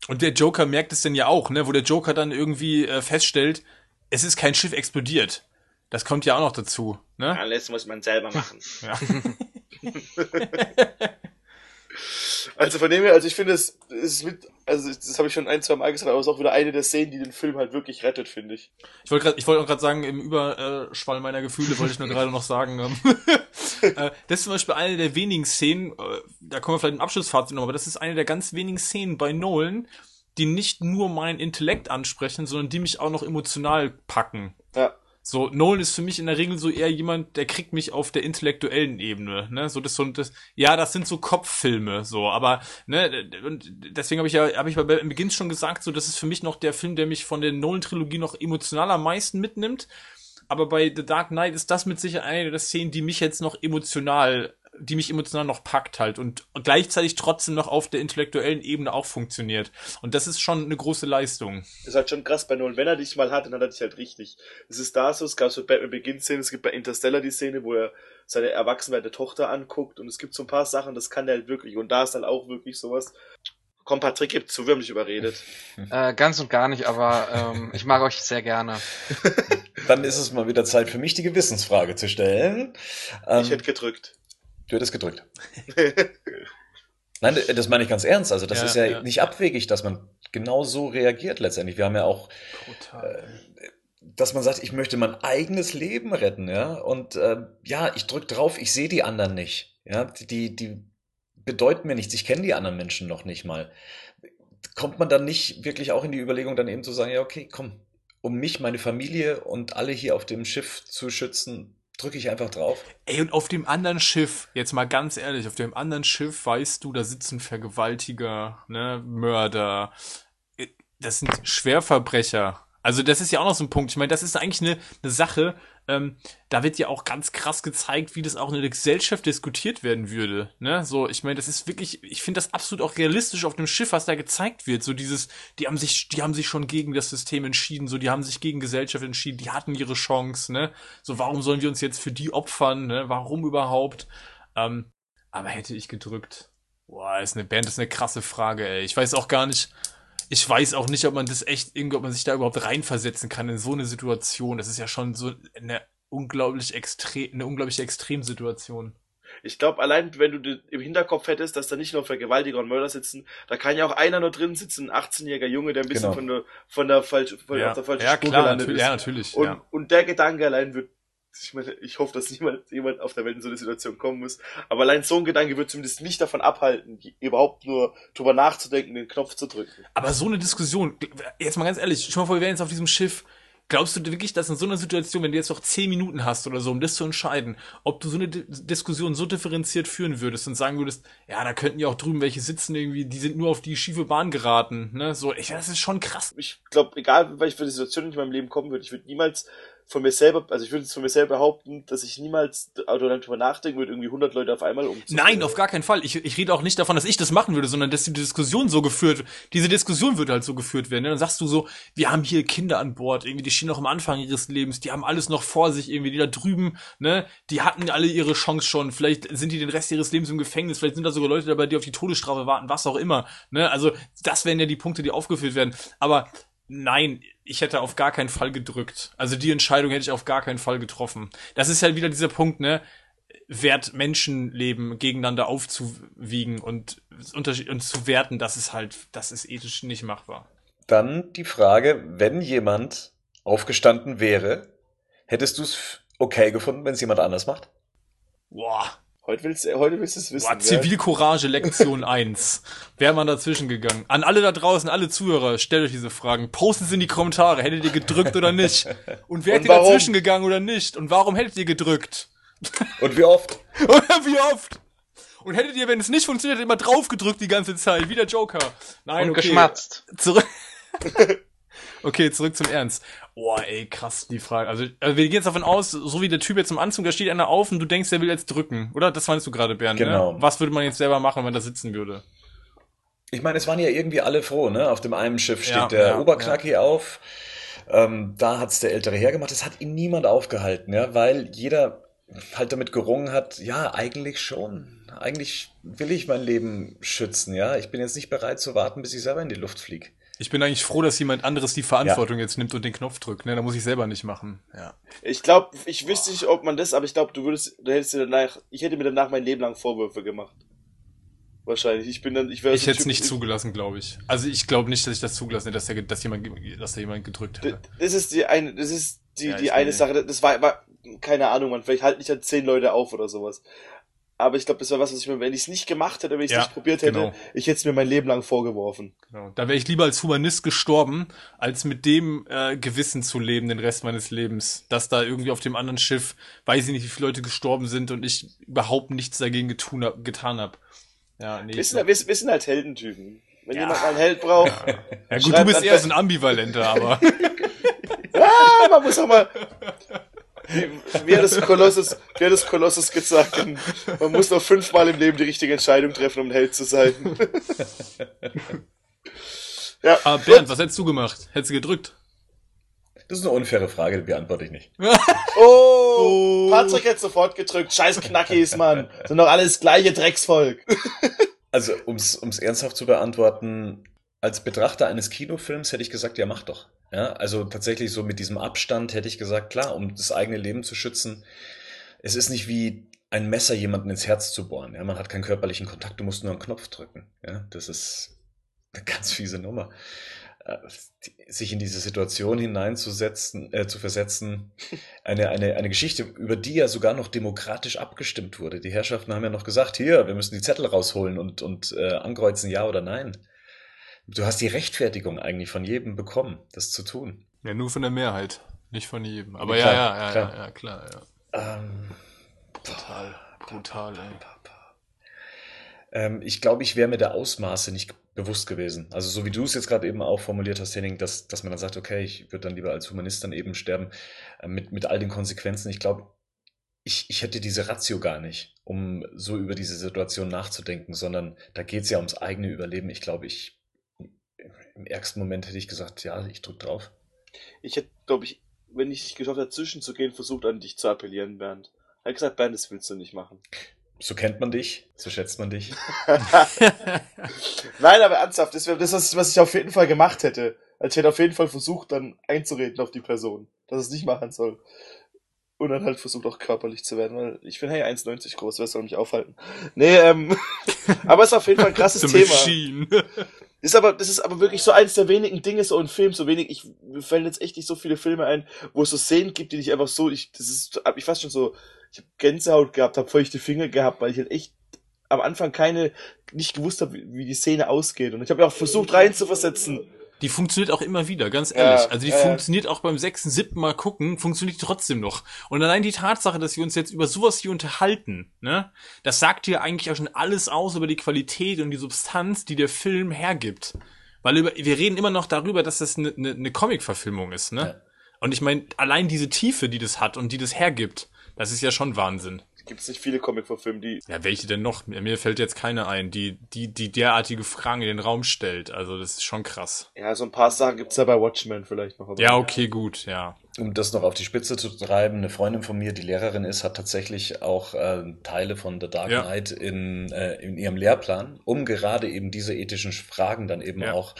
Und der Joker merkt es denn ja auch, ne, wo der Joker dann irgendwie äh, feststellt, es ist kein Schiff explodiert. Das kommt ja auch noch dazu, ne? Alles muss man selber machen. Ja. Also von dem her, also ich finde es, ist mit, also das habe ich schon ein, zwei Mal gesagt, aber es ist auch wieder eine der Szenen, die den Film halt wirklich rettet, finde ich. Ich wollte gerade, ich wollte auch gerade sagen, im Überschwall meiner Gefühle wollte ich nur gerade noch sagen, ähm, äh, das ist zum Beispiel eine der wenigen Szenen, äh, da kommen wir vielleicht im Abschlussfazit noch, aber das ist eine der ganz wenigen Szenen bei Nolan, die nicht nur meinen Intellekt ansprechen, sondern die mich auch noch emotional packen. Ja. So, Nolan ist für mich in der Regel so eher jemand, der kriegt mich auf der intellektuellen Ebene, ne? So das so das ja, das sind so Kopffilme so, aber ne und deswegen habe ich ja habe ich bei im Beginn schon gesagt, so das ist für mich noch der Film, der mich von der Nolan Trilogie noch emotional am meisten mitnimmt, aber bei The Dark Knight ist das mit Sicherheit eine der Szenen, die mich jetzt noch emotional, die mich emotional noch packt halt und gleichzeitig trotzdem noch auf der intellektuellen Ebene auch funktioniert. Und das ist schon eine große Leistung. Das ist halt schon krass bei Nolan. Wenn er dich mal hat, dann hat er dich halt richtig. Es ist da so, es gab so Batman Beginn Szene, es gibt bei Interstellar die Szene, wo er seine erwachsene Tochter anguckt und es gibt so ein paar Sachen, das kann der halt wirklich und da ist dann auch wirklich sowas. Komm, Patrick, gib zu, wir haben dich überredet. Äh, ganz und gar nicht, aber ähm, ich mag euch sehr gerne. Dann ist es mal wieder Zeit für mich, die Gewissensfrage zu stellen. Ähm, ich hätte gedrückt. Du hättest gedrückt. Nein, das meine ich ganz ernst. Also das Ja, ist ja, ja. nicht abwegig, dass man genau so reagiert letztendlich. Wir haben ja auch, Brutal. dass man sagt, ich möchte mein eigenes Leben retten, ja. Und äh, ja, ich drück drauf, ich sehe die anderen nicht. Ja, die, die bedeuten mir nichts. Ich kenne die anderen Menschen noch nicht mal. Kommt man dann nicht wirklich auch in die Überlegung, dann eben zu sagen, ja, okay, komm, um mich, meine Familie und alle hier auf dem Schiff zu schützen, drücke ich einfach drauf. Ey, und auf dem anderen Schiff, jetzt mal ganz ehrlich, auf dem anderen Schiff weißt du, da sitzen Vergewaltiger, ne, Mörder. Das sind Schwerverbrecher. Also das ist ja auch noch so ein Punkt. Ich meine, das ist eigentlich eine, eine Sache, ähm, da wird ja auch ganz krass gezeigt, wie das auch in der Gesellschaft diskutiert werden würde. Ne? So, ich meine, das ist wirklich, ich finde das absolut auch realistisch auf dem Schiff, was da gezeigt wird. So dieses, die haben sich, die haben sich schon gegen das System entschieden, so die haben sich gegen Gesellschaft entschieden, die hatten ihre Chance, ne? So, warum sollen wir uns jetzt für die opfern, ne? Warum überhaupt? Ähm, aber hätte ich gedrückt. Boah, ist eine Band, ist eine krasse Frage, ey. Ich weiß auch gar nicht, ich weiß auch nicht, ob man das echt irgendwie, ob man sich da überhaupt reinversetzen kann in so eine Situation. Das ist ja schon so eine unglaublich extrem, eine unglaubliche Extremsituation. Ich glaube, allein wenn du im Hinterkopf hättest, dass da nicht nur Vergewaltiger und Mörder sitzen, da kann ja auch einer nur drin sitzen, ein 18-jähriger Junge, der ein bisschen Genau. von der von der falschen von ja, auf der falschen ja Spur klar, gelandet natürlich, ist. ja, natürlich. Und, ja. und der Gedanke allein wird, ich meine, ich hoffe, dass niemand, jemand auf der Welt in so eine Situation kommen muss, aber allein so ein Gedanke wird zumindest mich davon abhalten, überhaupt nur drüber nachzudenken, den Knopf zu drücken. Aber so eine Diskussion, jetzt mal ganz ehrlich, schau mal vor, wir wären jetzt auf diesem Schiff. Glaubst du wirklich, dass in so einer Situation, wenn du jetzt noch zehn Minuten hast oder so, um das zu entscheiden, ob du so eine Di Diskussion so differenziert führen würdest und sagen würdest, ja, da könnten ja auch drüben welche sitzen irgendwie, die sind nur auf die schiefe Bahn geraten, ne? So, ich, das ist schon krass. Ich glaube, egal, welche für eine Situation ich in meinem Leben kommen würde, ich würde niemals von mir selber, also ich würde jetzt von mir selber behaupten, dass ich niemals oder darüber nachdenken würde, irgendwie 100 Leute auf einmal umzubringen. Nein, auf gar keinen Fall. Ich, ich rede auch nicht davon, dass ich das machen würde, sondern dass die Diskussion so geführt, diese Diskussion würde halt so geführt werden. Dann sagst du so, wir haben hier Kinder an Bord, irgendwie, die stehen noch am Anfang ihres Lebens, die haben alles noch vor sich, irgendwie, die da drüben, ne, die hatten alle ihre Chance schon, vielleicht sind die den Rest ihres Lebens im Gefängnis, vielleicht sind da sogar Leute dabei, die auf die Todesstrafe warten, was auch immer, ne, also, das wären ja die Punkte, die aufgeführt werden, aber Nein, ich hätte auf gar keinen Fall gedrückt. Also die Entscheidung hätte ich auf gar keinen Fall getroffen. Das ist halt wieder dieser Punkt, ne? Wert Menschenleben gegeneinander aufzuwiegen und, und zu werten, das ist halt, das ist ethisch nicht machbar. Dann die Frage, wenn jemand aufgestanden wäre, hättest du es okay gefunden, wenn es jemand anders macht? Boah, Heute willst, du- heute willst du es wissen. boah? Zivilcourage Lektion 1. Wäre man dazwischen gegangen. An alle da draußen, alle Zuhörer, stellt euch diese Fragen. Postet es in die Kommentare. Hättet ihr gedrückt oder nicht? Und hätte warum? dazwischen gegangen oder nicht? Und warum hättet ihr gedrückt? Und wie oft? Wie oft? Und hättet ihr, wenn es nicht funktioniert, immer drauf gedrückt die ganze Zeit, wie der Joker. Nein, Und okay. geschmatzt. Zurück. Okay, zurück zum Ernst. Boah, ey, krass, die Frage. Also, also wir gehen jetzt davon aus, so wie der Typ jetzt im Anzug, da steht einer auf und du denkst, der will jetzt drücken. Oder? Das meinst du gerade, Bernd, Genau. ne? Was würde man jetzt selber machen, wenn da sitzen würde? Ich meine, es waren ja irgendwie alle froh, ne? Auf dem einen Schiff steht Ja, der ja, Oberknacki auf. Ähm, da hat's der ältere hergemacht. Das hat ihn niemand aufgehalten, ja, weil jeder halt damit gerungen hat, ja, eigentlich schon. Eigentlich will ich mein Leben schützen, ja. Ich bin jetzt nicht bereit zu warten, bis ich selber in die Luft fliege. Ich bin eigentlich froh, dass jemand anderes die Verantwortung jetzt nimmt und den Knopf drückt, ne? Da muss ich selber nicht machen. Ja. Ich glaube, ich wüsste nicht, ob man das, aber ich glaube, du würdest, du hättest dir danach, ich hätte mir danach mein Leben lang Vorwürfe gemacht. Wahrscheinlich. Ich bin dann, ich wäre Ich so hätte es nicht zugelassen, glaube ich. Also ich glaube nicht, dass ich das zugelassen hätte, dass, der, dass, jemand, dass da jemand gedrückt hätte. Das ist die eine, das ist die, Ja, die eine Sache. Das war, war, keine Ahnung, man, vielleicht halten nicht dann zehn Leute auf oder sowas. Aber ich glaube, das war was, was ich mir, wenn ich es nicht gemacht hätte, wenn ich es Ja, nicht probiert hätte, genau. ich hätte es mir mein Leben lang vorgeworfen. Genau. Da wäre ich lieber als Humanist gestorben, als mit dem äh, Gewissen zu leben, den Rest meines Lebens. Dass da irgendwie auf dem anderen Schiff, weiß ich nicht, wie viele Leute gestorben sind und ich überhaupt nichts dagegen getun hab, getan habe. Ja, nee. Wir sind, wir, wir sind halt Heldentypen. Wenn Ja. jemand einen Held braucht, ja gut, schreibt du bist eher so ein Ambivalenter, aber ah, man muss auch mal, wie, hat das Kolossus, wie hat Kolossus gesagt? Man muss noch fünfmal im Leben die richtige Entscheidung treffen, um ein Held zu sein. ja. Aber Bernd, was hättest du gemacht? Hättest du gedrückt? Das ist eine unfaire Frage, die beantworte ich nicht. oh, oh, Patrick hätte sofort gedrückt. Scheiß Knackis, Mann. Sind doch alles gleiche Drecksvolk. also, ums, ums ernsthaft zu beantworten, als Betrachter eines Kinofilms hätte ich gesagt, ja, mach doch. Ja, also tatsächlich so mit diesem Abstand hätte ich gesagt, klar, um das eigene Leben zu schützen. Es ist nicht wie ein Messer jemanden ins Herz zu bohren. Ja, man hat keinen körperlichen Kontakt, du musst nur einen Knopf drücken. Ja, das ist eine ganz fiese Nummer. Äh, sich in diese Situation hineinzusetzen, äh, zu versetzen, eine, eine, eine Geschichte, über die ja sogar noch demokratisch abgestimmt wurde. Die Herrschaften haben ja noch gesagt, hier, wir müssen die Zettel rausholen und, und äh, ankreuzen, ja oder nein. Du hast die Rechtfertigung eigentlich von jedem bekommen, das zu tun. Ja, nur von der Mehrheit, nicht von jedem. Aber ja, ja, ja, klar. ja, ja, klar, ja. Ähm, brutal, brutal, ey. Ähm, ich glaube, ich wäre mir der Ausmaße nicht bewusst gewesen. Also so wie du es jetzt gerade eben auch formuliert hast, Henning, dass, dass man dann sagt, okay, ich würde dann lieber als Humanist dann eben sterben, äh, mit, mit all den Konsequenzen. Ich glaube, ich, ich hätte diese Ratio gar nicht, um so über diese Situation nachzudenken, sondern da geht es ja ums eigene Überleben. Ich glaube, ich im ärgsten Moment hätte ich gesagt, ja, ich drück drauf. Ich hätte, glaube ich, wenn ich es geschafft hätte, dazwischen zu gehen, versucht an dich zu appellieren, Bernd. Er hat gesagt, Bernd, das willst du nicht machen. So kennt man dich, so schätzt man dich. Nein, aber ernsthaft, das wäre das, was ich auf jeden Fall gemacht hätte. Also ich hätte auf jeden Fall versucht, dann einzureden auf die Person, dass es nicht machen soll. Und dann halt versucht auch körperlich zu werden, weil ich bin hey 1,90 groß, wer soll mich aufhalten? Nee, ähm, aber es ist auf jeden Fall ein krasses Thema. Ist aber, das ist aber wirklich so eins der wenigen Dinge so in Film, so wenig, ich, mir fallen jetzt echt nicht so viele Filme ein, wo es so Szenen gibt, die dich einfach so, ich, das ist, hab ich fast schon so, ich habe Gänsehaut gehabt, hab feuchte Finger gehabt, weil ich halt echt am Anfang keine, nicht gewusst habe, wie, wie die Szene ausgeht. Und ich habe ja auch versucht reinzuversetzen. Die funktioniert auch immer wieder, ganz ehrlich. Ja, also die äh, funktioniert auch beim sechsten, siebten Mal gucken, funktioniert trotzdem noch. Und allein die Tatsache, dass wir uns jetzt über sowas hier unterhalten, ne, das sagt dir eigentlich auch schon alles aus über die Qualität und die Substanz, die der Film hergibt. Weil über, wir reden immer noch darüber, dass das eine, eine, eine Comic-Verfilmung ist, ne? Ja. Und ich meine, allein diese Tiefe, die das hat und die das hergibt, das ist ja schon Wahnsinn gibt es nicht viele Comic-Verfilme, die. Ja, welche denn noch? Mir fällt jetzt keine ein, die, die, die derartige Fragen in den Raum stellt. Also das ist schon krass. Ja, so ein paar Sachen gibt's ja bei Watchmen vielleicht noch. ja, okay, gut, ja. Um das noch auf die Spitze zu treiben, eine Freundin von mir, die Lehrerin ist, hat tatsächlich auch äh, Teile von The Dark Knight ja. in, äh, in ihrem Lehrplan, um gerade eben diese ethischen Fragen dann eben ja. auch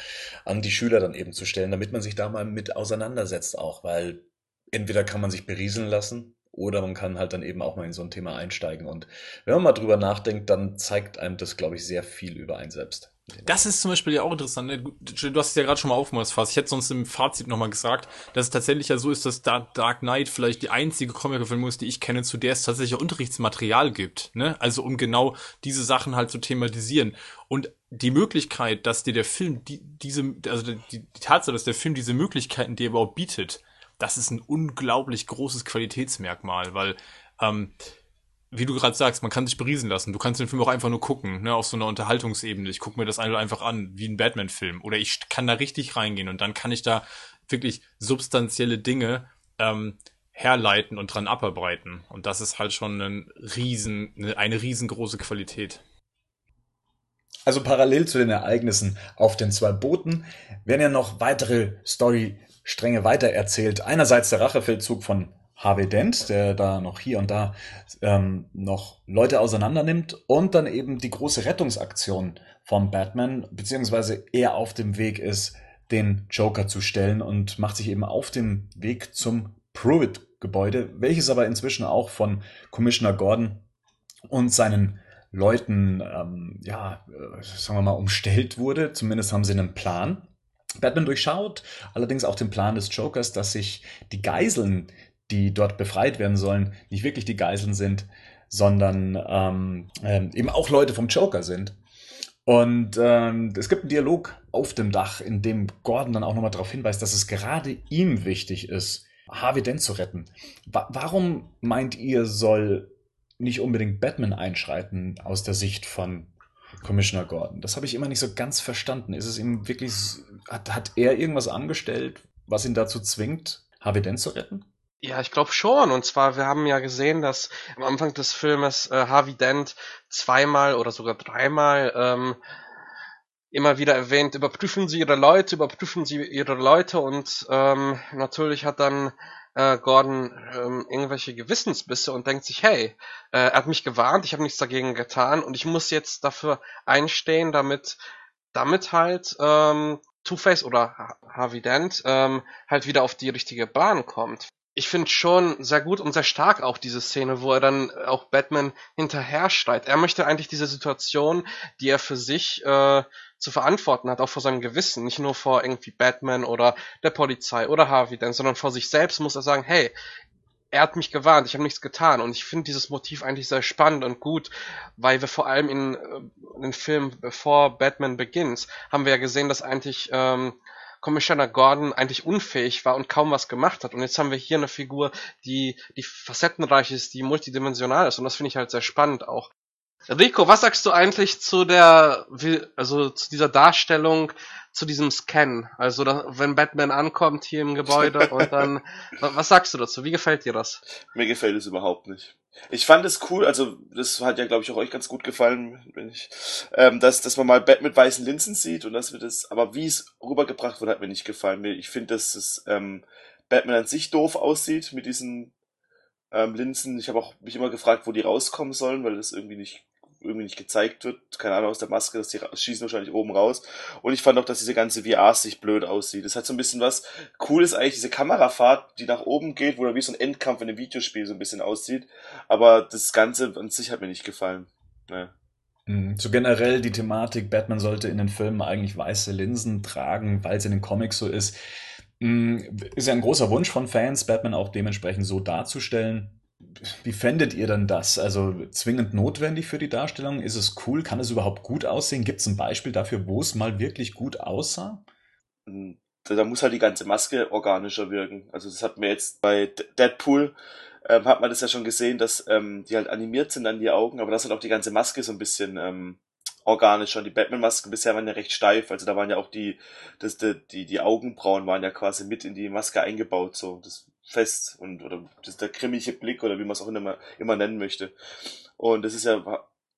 an die Schüler dann eben zu stellen, damit man sich da mal mit auseinandersetzt auch, weil entweder kann man sich berieseln lassen oder man kann halt dann eben auch mal in so ein Thema einsteigen. Und wenn man mal drüber nachdenkt, dann zeigt einem das, glaube ich, sehr viel über einen selbst. Das ist zum Beispiel ja auch interessant. Ne? Du hast es ja gerade schon mal aufgemacht, fast. Ich hätte sonst im Fazit nochmal gesagt, dass es tatsächlich ja so ist, dass Dark Knight vielleicht die einzige Comic-Verfilmung ist, die ich kenne, zu der es tatsächlich Unterrichtsmaterial gibt. Ne? Also um genau diese Sachen halt zu thematisieren. Und die Möglichkeit, dass dir der Film die, diese, also die, die Tatsache, dass der Film diese Möglichkeiten dir überhaupt bietet, das ist ein unglaublich großes Qualitätsmerkmal, weil, ähm, wie du gerade sagst, man kann sich beriesen lassen. Du kannst den Film auch einfach nur gucken, ne, auf so einer Unterhaltungsebene. Ich gucke mir das einfach an, wie ein Batman-Film. Oder ich kann da richtig reingehen und dann kann ich da wirklich substanzielle Dinge ähm, herleiten und dran abarbeiten. Und das ist halt schon ein riesen, eine, eine riesengroße Qualität. Also parallel zu den Ereignissen auf den zwei Booten werden ja noch weitere Story Stränge weitererzählt. Einerseits der Rachefeldzug von Harvey Dent, der da noch hier und da ähm, noch Leute auseinandernimmt und dann eben die große Rettungsaktion von Batman, beziehungsweise er auf dem Weg ist, den Joker zu stellen und macht sich eben auf dem Weg zum Pruitt-Gebäude, welches aber inzwischen auch von Commissioner Gordon und seinen Leuten, ähm, ja, äh, sagen wir mal, umstellt wurde. Zumindest haben sie einen Plan. Batman durchschaut allerdings auch den Plan des Jokers, dass sich die Geiseln, die dort befreit werden sollen, nicht wirklich die Geiseln sind, sondern ähm, ähm, eben auch Leute vom Joker sind. Und ähm, es gibt einen Dialog auf dem Dach, in dem Gordon dann auch nochmal darauf hinweist, dass es gerade ihm wichtig ist, Harvey Dent zu retten. Wa warum meint ihr, soll nicht unbedingt Batman einschreiten aus der Sicht von Commissioner Gordon. Das habe ich immer nicht so ganz verstanden. Ist es ihm wirklich, hat, hat er irgendwas angestellt, was ihn dazu zwingt, Harvey Dent zu retten? Ja, ich glaube schon. Und zwar, wir haben ja gesehen, dass am Anfang des Filmes äh, Harvey Dent zweimal oder sogar dreimal ähm, immer wieder erwähnt, überprüfen Sie Ihre Leute, überprüfen Sie Ihre Leute und ähm, natürlich hat dann äh, Gordon ähm, irgendwelche Gewissensbisse und denkt sich, hey, äh, er hat mich gewarnt, ich habe nichts dagegen getan und ich muss jetzt dafür einstehen, damit damit halt ähm, Two-Face oder Harvey Dent ähm, halt wieder auf die richtige Bahn kommt ich finde schon sehr gut und sehr stark auch diese Szene, wo er dann auch Batman hinterher schreit. Er möchte eigentlich diese Situation, die er für sich äh, zu verantworten hat, auch vor seinem Gewissen, nicht nur vor irgendwie Batman oder der Polizei oder Harvey Dent, sondern vor sich selbst muss er sagen, hey, er hat mich gewarnt, ich habe nichts getan und ich finde dieses Motiv eigentlich sehr spannend und gut, weil wir vor allem in, äh, in den Film bevor Batman beginnt, haben wir ja gesehen, dass eigentlich ähm, Commissioner Gordon eigentlich unfähig war und kaum was gemacht hat. Und jetzt haben wir hier eine Figur, die, die facettenreich ist, die multidimensional ist. Und das finde ich halt sehr spannend auch. Rico, was sagst du eigentlich zu der, also zu dieser Darstellung, zu diesem Scan? Also, wenn Batman ankommt hier im Gebäude und dann, was sagst du dazu? Wie gefällt dir das? Mir gefällt es überhaupt nicht. Ich fand es cool, also das hat ja, glaube ich, auch euch ganz gut gefallen, wenn ich, ähm, dass, dass man mal Bett mit weißen Linsen sieht und dass wir das, aber wie es rübergebracht wurde, hat mir nicht gefallen. Ich finde, dass es ähm, Batman an sich doof aussieht mit diesen ähm, Linsen. Ich habe auch mich immer gefragt, wo die rauskommen sollen, weil das irgendwie nicht irgendwie nicht gezeigt wird, keine Ahnung, aus der Maske, dass die schießen wahrscheinlich oben raus. Und ich fand auch, dass diese ganze VR-Sicht blöd aussieht. Das hat so ein bisschen was cool ist eigentlich diese Kamerafahrt, die nach oben geht, wo er wie so ein Endkampf in einem Videospiel so ein bisschen aussieht. Aber das Ganze an sich hat mir nicht gefallen. Ja. Mhm. So generell die Thematik, Batman sollte in den Filmen eigentlich weiße Linsen tragen, weil es in den Comics so ist. Mhm. Ist ja ein großer Wunsch von Fans, Batman auch dementsprechend so darzustellen. Wie fändet ihr denn das? Also zwingend notwendig für die Darstellung? Ist es cool? Kann es überhaupt gut aussehen? Gibt es ein Beispiel dafür, wo es mal wirklich gut aussah? Hm, da muss halt die ganze Maske organischer wirken. Also das hat mir jetzt bei Deadpool ähm, hat man das ja schon gesehen, dass ähm, die halt animiert sind an die Augen, aber das hat auch die ganze Maske so ein bisschen ähm, organischer. Die Batman-Masken bisher waren ja recht steif, also da waren ja auch die, das, die, die Augenbrauen waren ja quasi mit in die Maske eingebaut. So, das fest und oder das ist der grimmige Blick oder wie man es auch immer, immer nennen möchte. Und das ist ja,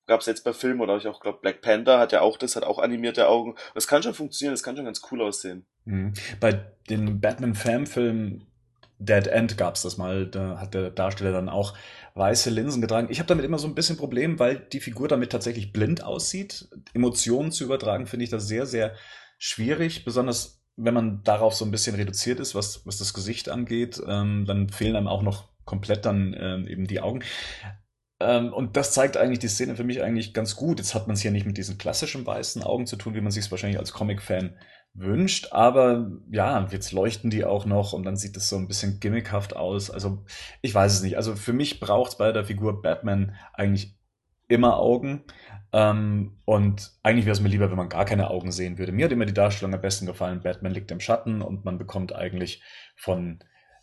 gab es jetzt bei Filmen oder ich auch glaube Black Panther hat ja auch das, hat auch animierte Augen. Das kann schon funktionieren, das kann schon ganz cool aussehen. Mhm. Bei den Batman-Fan-Filmen Dead End gab es das mal, da hat der Darsteller dann auch weiße Linsen getragen. Ich habe damit immer so ein bisschen Problem, weil die Figur damit tatsächlich blind aussieht. Emotionen zu übertragen finde ich das sehr, sehr schwierig, besonders wenn man darauf so ein bisschen reduziert ist, was, was das Gesicht angeht, ähm, dann fehlen einem auch noch komplett dann ähm, eben die Augen. Ähm, und das zeigt eigentlich die Szene für mich eigentlich ganz gut. Jetzt hat man es hier nicht mit diesen klassischen weißen Augen zu tun, wie man sich es wahrscheinlich als Comic-Fan wünscht, aber ja, jetzt leuchten die auch noch und dann sieht es so ein bisschen gimmickhaft aus. Also ich weiß es nicht. Also für mich braucht es bei der Figur Batman eigentlich immer Augen. Ähm, und eigentlich wäre es mir lieber, wenn man gar keine Augen sehen würde. Mir hat immer die Darstellung am besten gefallen. Batman liegt im Schatten und man bekommt eigentlich von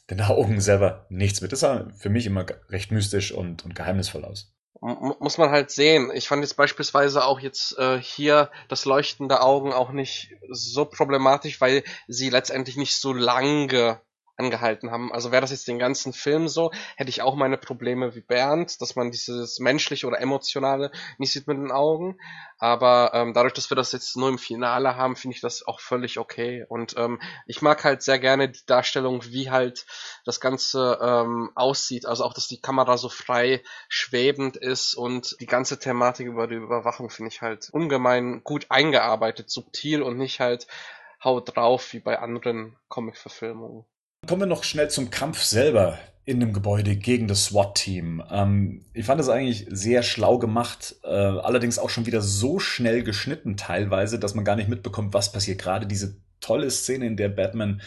den Augen selber nichts mit. Das sah für mich immer recht mystisch und, und geheimnisvoll aus. Muss man halt sehen. Ich fand jetzt beispielsweise auch jetzt äh, hier das Leuchten der Augen auch nicht so problematisch, weil sie letztendlich nicht so lange angehalten haben. Also wäre das jetzt den ganzen Film so, hätte ich auch meine Probleme wie Bernd, dass man dieses menschliche oder emotionale nicht sieht mit den Augen. Aber ähm, dadurch, dass wir das jetzt nur im Finale haben, finde ich das auch völlig okay. Und ähm, ich mag halt sehr gerne die Darstellung, wie halt das Ganze ähm, aussieht. Also auch, dass die Kamera so frei schwebend ist und die ganze Thematik über die Überwachung finde ich halt ungemein gut eingearbeitet, subtil und nicht halt haut drauf wie bei anderen Comic-Verfilmungen. Kommen wir noch schnell zum Kampf selber in dem Gebäude gegen das SWAT-Team. Ähm, ich fand das eigentlich sehr schlau gemacht, äh, allerdings auch schon wieder so schnell geschnitten teilweise, dass man gar nicht mitbekommt, was passiert. Gerade diese tolle Szene, in der Batman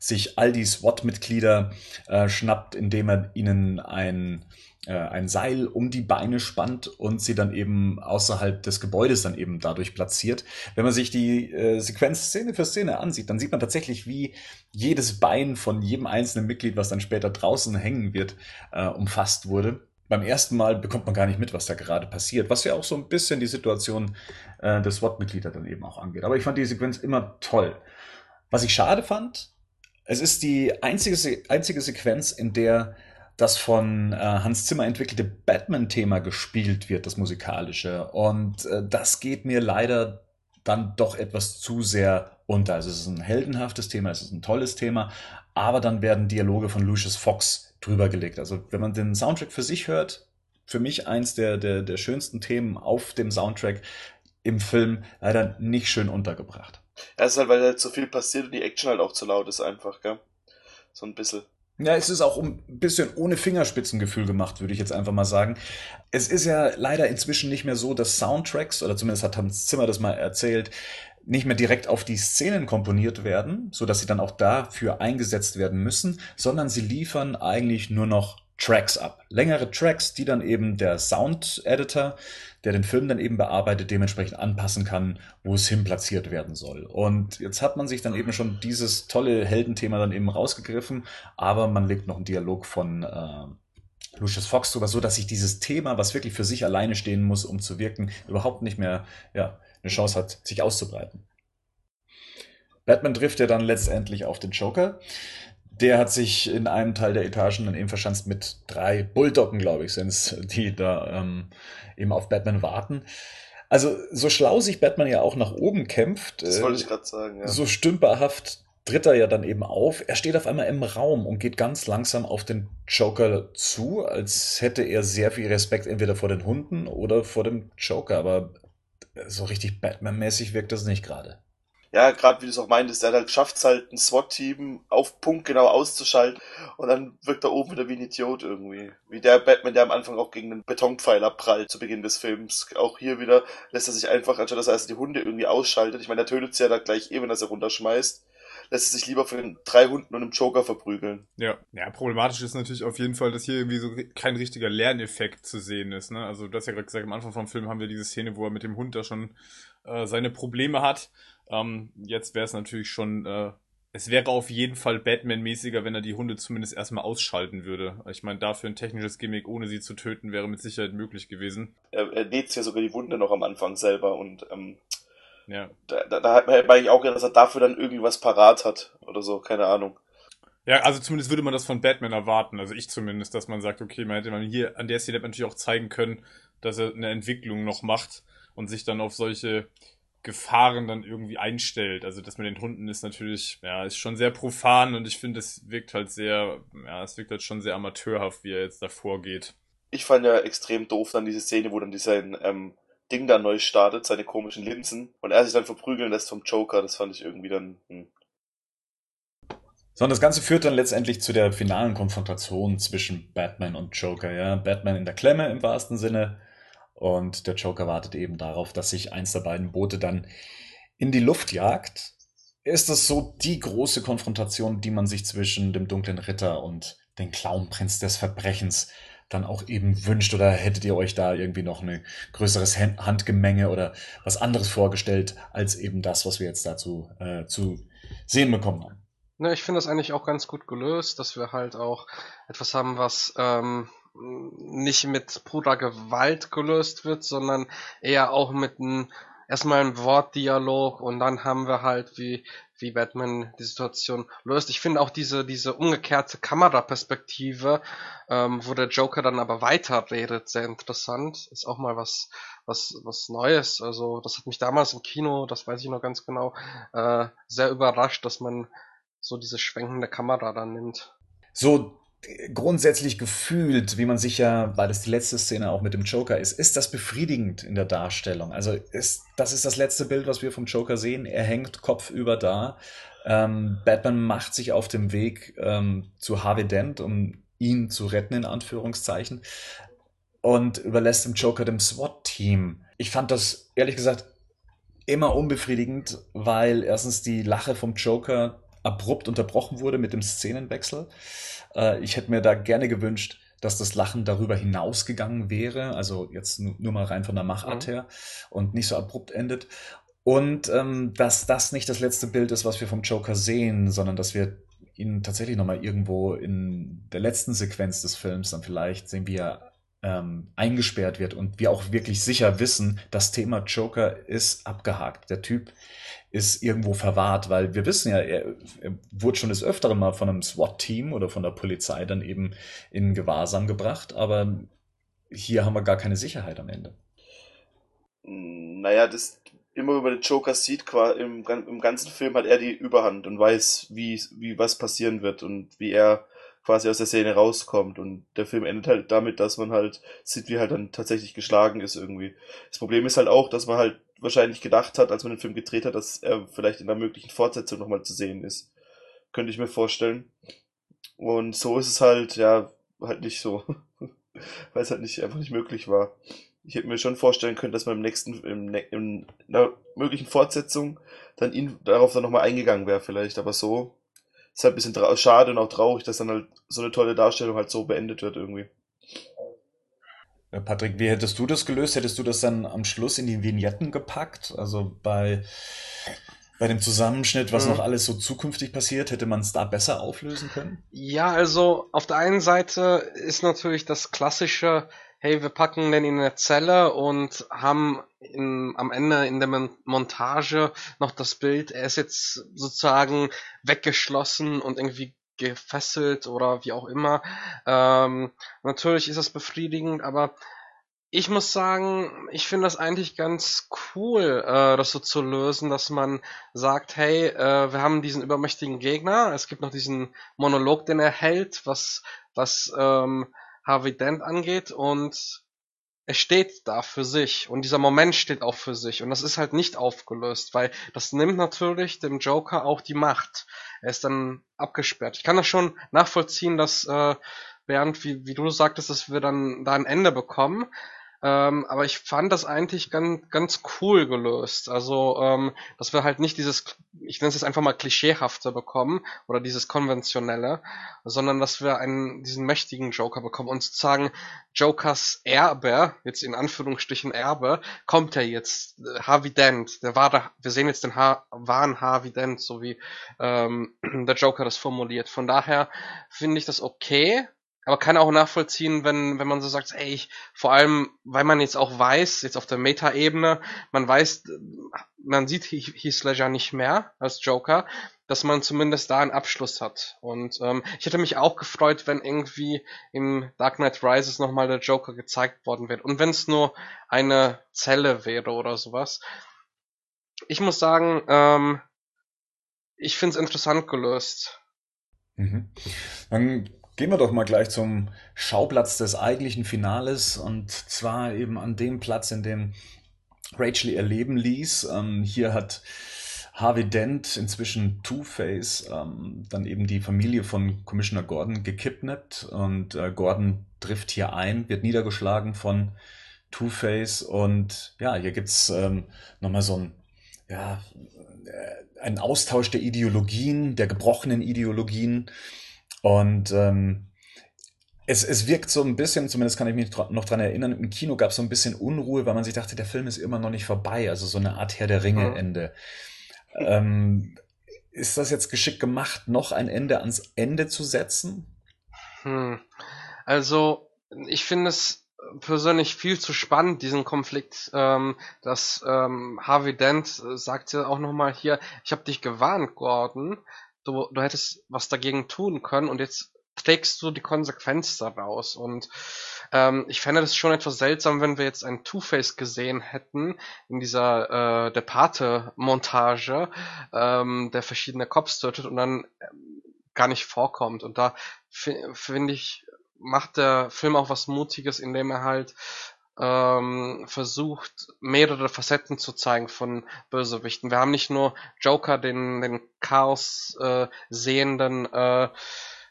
sich all die SWAT-Mitglieder äh, schnappt, indem er ihnen ein ein Seil um die Beine spannt und sie dann eben außerhalb des Gebäudes dann eben dadurch platziert. Wenn man sich die äh, Sequenz Szene für Szene ansieht, dann sieht man tatsächlich, wie jedes Bein von jedem einzelnen Mitglied, was dann später draußen hängen wird, äh, umfasst wurde. Beim ersten Mal bekommt man gar nicht mit, was da gerade passiert, was ja auch so ein bisschen die Situation äh, des SWAT-Mitglieder dann eben auch angeht. Aber ich fand die Sequenz immer toll. Was ich schade fand, Es ist die einzige, einzige Sequenz, in der das von äh, Hans Zimmer entwickelte Batman-Thema gespielt wird, das musikalische. Und äh, das geht mir leider dann doch etwas zu sehr unter. Also es ist ein heldenhaftes Thema, es ist ein tolles Thema, aber dann werden Dialoge von Lucius Fox drüber gelegt. Also wenn man den Soundtrack für sich hört, für mich eins der, der, der schönsten Themen auf dem Soundtrack im Film leider nicht schön untergebracht. Ja, ist halt, weil halt so viel passiert und die Action halt auch zu laut ist einfach, gell? So ein bisschen. Ja, es ist auch ein bisschen ohne Fingerspitzengefühl gemacht, würde ich jetzt einfach mal sagen. Es ist ja leider inzwischen nicht mehr so, dass Soundtracks, oder zumindest hat Hans Zimmer das mal erzählt, nicht mehr direkt auf die Szenen komponiert werden, so dass sie dann auch dafür eingesetzt werden müssen, sondern sie liefern eigentlich nur noch Tracks ab. Längere Tracks, die dann eben der Sound-Editor, der den Film dann eben bearbeitet, dementsprechend anpassen kann, wo es hin platziert werden soll. Und jetzt hat man sich dann eben schon dieses tolle Heldenthema dann eben rausgegriffen, aber man legt noch einen Dialog von äh, Lucius Fox drüber, so dass sich dieses Thema, was wirklich für sich alleine stehen muss, um zu wirken, überhaupt nicht mehr ja, eine Chance hat, sich auszubreiten. Batman trifft ja dann letztendlich auf den Joker. Der hat sich in einem Teil der Etagen dann eben verschanzt mit drei Bulldoggen, glaube ich, sind es, die da ähm, eben auf Batman warten. Also so schlau sich Batman ja auch nach oben kämpft, das wollte ich gerade sagen, ja. so stümperhaft tritt er ja dann eben auf. Er steht auf einmal im Raum und geht ganz langsam auf den Joker zu, als hätte er sehr viel Respekt entweder vor den Hunden oder vor dem Joker. Aber so richtig Batman-mäßig wirkt das nicht gerade ja, gerade wie du es auch meintest, der halt schafft es halt, ein SWAT-Team auf Punkt genau auszuschalten und dann wirkt er oben wieder wie ein Idiot irgendwie. Wie der Batman, der am Anfang auch gegen einen Betonpfeiler prallt zu Beginn des Films. Auch hier wieder lässt er sich einfach, anstatt dass er erst die Hunde irgendwie ausschaltet, ich meine, der tötet sie ja da gleich eh, wenn er sie runterschmeißt, lässt sich lieber von den drei Hunden und einem Joker verprügeln. Ja, ja, problematisch ist natürlich auf jeden Fall, dass hier irgendwie so kein richtiger Lerneffekt zu sehen ist. Ne? Also du hast ja gerade gesagt, am Anfang vom Film haben wir diese Szene, wo er mit dem Hund da schon äh, seine Probleme hat ähm, jetzt wäre es natürlich schon, äh, es wäre auf jeden Fall Batman-mäßiger, wenn er die Hunde zumindest erstmal ausschalten würde. Ich meine, dafür ein technisches Gimmick, ohne sie zu töten, wäre mit Sicherheit möglich gewesen. Er, er näht ja sogar die Wunde noch am Anfang selber und ähm, ja. da, da, da man eigentlich auch gedacht, dass er dafür dann irgendwie was parat hat oder so, keine Ahnung. Ja, also zumindest würde man das von Batman erwarten, also ich zumindest, dass man sagt, okay, man hätte man hier an der Szene natürlich auch zeigen können, dass er eine Entwicklung noch macht und sich dann auf solche Gefahren dann irgendwie einstellt. Also das mit den Hunden ist natürlich, ja, ist schon sehr profan und ich finde, es wirkt halt sehr, ja, es wirkt halt schon sehr amateurhaft, wie er jetzt da vorgeht. Ich fand ja extrem doof dann diese Szene, wo dann dieser ähm, Ding da neu startet, seine komischen Linsen, und er sich dann verprügeln lässt vom Joker. Das fand ich irgendwie dann. Hm. Sondern das Ganze führt dann letztendlich zu der finalen Konfrontation zwischen Batman und Joker. Ja, Batman in der Klemme im wahrsten Sinne, und der Joker wartet eben darauf, dass sich eins der beiden Boote dann in die Luft jagt. Ist das so die große Konfrontation, die man sich zwischen dem dunklen Ritter und dem Clownprinz des Verbrechens dann auch eben wünscht? Oder hättet ihr euch da irgendwie noch ein größeres Handgemenge oder was anderes vorgestellt, als eben das, was wir jetzt dazu äh, zu sehen bekommen haben? Ne, ich finde das eigentlich auch ganz gut gelöst, dass wir halt auch etwas haben, was ähm, nicht mit purer Gewalt gelöst wird, sondern eher auch mit einem erstmal ein Wortdialog und dann haben wir halt wie wie Batman die Situation löst. Ich finde auch diese diese umgekehrte Kameraperspektive, ähm, wo der Joker dann aber weiter redet, sehr interessant. Ist auch mal was was was Neues. Also das hat mich damals im Kino, das weiß ich noch ganz genau, äh, sehr überrascht, dass man so diese schwenkende Kamera dann nimmt. So grundsätzlich gefühlt, wie man sich ja, weil das die letzte Szene auch mit dem Joker ist, ist das befriedigend in der Darstellung. Also ist, das ist das letzte Bild, was wir vom Joker sehen. Er hängt kopfüber da. Ähm, Batman macht sich auf dem Weg ähm, zu Harvey Dent, um ihn zu retten, in Anführungszeichen. Und überlässt dem Joker dem SWAT-Team. Ich fand das, ehrlich gesagt, immer unbefriedigend, weil erstens die Lache vom Joker abrupt unterbrochen wurde mit dem Szenenwechsel. Äh, ich hätte mir da gerne gewünscht, dass das Lachen darüber hinausgegangen wäre, also jetzt nur mal rein von der Machart mhm. her und nicht so abrupt endet. Und ähm, dass das nicht das letzte Bild ist, was wir vom Joker sehen, sondern dass wir ihn tatsächlich nochmal irgendwo in der letzten Sequenz des Films dann vielleicht sehen, wie er ähm, eingesperrt wird und wir auch wirklich sicher wissen, das Thema Joker ist abgehakt. Der Typ ist irgendwo verwahrt, weil wir wissen ja, er, er wurde schon des Öfteren mal von einem SWAT-Team oder von der Polizei dann eben in Gewahrsam gebracht, aber hier haben wir gar keine Sicherheit am Ende. Naja, das immer über den Joker sieht, im, im ganzen Film hat er die Überhand und weiß, wie, wie was passieren wird und wie er quasi aus der Szene rauskommt. Und der Film endet halt damit, dass man halt sieht, wie halt dann tatsächlich geschlagen ist irgendwie. Das Problem ist halt auch, dass man halt wahrscheinlich gedacht hat, als man den Film gedreht hat, dass er vielleicht in einer möglichen Fortsetzung nochmal zu sehen ist. Könnte ich mir vorstellen. Und so ist es halt, ja, halt nicht so. Weil es halt nicht, einfach nicht möglich war. Ich hätte mir schon vorstellen können, dass man im nächsten, im, in einer möglichen Fortsetzung dann ihn darauf dann nochmal eingegangen wäre vielleicht. Aber so ist halt ein bisschen schade und auch traurig, dass dann halt so eine tolle Darstellung halt so beendet wird irgendwie. Patrick, wie hättest du das gelöst? Hättest du das dann am Schluss in die Vignetten gepackt? Also bei, bei dem Zusammenschnitt, was mhm. noch alles so zukünftig passiert, hätte man es da besser auflösen können? Ja, also auf der einen Seite ist natürlich das klassische, hey, wir packen den in eine Zelle und haben in, am Ende in der Montage noch das Bild, er ist jetzt sozusagen weggeschlossen und irgendwie gefesselt oder wie auch immer. Ähm, natürlich ist das befriedigend, aber ich muss sagen, ich finde das eigentlich ganz cool, äh, das so zu lösen, dass man sagt, hey, äh, wir haben diesen übermächtigen Gegner, es gibt noch diesen Monolog, den er hält, was, was ähm, Harvey Dent angeht und er steht da für sich und dieser Moment steht auch für sich und das ist halt nicht aufgelöst, weil das nimmt natürlich dem Joker auch die Macht. Er ist dann abgesperrt. Ich kann das schon nachvollziehen, dass äh, Bernd, wie, wie du sagtest, dass wir dann da ein Ende bekommen. Ähm, aber ich fand das eigentlich ganz, ganz cool gelöst. Also, ähm, dass wir halt nicht dieses, ich nenne es jetzt einfach mal klischeehafte bekommen oder dieses konventionelle, sondern dass wir einen, diesen mächtigen Joker bekommen und sozusagen Jokers Erbe, jetzt in Anführungsstrichen Erbe, kommt ja jetzt, äh, Harvey Dent, der war da, wir sehen jetzt den ha wahren Harvey Dent, so wie ähm, der Joker das formuliert. Von daher finde ich das okay, aber kann auch nachvollziehen, wenn, wenn man so sagt, ey, ich, vor allem, weil man jetzt auch weiß, jetzt auf der Meta-Ebene, man weiß, man sieht Heath Ledger nicht mehr als Joker, dass man zumindest da einen Abschluss hat. Und ähm, ich hätte mich auch gefreut, wenn irgendwie in Dark Knight Rises nochmal der Joker gezeigt worden wäre. Und wenn es nur eine Zelle wäre oder sowas. Ich muss sagen, ähm, ich finde es interessant gelöst. Mhm. Dann Gehen wir doch mal gleich zum Schauplatz des eigentlichen Finales und zwar eben an dem Platz, in dem Rachel ihr Leben ließ. Ähm, hier hat Harvey Dent, inzwischen Two-Face, ähm, dann eben die Familie von Commissioner Gordon gekidnappt und äh, Gordon trifft hier ein, wird niedergeschlagen von Two-Face und ja, hier gibt's ähm, nochmal so ein, ja, äh, einen Austausch der Ideologien, der gebrochenen Ideologien und ähm, es, es wirkt so ein bisschen, zumindest kann ich mich noch dran erinnern, im Kino gab es so ein bisschen Unruhe, weil man sich dachte, der Film ist immer noch nicht vorbei, also so eine Art Herr der Ringe-Ende. Mhm. Ähm, ist das jetzt geschickt gemacht, noch ein Ende ans Ende zu setzen? Hm. Also, ich finde es persönlich viel zu spannend, diesen Konflikt, ähm, dass ähm, Harvey Dent äh, sagt ja auch nochmal hier, ich habe dich gewarnt, Gordon, du, du hättest was dagegen tun können und jetzt trägst du die Konsequenz daraus. Und ähm, ich fände das schon etwas seltsam, wenn wir jetzt ein Two-Face gesehen hätten in dieser äh, Departe-Montage, ähm, der verschiedene Cops tötet und dann ähm, gar nicht vorkommt. Und da finde ich, macht der Film auch was Mutiges, indem er halt ähm, versucht, mehrere Facetten zu zeigen von Bösewichten. Wir haben nicht nur Joker, den, den Chaos äh, sehenden äh,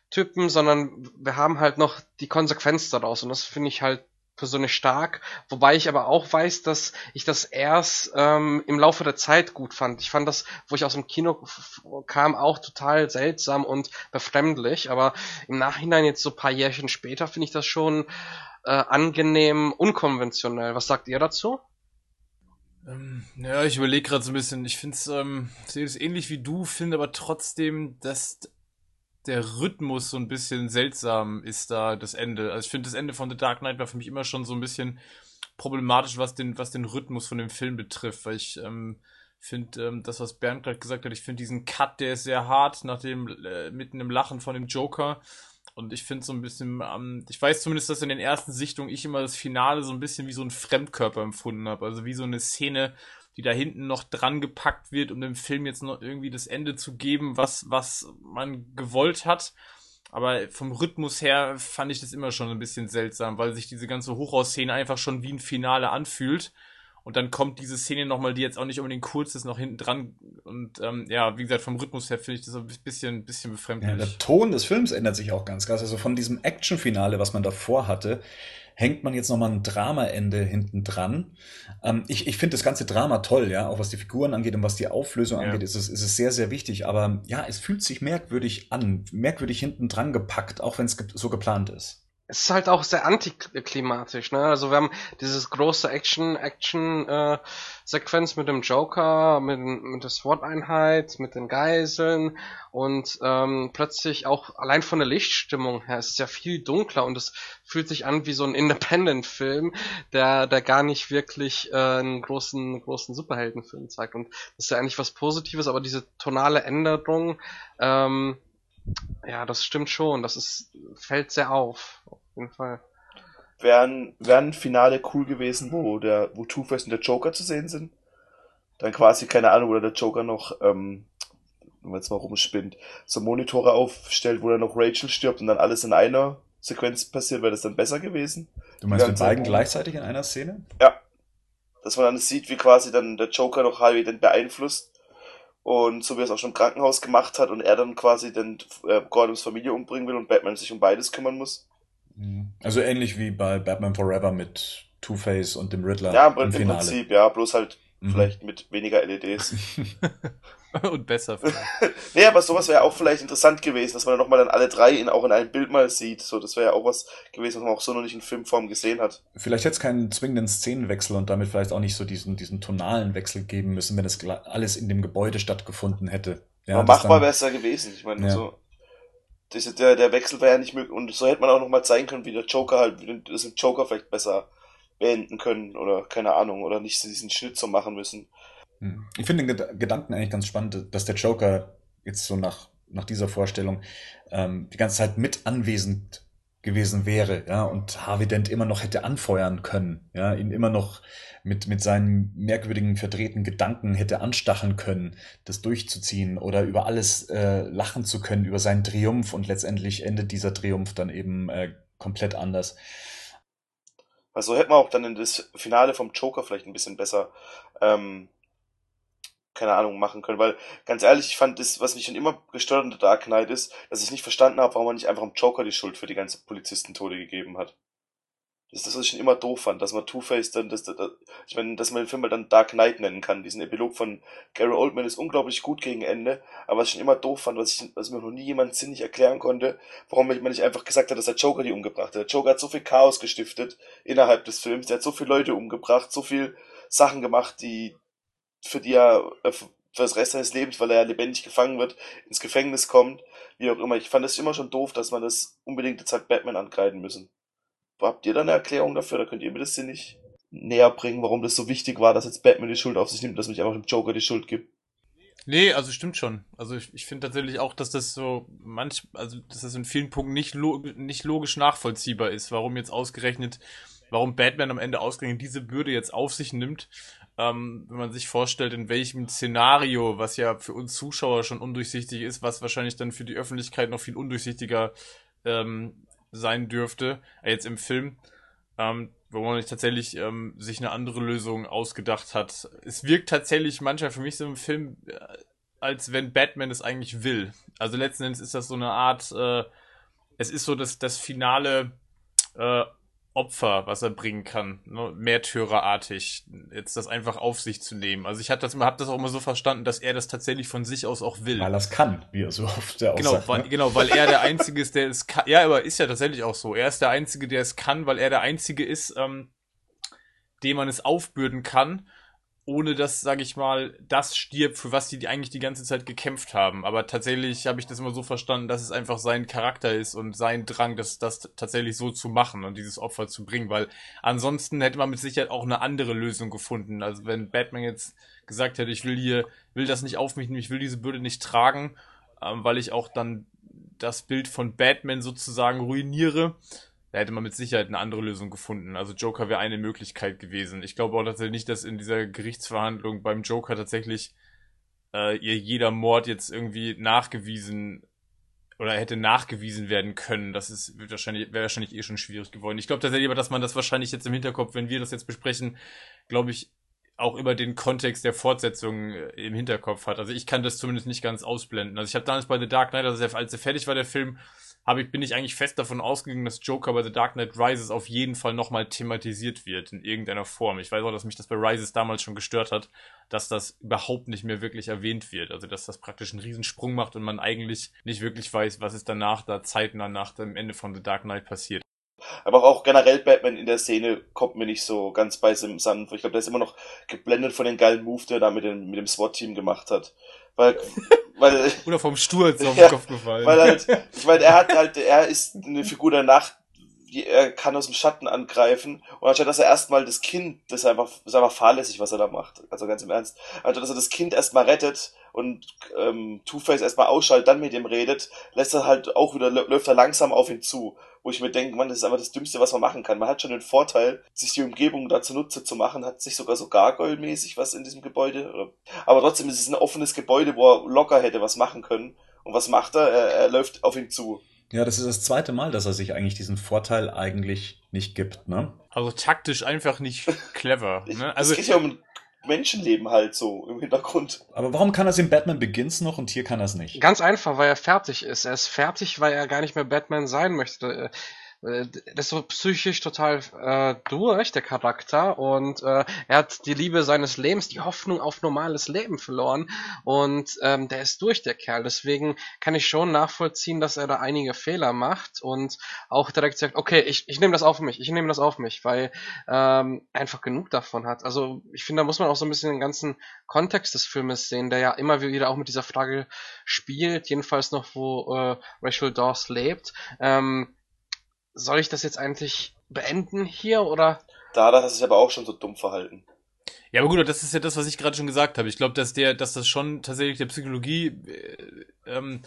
Typen, sondern wir haben halt noch die Konsequenz daraus und das finde ich halt persönlich stark, wobei ich aber auch weiß, dass ich das erst ähm, im Laufe der Zeit gut fand. Ich fand das, wo ich aus dem Kino kam, auch total seltsam und befremdlich, aber im Nachhinein jetzt so paar Jährchen später finde ich das schon äh, angenehm unkonventionell. Was sagt ihr dazu? Ähm, ja, ich überlege gerade so ein bisschen. Ich finde es, ähm, sehe es ähnlich wie du, finde aber trotzdem, dass der Rhythmus so ein bisschen seltsam ist da, das Ende. Also ich finde, das Ende von The Dark Knight war für mich immer schon so ein bisschen problematisch, was den, was den Rhythmus von dem Film betrifft, weil ich ähm, finde, ähm, das, was Bernd gerade gesagt hat, ich finde diesen Cut, der ist sehr hart, nach dem, äh, mitten im Lachen von dem Joker. Und ich finde so ein bisschen, ähm, ich weiß zumindest, dass in den ersten Sichtungen ich immer das Finale so ein bisschen wie so ein Fremdkörper empfunden habe. Also wie so eine Szene, die da hinten noch dran gepackt wird, um dem Film jetzt noch irgendwie das Ende zu geben, was, was man gewollt hat. Aber vom Rhythmus her fand ich das immer schon ein bisschen seltsam, weil sich diese ganze Hochhausszene einfach schon wie ein Finale anfühlt. Und dann kommt diese Szene nochmal, die jetzt auch nicht unbedingt kurz ist, noch hinten dran. Und ähm, ja, wie gesagt, vom Rhythmus her finde ich das ein bisschen, bisschen befremdlich. Ja, der Ton des Films ändert sich auch ganz krass. Also von diesem Action-Finale, was man davor hatte, hängt man jetzt nochmal ein Dramaende hinten dran. Ähm, ich ich finde das ganze Drama toll, ja, auch was die Figuren angeht und was die Auflösung ja. angeht, ist es, ist es sehr, sehr wichtig. Aber ja, es fühlt sich merkwürdig an, merkwürdig hinten dran gepackt, auch wenn es so geplant ist es ist halt auch sehr antiklimatisch, ne? Also wir haben dieses große Action, Action äh, Sequenz mit dem Joker, mit, mit der SWAT-Einheit, mit den Geiseln und ähm, plötzlich auch allein von der Lichtstimmung her ist es ja viel dunkler und es fühlt sich an wie so ein Independent-Film, der, der gar nicht wirklich äh, einen großen, großen Superheldenfilm zeigt. Und das ist ja eigentlich was Positives, aber diese tonale Änderung, ähm, ja, das stimmt schon. Das ist, fällt sehr auf jeden Fall. Wären, wären Finale cool gewesen, wo der, wo Two-Face und der Joker zu sehen sind. Dann quasi, keine Ahnung, oder der Joker noch, ähm, wenn man jetzt mal rumspinnt, so Monitore aufstellt, wo dann noch Rachel stirbt und dann alles in einer Sequenz passiert, wäre das dann besser gewesen. Du meinst die beiden gleichzeitig in einer Szene? Ja. Dass man dann sieht, wie quasi dann der Joker noch Harvey dann beeinflusst und so wie er es auch schon im Krankenhaus gemacht hat und er dann quasi dann äh, Gordons Familie umbringen will und Batman sich um beides kümmern muss. Mhm. Also ähnlich wie bei Batman Forever mit Two-Face und dem Riddler. Ja, im, im Prinzip, ja, bloß halt mhm. vielleicht mit weniger LEDs. und besser vielleicht. nee, aber sowas wäre auch vielleicht interessant gewesen, dass man dann nochmal dann alle drei in, auch in einem Bild mal sieht. So, das wäre ja auch was gewesen, was man auch so noch nicht in Filmform gesehen hat. Vielleicht hätte es keinen zwingenden Szenenwechsel und damit vielleicht auch nicht so diesen, diesen tonalen Wechsel geben müssen, wenn es alles in dem Gebäude stattgefunden hätte. Ja, aber machbar wäre es ja gewesen. Ich meine, ja. so das, der, der Wechsel wäre ja nicht möglich. Und so hätte man auch noch mal zeigen können, wie der Joker halt, wie das im Joker vielleicht besser beenden können oder keine Ahnung, oder nicht diesen Schnitt so machen müssen. Hm. Ich finde den Gedanken eigentlich ganz spannend, dass der Joker jetzt so nach, nach dieser Vorstellung ähm, die ganze Zeit mit anwesend gewesen wäre, ja, und Harvey Dent immer noch hätte anfeuern können, ja, ihn immer noch mit, mit seinen merkwürdigen, verdrehten Gedanken hätte anstacheln können, das durchzuziehen oder über alles äh, lachen zu können, über seinen Triumph und letztendlich endet dieser Triumph dann eben äh, komplett anders. Also hätte man auch dann in das Finale vom Joker vielleicht ein bisschen besser ähm, keine Ahnung, machen können. Weil, ganz ehrlich, ich fand das, was mich schon immer gestört in der Dark Knight ist, dass ich nicht verstanden habe, warum man nicht einfach dem Joker die Schuld für die ganze Polizistentode gegeben hat. Das ist das, was ich schon immer doof fand, dass man Two-Face dann, das, das, ich meine, dass man den Film halt dann Dark Knight nennen kann. Diesen Epilog von Gary Oldman ist unglaublich gut gegen Ende, aber was ich schon immer doof fand, was, ich, was mir noch nie jemand sinnig erklären konnte, warum man nicht einfach gesagt hat, dass der Joker die umgebracht hat. Der Joker hat so viel Chaos gestiftet innerhalb des Films, der hat so viele Leute umgebracht, so viel Sachen gemacht, die, für die er äh, für das Rest seines Lebens, weil er ja lebendig gefangen wird, ins Gefängnis kommt, wie auch immer. Ich fand es immer schon doof, dass man das unbedingt jetzt halt Batman ankreiden müssen. Habt ihr da eine Erklärung dafür? Da könnt ihr mir das hier nicht näher bringen, warum das so wichtig war, dass jetzt Batman die Schuld auf sich nimmt, dass man nicht einfach dem Joker die Schuld gibt. Nee, also stimmt schon. Also ich, ich finde tatsächlich auch, dass das so manch, also dass das in vielen Punkten nicht, log nicht logisch nachvollziehbar ist, warum jetzt ausgerechnet, warum Batman am Ende ausgerechnet diese Bürde jetzt auf sich nimmt ähm, wenn man sich vorstellt, in welchem Szenario, was ja für uns Zuschauer schon undurchsichtig ist, was wahrscheinlich dann für die Öffentlichkeit noch viel undurchsichtiger ähm, sein dürfte, äh, jetzt im Film, ähm, wo man tatsächlich ähm, sich eine andere Lösung ausgedacht hat. Es wirkt tatsächlich manchmal für mich so im Film, äh, als wenn Batman es eigentlich will. Also letzten Endes ist das so eine Art, äh, es ist so das, das finale äh, Opfer, was er bringen kann, ne? märtyrerartig, jetzt das einfach auf sich zu nehmen. Also ich habe das, hab das auch immer so verstanden, dass er das tatsächlich von sich aus auch will. Weil er es kann, wie er so oft der genau, sagt, weil, ne? genau, weil er der Einzige ist, der es kann. Ja, aber ist ja tatsächlich auch so. Er ist der Einzige, der es kann, weil er der Einzige ist, ähm, dem man es aufbürden kann. Ohne dass, sage ich mal, das stirbt, für was die eigentlich die ganze Zeit gekämpft haben. Aber tatsächlich habe ich das immer so verstanden, dass es einfach sein Charakter ist und sein Drang, das, das tatsächlich so zu machen und dieses Opfer zu bringen, weil ansonsten hätte man mit Sicherheit auch eine andere Lösung gefunden. Also wenn Batman jetzt gesagt hätte, ich will hier, will das nicht auf mich nehmen, ich will diese Bürde nicht tragen, ähm, weil ich auch dann das Bild von Batman sozusagen ruiniere, da hätte man mit Sicherheit eine andere Lösung gefunden. Also Joker wäre eine Möglichkeit gewesen. Ich glaube auch tatsächlich nicht, dass in dieser Gerichtsverhandlung beim Joker tatsächlich äh, ihr jeder Mord jetzt irgendwie nachgewiesen oder hätte nachgewiesen werden können. Das ist wahrscheinlich wäre wahrscheinlich eh schon schwierig geworden. Ich glaube tatsächlich aber, dass man das wahrscheinlich jetzt im Hinterkopf, wenn wir das jetzt besprechen, glaube ich, auch über den Kontext der Fortsetzung äh, im Hinterkopf hat. Also ich kann das zumindest nicht ganz ausblenden. Also ich habe damals bei The Dark Knight, also als er fertig war, der Film, habe ich, bin ich eigentlich fest davon ausgegangen, dass Joker bei The Dark Knight Rises auf jeden Fall nochmal thematisiert wird in irgendeiner Form. Ich weiß auch, dass mich das bei Rises damals schon gestört hat, dass das überhaupt nicht mehr wirklich erwähnt wird. Also dass das praktisch einen Riesensprung macht und man eigentlich nicht wirklich weiß, was ist danach da zeitnah nach dem Ende von The Dark Knight passiert. Aber auch generell Batman in der Szene kommt mir nicht so ganz bei Sand. Ich glaube, der ist immer noch geblendet von den geilen Move, der da mit dem, mit dem SWAT-Team gemacht hat. Weil, weil, Oder vom Sturz auf den Kopf gefallen. Weil halt, ich meine, er hat halt, er ist eine Figur der Nacht, die, er kann aus dem Schatten angreifen und anstatt dass er erstmal das Kind, das ist einfach, das ist einfach fahrlässig, was er da macht. Also ganz im Ernst. Anstatt dass er das Kind erstmal rettet und ähm, Two-Face erstmal ausschaltet, dann mit ihm redet, lässt er halt auch wieder, läuft er langsam auf ihn zu. Wo ich mir denke, man, das ist einfach das Dümmste, was man machen kann. Man hat schon den Vorteil, sich die Umgebung da zunutze zu machen, hat sich sogar so Gargoyle-mäßig was in diesem Gebäude. Aber trotzdem ist es ein offenes Gebäude, wo er locker hätte was machen können. Und was macht er? Er, er läuft auf ihn zu. Ja, das ist das zweite Mal, dass er sich eigentlich diesen Vorteil eigentlich nicht gibt, ne? Also taktisch einfach nicht clever. Ne? Also es geht ja um Menschenleben halt so im Hintergrund. Aber warum kann er es in Batman Begins noch und hier kann er es nicht? Ganz einfach, weil er fertig ist. Er ist fertig, weil er gar nicht mehr Batman sein möchte. Äh, das ist so psychisch total äh, durch, der Charakter. Und äh, er hat die Liebe seines Lebens, die Hoffnung auf normales Leben verloren. Und ähm, der ist durch, der Kerl. Deswegen kann ich schon nachvollziehen, dass er da einige Fehler macht und auch direkt sagt, okay, ich, ich nehme das auf mich, ich nehme das auf mich, weil ähm, einfach genug davon hat. Also ich finde, da muss man auch so ein bisschen den ganzen Kontext des Filmes sehen, der ja immer wieder auch mit dieser Frage spielt, jedenfalls noch, wo äh, Rachel Dawes lebt. Ähm, soll ich das jetzt eigentlich beenden hier oder? Da hat er sich aber auch schon so dumm verhalten. Ja, aber gut, das ist ja das, was ich gerade schon gesagt habe. Ich glaube, dass der, dass das schon tatsächlich der Psychologie äh, ähm,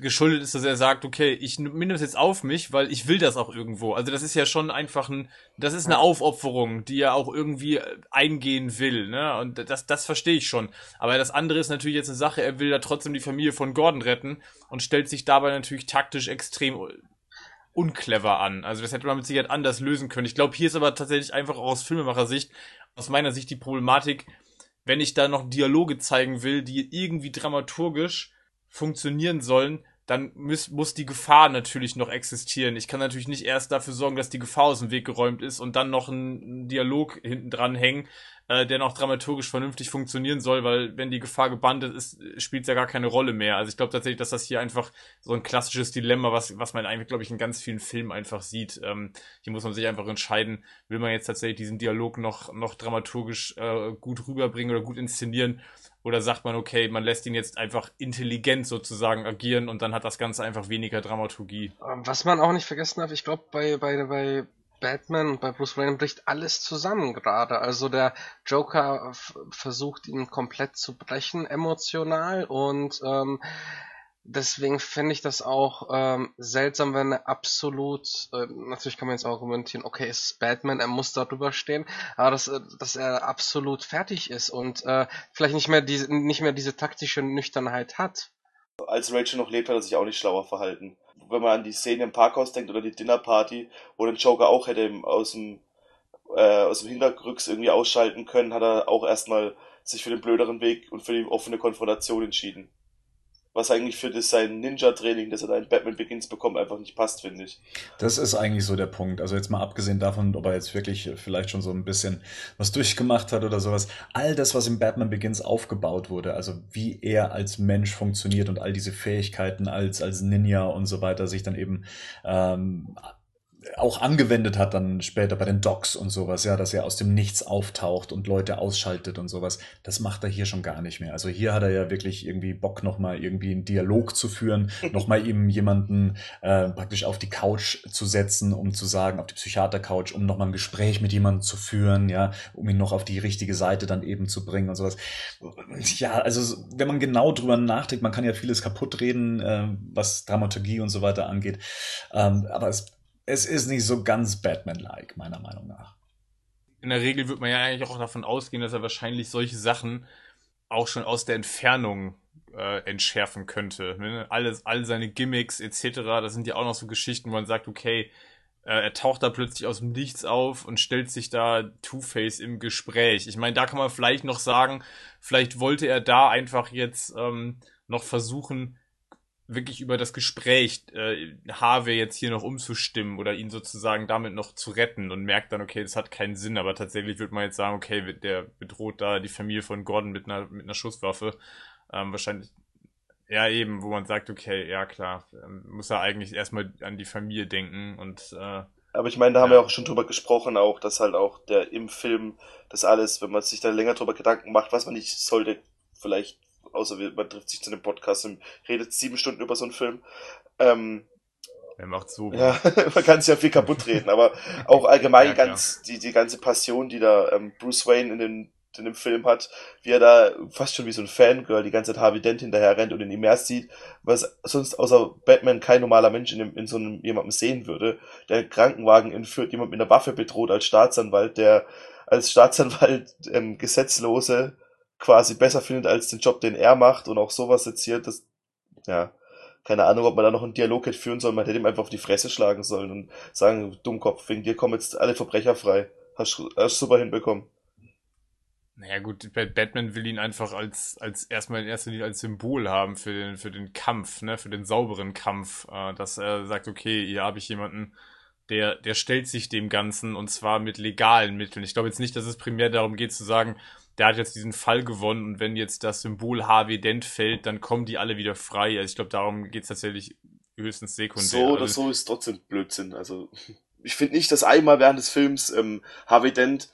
geschuldet ist, dass er sagt, okay, ich nehme das jetzt auf mich, weil ich will das auch irgendwo. Also das ist ja schon einfach ein, das ist eine Aufopferung, die er auch irgendwie eingehen will, ne? Und das, das verstehe ich schon. Aber das andere ist natürlich jetzt eine Sache, er will da trotzdem die Familie von Gordon retten und stellt sich dabei natürlich taktisch extrem unclever an. Also das hätte man mit Sicherheit anders lösen können. Ich glaube, hier ist aber tatsächlich einfach auch aus Filmemacher-Sicht, aus meiner Sicht die Problematik, wenn ich da noch Dialoge zeigen will, die irgendwie dramaturgisch funktionieren sollen, dann muss, muss die Gefahr natürlich noch existieren. Ich kann natürlich nicht erst dafür sorgen, dass die Gefahr aus dem Weg geräumt ist und dann noch einen Dialog hinten dran hängen, äh, der noch dramaturgisch vernünftig funktionieren soll, weil wenn die Gefahr gebandet ist, spielt es ja gar keine Rolle mehr. Also ich glaube tatsächlich, dass das hier einfach so ein klassisches Dilemma, was, was man eigentlich, glaube ich, in ganz vielen Filmen einfach sieht. Ähm, hier muss man sich einfach entscheiden, will man jetzt tatsächlich diesen Dialog noch, noch dramaturgisch äh, gut rüberbringen oder gut inszenieren oder sagt man, okay, man lässt ihn jetzt einfach intelligent sozusagen agieren und dann hat das Ganze einfach weniger Dramaturgie. Was man auch nicht vergessen darf, ich glaube, bei, bei, bei Batman und bei Bruce Wayne bricht alles zusammen gerade. Also der Joker versucht ihn komplett zu brechen emotional und ähm, deswegen finde ich das auch ähm, seltsam, wenn er absolut, äh, natürlich kann man jetzt argumentieren, okay, es ist Batman, er muss da drüber stehen, aber dass, äh, dass er absolut fertig ist und äh, vielleicht nicht mehr diese, nicht mehr diese taktische Nüchternheit hat. Als Rachel noch lebt, hat er sich auch nicht schlauer verhalten. Wenn man an die Szene im Parkhaus denkt oder die Dinnerparty, wo den Joker auch hätte aus dem, äh, aus dem Hintergrücks irgendwie ausschalten können, hat er auch erstmal sich für den blöderen Weg und für die offene Konfrontation entschieden was eigentlich für das sein Ninja-Training, das er da in Batman Begins bekommt, einfach nicht passt, finde ich. Das ist eigentlich so der Punkt. Also jetzt mal abgesehen davon, ob er jetzt wirklich vielleicht schon so ein bisschen was durchgemacht hat oder sowas. All das, was in Batman Begins aufgebaut wurde, also wie er als Mensch funktioniert und all diese Fähigkeiten als, als Ninja und so weiter sich dann eben ähm, auch angewendet hat dann später bei den Docs und sowas, ja, dass er aus dem Nichts auftaucht und Leute ausschaltet und sowas. Das macht er hier schon gar nicht mehr. Also hier hat er ja wirklich irgendwie Bock, nochmal irgendwie einen Dialog zu führen, nochmal eben jemanden äh, praktisch auf die Couch zu setzen, um zu sagen, auf die Psychiater-Couch, um nochmal ein Gespräch mit jemandem zu führen, ja, um ihn noch auf die richtige Seite dann eben zu bringen und sowas. Ja, also wenn man genau drüber nachdenkt, man kann ja vieles kaputt reden, äh, was Dramaturgie und so weiter angeht. Ähm, aber es es ist nicht so ganz Batman-like, meiner Meinung nach. In der Regel wird man ja eigentlich auch davon ausgehen, dass er wahrscheinlich solche Sachen auch schon aus der Entfernung äh, entschärfen könnte. Ne? Alles, all seine Gimmicks etc., das sind ja auch noch so Geschichten, wo man sagt, okay, äh, er taucht da plötzlich aus dem Nichts auf und stellt sich da Two-Face im Gespräch. Ich meine, da kann man vielleicht noch sagen, vielleicht wollte er da einfach jetzt ähm, noch versuchen, wirklich über das Gespräch äh, Harvey jetzt hier noch umzustimmen oder ihn sozusagen damit noch zu retten und merkt dann, okay, das hat keinen Sinn, aber tatsächlich wird man jetzt sagen, okay, der bedroht da die Familie von Gordon mit einer, mit einer Schusswaffe. Ähm, wahrscheinlich, ja eben, wo man sagt, okay, ja klar, ähm, muss er eigentlich erstmal an die Familie denken und äh, aber ich meine, da haben ja. wir auch schon drüber gesprochen, auch, dass halt auch der im Film das alles, wenn man sich da länger drüber Gedanken macht, was man nicht sollte, vielleicht außer man trifft sich zu einem Podcast und redet sieben Stunden über so einen Film. Ähm, er macht so. Ja, man kann sich ja viel kaputt reden, aber auch allgemein ja, ganz, die, die ganze Passion, die da ähm, Bruce Wayne in, den, in dem Film hat, wie er da fast schon wie so ein Fangirl die ganze Zeit Harvey Dent hinterher rennt und in ihm erst sieht, was sonst außer Batman kein normaler Mensch in, dem, in so einem jemandem sehen würde. Der Krankenwagen entführt jemand mit einer Waffe bedroht als Staatsanwalt, der als Staatsanwalt ähm, Gesetzlose quasi besser findet als den Job, den er macht und auch sowas jetzt hier, das, ja, keine Ahnung, ob man da noch einen Dialog hätte führen sollen, man hätte ihm einfach auf die Fresse schlagen sollen und sagen, Dummkopf, wegen dir kommen jetzt alle Verbrecher frei. Hast, hast super hinbekommen. Naja gut, Batman will ihn einfach als, als erstmal in erster Linie als Symbol haben für den, für den Kampf, ne, für den sauberen Kampf, äh, dass er sagt, okay, hier habe ich jemanden, der, der stellt sich dem Ganzen und zwar mit legalen Mitteln. Ich glaube jetzt nicht, dass es primär darum geht zu sagen, der hat jetzt diesen Fall gewonnen und wenn jetzt das Symbol HW Dent fällt, dann kommen die alle wieder frei. Also ich glaube, darum geht es tatsächlich höchstens sekundär. So oder also, so ist trotzdem Blödsinn. Also ich finde nicht, dass einmal während des Films ähm, Harvey Dent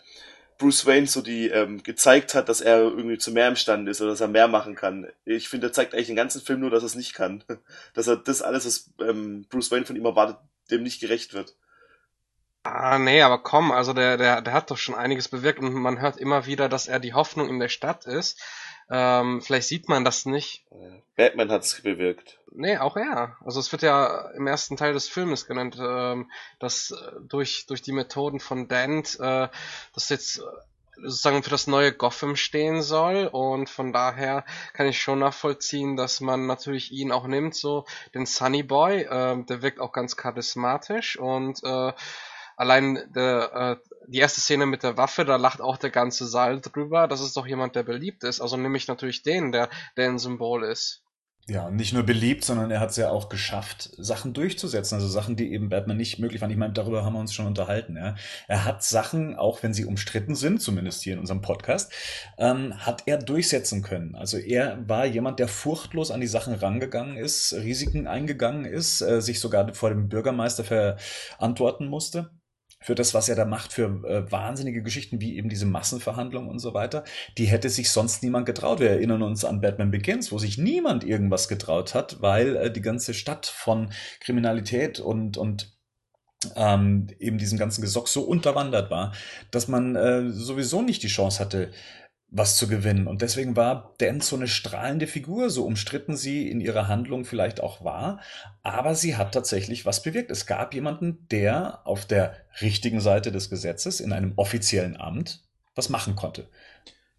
Bruce Wayne so die ähm, gezeigt hat, dass er irgendwie zu mehr imstande ist oder dass er mehr machen kann. Ich finde, er zeigt eigentlich den ganzen Film nur, dass er es nicht kann. dass er das alles, was ähm, Bruce Wayne von ihm erwartet, dem nicht gerecht wird. Ah, nee, aber komm, also der, der, der hat doch schon einiges bewirkt und man hört immer wieder, dass er die Hoffnung in der Stadt ist. Ähm, vielleicht sieht man das nicht. Batman hat's bewirkt. Nee, auch er. Also es wird ja im ersten Teil des Filmes genannt, ähm, dass äh, durch, durch die Methoden von Dent äh, das jetzt äh, sozusagen für das neue Gotham stehen soll und von daher kann ich schon nachvollziehen, dass man natürlich ihn auch nimmt, so den Sunny Boy, äh, der wirkt auch ganz charismatisch und äh, allein der, äh, die erste Szene mit der Waffe, da lacht auch der ganze Saal drüber. Das ist doch jemand, der beliebt ist. Also nehme ich natürlich den, der, der ein Symbol ist. Ja, nicht nur beliebt, sondern er hat es ja auch geschafft, Sachen durchzusetzen. Also Sachen, die eben Batman nicht möglich waren. Ich meine, darüber haben wir uns schon unterhalten. Ja. Er hat Sachen, auch wenn sie umstritten sind, zumindest hier in unserem Podcast, ähm, hat er durchsetzen können. Also er war jemand, der furchtlos an die Sachen rangegangen ist, Risiken eingegangen ist, äh, sich sogar vor dem Bürgermeister verantworten musste für das, was er da macht, für äh, wahnsinnige Geschichten wie eben diese Massenverhandlungen und so weiter, die hätte sich sonst niemand getraut. Wir erinnern uns an Batman Begins, wo sich niemand irgendwas getraut hat, weil äh, die ganze Stadt von Kriminalität und, und ähm, eben diesem ganzen Gesock so unterwandert war, dass man äh, sowieso nicht die Chance hatte, was zu gewinnen. Und deswegen war Dent so eine strahlende Figur, so umstritten sie in ihrer Handlung vielleicht auch war. Aber sie hat tatsächlich was bewirkt. Es gab jemanden, der auf der richtigen Seite des Gesetzes in einem offiziellen Amt was machen konnte.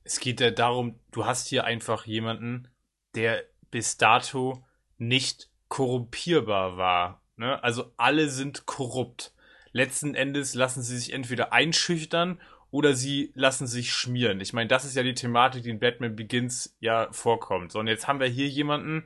Es geht ja darum, du hast hier einfach jemanden, der bis dato nicht korrumpierbar war. Ne? Also alle sind korrupt. Letzten Endes lassen sie sich entweder einschüchtern oder sie lassen sich schmieren. Ich meine, das ist ja die Thematik, die in Batman Begins ja vorkommt. So, und jetzt haben wir hier jemanden,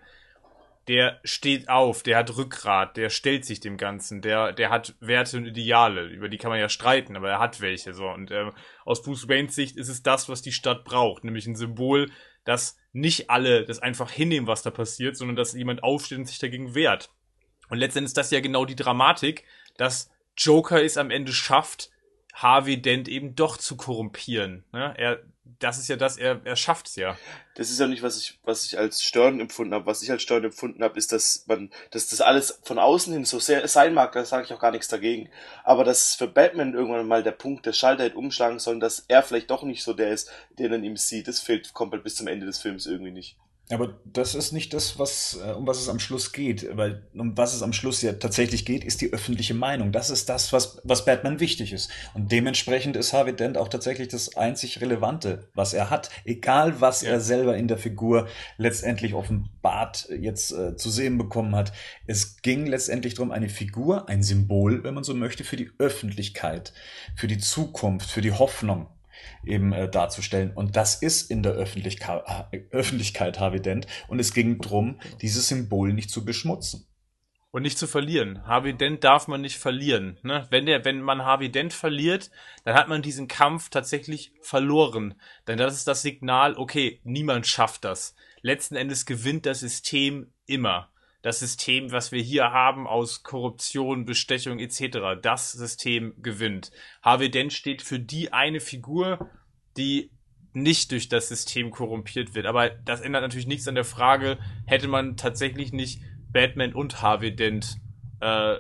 der steht auf, der hat Rückgrat, der stellt sich dem Ganzen, der, der hat Werte und Ideale, über die kann man ja streiten, aber er hat welche. So. Und äh, aus Bruce Waynes Sicht ist es das, was die Stadt braucht, nämlich ein Symbol, dass nicht alle das einfach hinnehmen, was da passiert, sondern dass jemand aufsteht und sich dagegen wehrt. Und letztendlich ist das ja genau die Dramatik, dass Joker es am Ende schafft, Harvey Dent eben doch zu korrumpieren. Ne? Er, das ist ja das, er, er schafft es ja. Das ist ja nicht, was ich, was ich als störend empfunden habe. Was ich als störend empfunden habe, ist, dass man, dass das alles von außen hin so sehr sein mag, da sage ich auch gar nichts dagegen. Aber dass für Batman irgendwann mal der Punkt, der Schalter hätte umschlagen sollen, dass er vielleicht doch nicht so der ist, den man ihm sieht, das fehlt komplett bis zum Ende des Films irgendwie nicht. Aber das ist nicht das, was, äh, um was es am Schluss geht. Weil um was es am Schluss ja tatsächlich geht, ist die öffentliche Meinung. Das ist das, was, was Batman wichtig ist. Und dementsprechend ist Harvey Dent auch tatsächlich das einzig Relevante, was er hat. Egal, was ja. er selber in der Figur letztendlich offenbart jetzt äh, zu sehen bekommen hat. Es ging letztendlich darum, eine Figur, ein Symbol, wenn man so möchte, für die Öffentlichkeit, für die Zukunft, für die Hoffnung eben äh, darzustellen. Und das ist in der Öffentlichkeit, äh, Öffentlichkeit Harvey Dent. Und es ging darum, dieses Symbol nicht zu beschmutzen. Und nicht zu verlieren. Harvey Dent darf man nicht verlieren. Ne? Wenn, der, wenn man Harvey Dent verliert, dann hat man diesen Kampf tatsächlich verloren. Denn das ist das Signal, okay, niemand schafft das. Letzten Endes gewinnt das System immer das System, was wir hier haben aus Korruption, Bestechung etc., das System gewinnt. Harvey Dent steht für die eine Figur, die nicht durch das System korrumpiert wird. Aber das ändert natürlich nichts an der Frage, hätte man tatsächlich nicht Batman und Harvey Dent äh,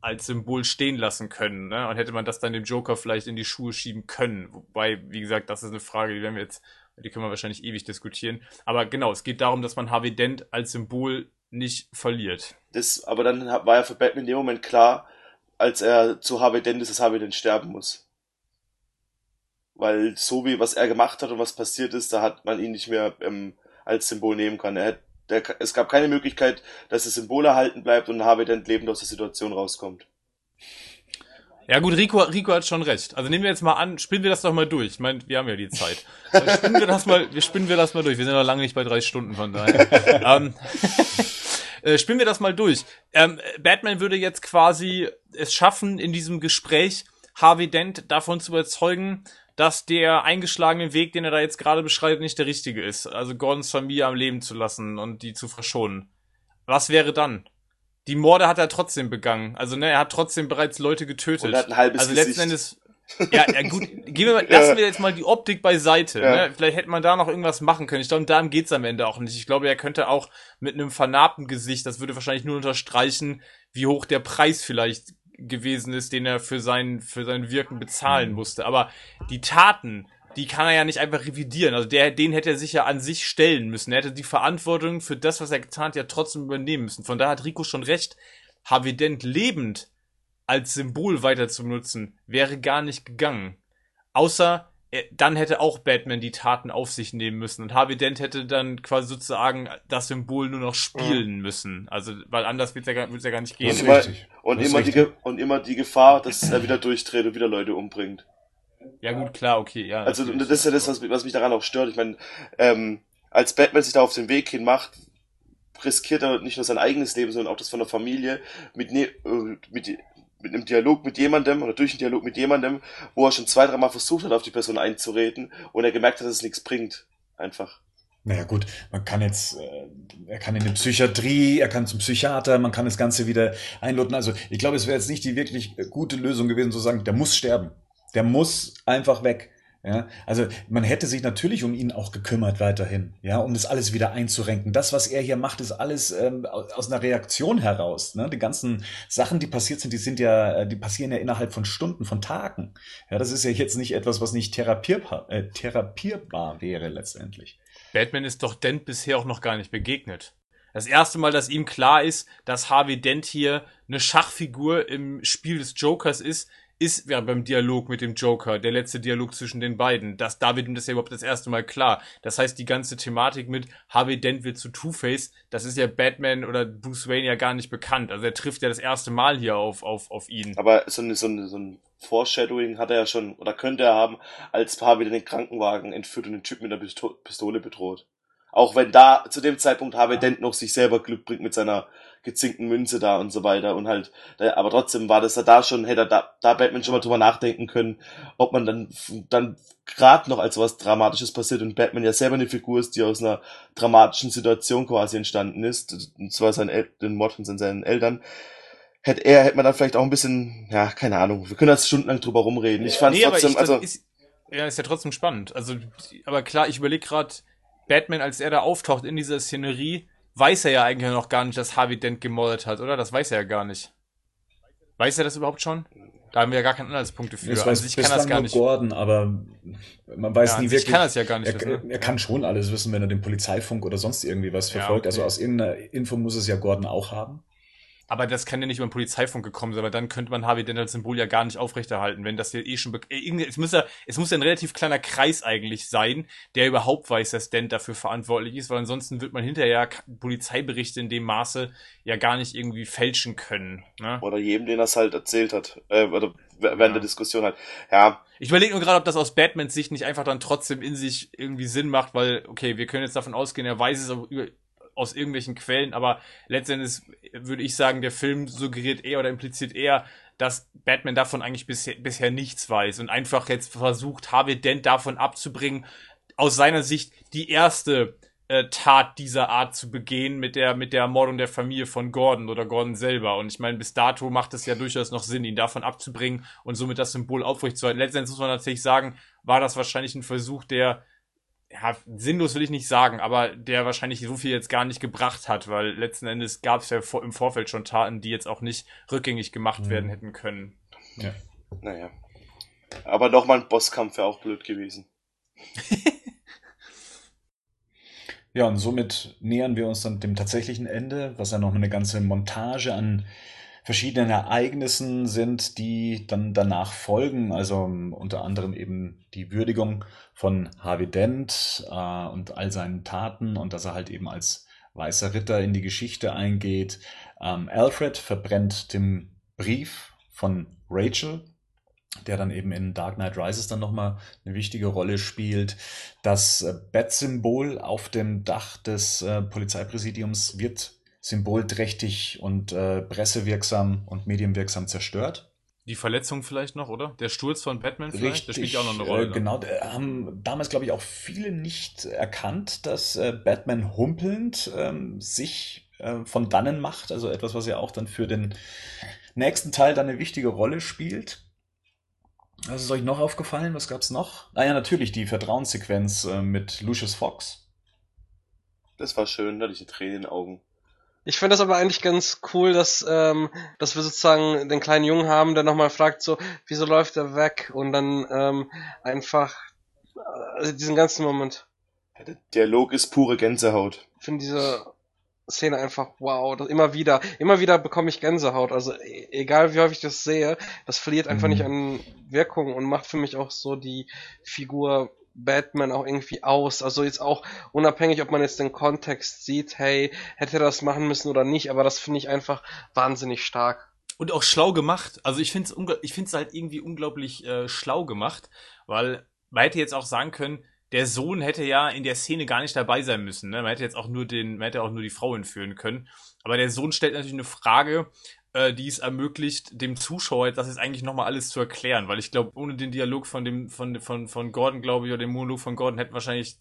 als Symbol stehen lassen können. Ne? Und hätte man das dann dem Joker vielleicht in die Schuhe schieben können. Wobei, wie gesagt, das ist eine Frage, die werden wir jetzt, die können wir wahrscheinlich ewig diskutieren. Aber genau, es geht darum, dass man Harvey Dent als Symbol nicht verliert. Das, aber dann war ja für Batman in dem Moment klar, als er zu Harvey Dent ist, dass Harvey Dent sterben muss. Weil so wie was er gemacht hat und was passiert ist, da hat man ihn nicht mehr ähm, als Symbol nehmen können. Er hat, der, es gab keine Möglichkeit, dass das Symbol erhalten bleibt und Harvey Dent lebend aus der Situation rauskommt. Ja gut, Rico, Rico hat schon recht. Also nehmen wir jetzt mal an, spinnen wir das doch mal durch. Ich meine, wir haben ja die Zeit. Dann spinnen wir das mal, wir spinnen wir das mal durch. Wir sind noch lange nicht bei drei Stunden, von daher. ähm, äh, spinnen wir das mal durch. Ähm, Batman würde jetzt quasi es schaffen, in diesem Gespräch Harvey Dent davon zu überzeugen, dass der eingeschlagene Weg, den er da jetzt gerade beschreibt, nicht der richtige ist. Also Gordons Familie am Leben zu lassen und die zu verschonen. Was wäre dann? die Morde hat er trotzdem begangen. Also, ne, er hat trotzdem bereits Leute getötet. Und hat ein halbes also Gesicht. letzten Endes. Ja, ja gut, gehen wir mal, lassen wir jetzt mal die Optik beiseite. Ja. Ne? Vielleicht hätte man da noch irgendwas machen können. Ich glaube, darum geht's am Ende auch nicht. Ich glaube, er könnte auch mit einem vernarbten Gesicht, das würde wahrscheinlich nur unterstreichen, wie hoch der Preis vielleicht gewesen ist, den er für sein, für sein Wirken bezahlen Mhm. musste. Aber die Taten, die kann er ja nicht einfach revidieren. Also der, den hätte er sich ja an sich stellen müssen. Er hätte die Verantwortung für das, was er getan hat, ja trotzdem übernehmen müssen. Von daher hat Rico schon recht. Harvey Dent lebend als Symbol weiter zu benutzen, wäre gar nicht gegangen. Außer, er, dann hätte auch Batman die Taten auf sich nehmen müssen. Und Harvey Dent hätte dann quasi sozusagen das Symbol nur noch spielen müssen. Also, weil anders wird's ja, gar- wird's ja gar nicht gehen. Das Und ist immer, und, Das ist immer die, und immer die Gefahr, dass er wieder durchdreht und wieder Leute umbringt. Ja gut, klar, okay, ja. Also das ist ja das, was, was mich daran auch stört. Ich meine, ähm, als Batman sich da auf den Weg hin macht, riskiert er nicht nur sein eigenes Leben, sondern auch das von der Familie mit, ne äh, mit, mit einem Dialog mit jemandem oder durch einen Dialog mit jemandem, wo er schon zwei, dreimal versucht hat, auf die Person einzureden und er gemerkt hat, dass es nichts bringt. Einfach. Naja gut, man kann jetzt, äh, er kann in die Psychiatrie, er kann zum Psychiater, man kann das Ganze wieder einloten. Also ich glaube, es wäre jetzt nicht die wirklich gute Lösung gewesen zu sagen, der muss sterben. Der muss einfach weg. Ja, also man hätte sich natürlich um ihn auch gekümmert weiterhin, ja, um das alles wieder einzurenken. Das, was er hier macht, ist alles ähm, aus einer Reaktion heraus. Ne? Die ganzen Sachen, die passiert sind, die sind ja, äh, die passieren ja innerhalb von Stunden, von Tagen. Ja, das ist ja jetzt nicht etwas, was nicht therapierbar, äh, therapierbar wäre letztendlich. Batman ist doch Dent bisher auch noch gar nicht begegnet. Das erste Mal, dass ihm klar ist, dass Harvey Dent hier eine Schachfigur im Spiel des Jokers ist, ist ja beim Dialog mit dem Joker, der letzte Dialog zwischen den beiden. Das, da wird ihm das ja überhaupt das erste Mal klar. Das heißt, die ganze Thematik mit Harvey Dent wird zu Two-Face, das ist ja Batman oder Bruce Wayne ja gar nicht bekannt. Also er trifft ja das erste Mal hier auf, auf, auf ihn. Aber so, eine, so, eine, so ein Foreshadowing hat er ja schon, oder könnte er haben, als Harvey den Krankenwagen entführt und den Typ mit einer Pisto Pistole bedroht. Auch wenn da zu dem Zeitpunkt Harvey Dent noch sich selber Glück bringt mit seiner gezinkten Münze da und so weiter und halt, äh, aber trotzdem war das ja da schon, hätte da, da Batman schon mal drüber nachdenken können, ob man dann, dann gerade noch als was Dramatisches passiert und Batman ja selber eine Figur ist, die aus einer dramatischen Situation quasi entstanden ist, und zwar sein El den Mord von seinen Eltern, hätte er, hätte man dann vielleicht auch ein bisschen, ja, keine Ahnung, wir können jetzt stundenlang drüber rumreden. Ich fand Nee, trotzdem, ich, also, das ist, ja, ist ja trotzdem spannend. Also, aber klar, ich überlege gerade, Batman, als er da auftaucht in dieser Szenerie, weiß er ja eigentlich noch gar nicht, dass Harvey Dent gemordet hat, oder? Das weiß er ja gar nicht. Weiß er das überhaupt schon? Da haben wir ja gar keine Anhaltspunkte für. Das Also weiß ich kann das gar nicht. Gordon, aber man weiß Ja, nie an sich wirklich. kann er es ja gar nicht er, wissen, ne? er kann schon alles wissen, wenn er den Polizeifunk oder sonst irgendwie was Ja, verfolgt. okay. Also aus irgendeiner Info muss es ja Gordon auch haben. Aber das kann ja nicht über den Polizeifunk gekommen sein, weil dann könnte man Harvey Dent als Symbol ja gar nicht aufrechterhalten, wenn das ja eh schon. äh, Es muss ja, es muss ja ein relativ kleiner Kreis eigentlich sein, der überhaupt weiß, dass Dent dafür verantwortlich ist, weil ansonsten wird man hinterher Polizeiberichte in dem Maße ja gar nicht irgendwie fälschen können. Ne? oder jedem, den es halt erzählt hat, äh, oder während Ja. der Diskussion halt. Ja, Ich überlege nur gerade, ob das aus Batmans Sicht nicht einfach dann trotzdem in sich irgendwie Sinn macht, weil, okay, wir können jetzt davon ausgehen, er weiß es auch über, aus irgendwelchen Quellen, aber letztendlich würde ich sagen, der Film suggeriert eher oder impliziert eher, dass Batman davon eigentlich bisher, bisher nichts weiß und einfach jetzt versucht, Harvey Dent davon abzubringen, aus seiner Sicht die erste äh, Tat dieser Art zu begehen mit der mit der Ermordung der Familie von Gordon oder Gordon selber. Und ich meine, bis dato macht es ja durchaus noch Sinn, ihn davon abzubringen und somit das Symbol aufrechtzuerhalten. Letztendlich muss man tatsächlich sagen, war das wahrscheinlich ein Versuch, der ja, sinnlos will ich nicht sagen, aber der wahrscheinlich so viel jetzt gar nicht gebracht hat, weil letzten Endes gab es ja vor, im Vorfeld schon Taten, die jetzt auch nicht rückgängig gemacht Mhm. werden hätten können. naja. Aber nochmal ein Bosskampf wäre auch blöd gewesen. Ja, und somit nähern wir uns dann dem tatsächlichen Ende, was ja noch eine ganze Montage an verschiedenen Ereignissen sind, die dann danach folgen. Also um, unter anderem eben die Würdigung von Harvey Dent äh, und all seinen Taten und dass er halt eben als weißer Ritter in die Geschichte eingeht. Ähm, Alfred verbrennt den Brief von Rachel, der dann eben in Dark Knight Rises dann nochmal eine wichtige Rolle spielt. Das äh, Bat-Symbol auf dem Dach des äh, Polizeipräsidiums wird symbolträchtig und äh, pressewirksam und medienwirksam zerstört. Die Verletzung vielleicht noch, oder? Der Sturz von Batman vielleicht? Der spielt ja auch noch eine äh, Rolle. genau, da haben damals, glaube ich, auch viele nicht erkannt, dass äh, Batman humpelnd ähm, sich äh, von dannen macht. Also etwas, was ja auch dann für den nächsten Teil dann eine wichtige Rolle spielt. Was ist euch noch aufgefallen? Was gab's noch? Ah ja, natürlich die Vertrauenssequenz äh, mit Lucius Fox. Das war schön, da hatte ich eine Träne in den Augen. Ich finde das aber eigentlich ganz cool, dass, ähm, dass wir sozusagen den kleinen Jungen haben, der nochmal fragt, so, wieso läuft er weg? Und dann ähm, einfach äh, diesen ganzen Moment. Der Dialog ist pure Gänsehaut. Ich finde diese Szene einfach wow. Das immer wieder, immer wieder bekomme ich Gänsehaut. Also e- egal wie häufig ich das sehe, das verliert einfach Mhm. nicht an Wirkung und macht für mich auch so die Figur Batman auch irgendwie aus. Also jetzt auch unabhängig, ob man jetzt den Kontext sieht, hey, hätte er das machen müssen oder nicht, aber das finde ich einfach wahnsinnig stark. Und auch schlau gemacht. Also ich finde es ich find's halt irgendwie unglaublich äh, schlau gemacht, weil man hätte jetzt auch sagen können, der Sohn hätte ja in der Szene gar nicht dabei sein müssen. Ne? Man hätte jetzt auch nur den, man hätte auch nur die Frau entführen können. Aber der Sohn stellt natürlich eine Frage, äh, die es ermöglicht, dem Zuschauer das jetzt eigentlich nochmal alles zu erklären. Weil ich glaube, ohne den Dialog von dem, von, von, von Gordon, glaube ich, oder den Monolog von Gordon hätten wahrscheinlich,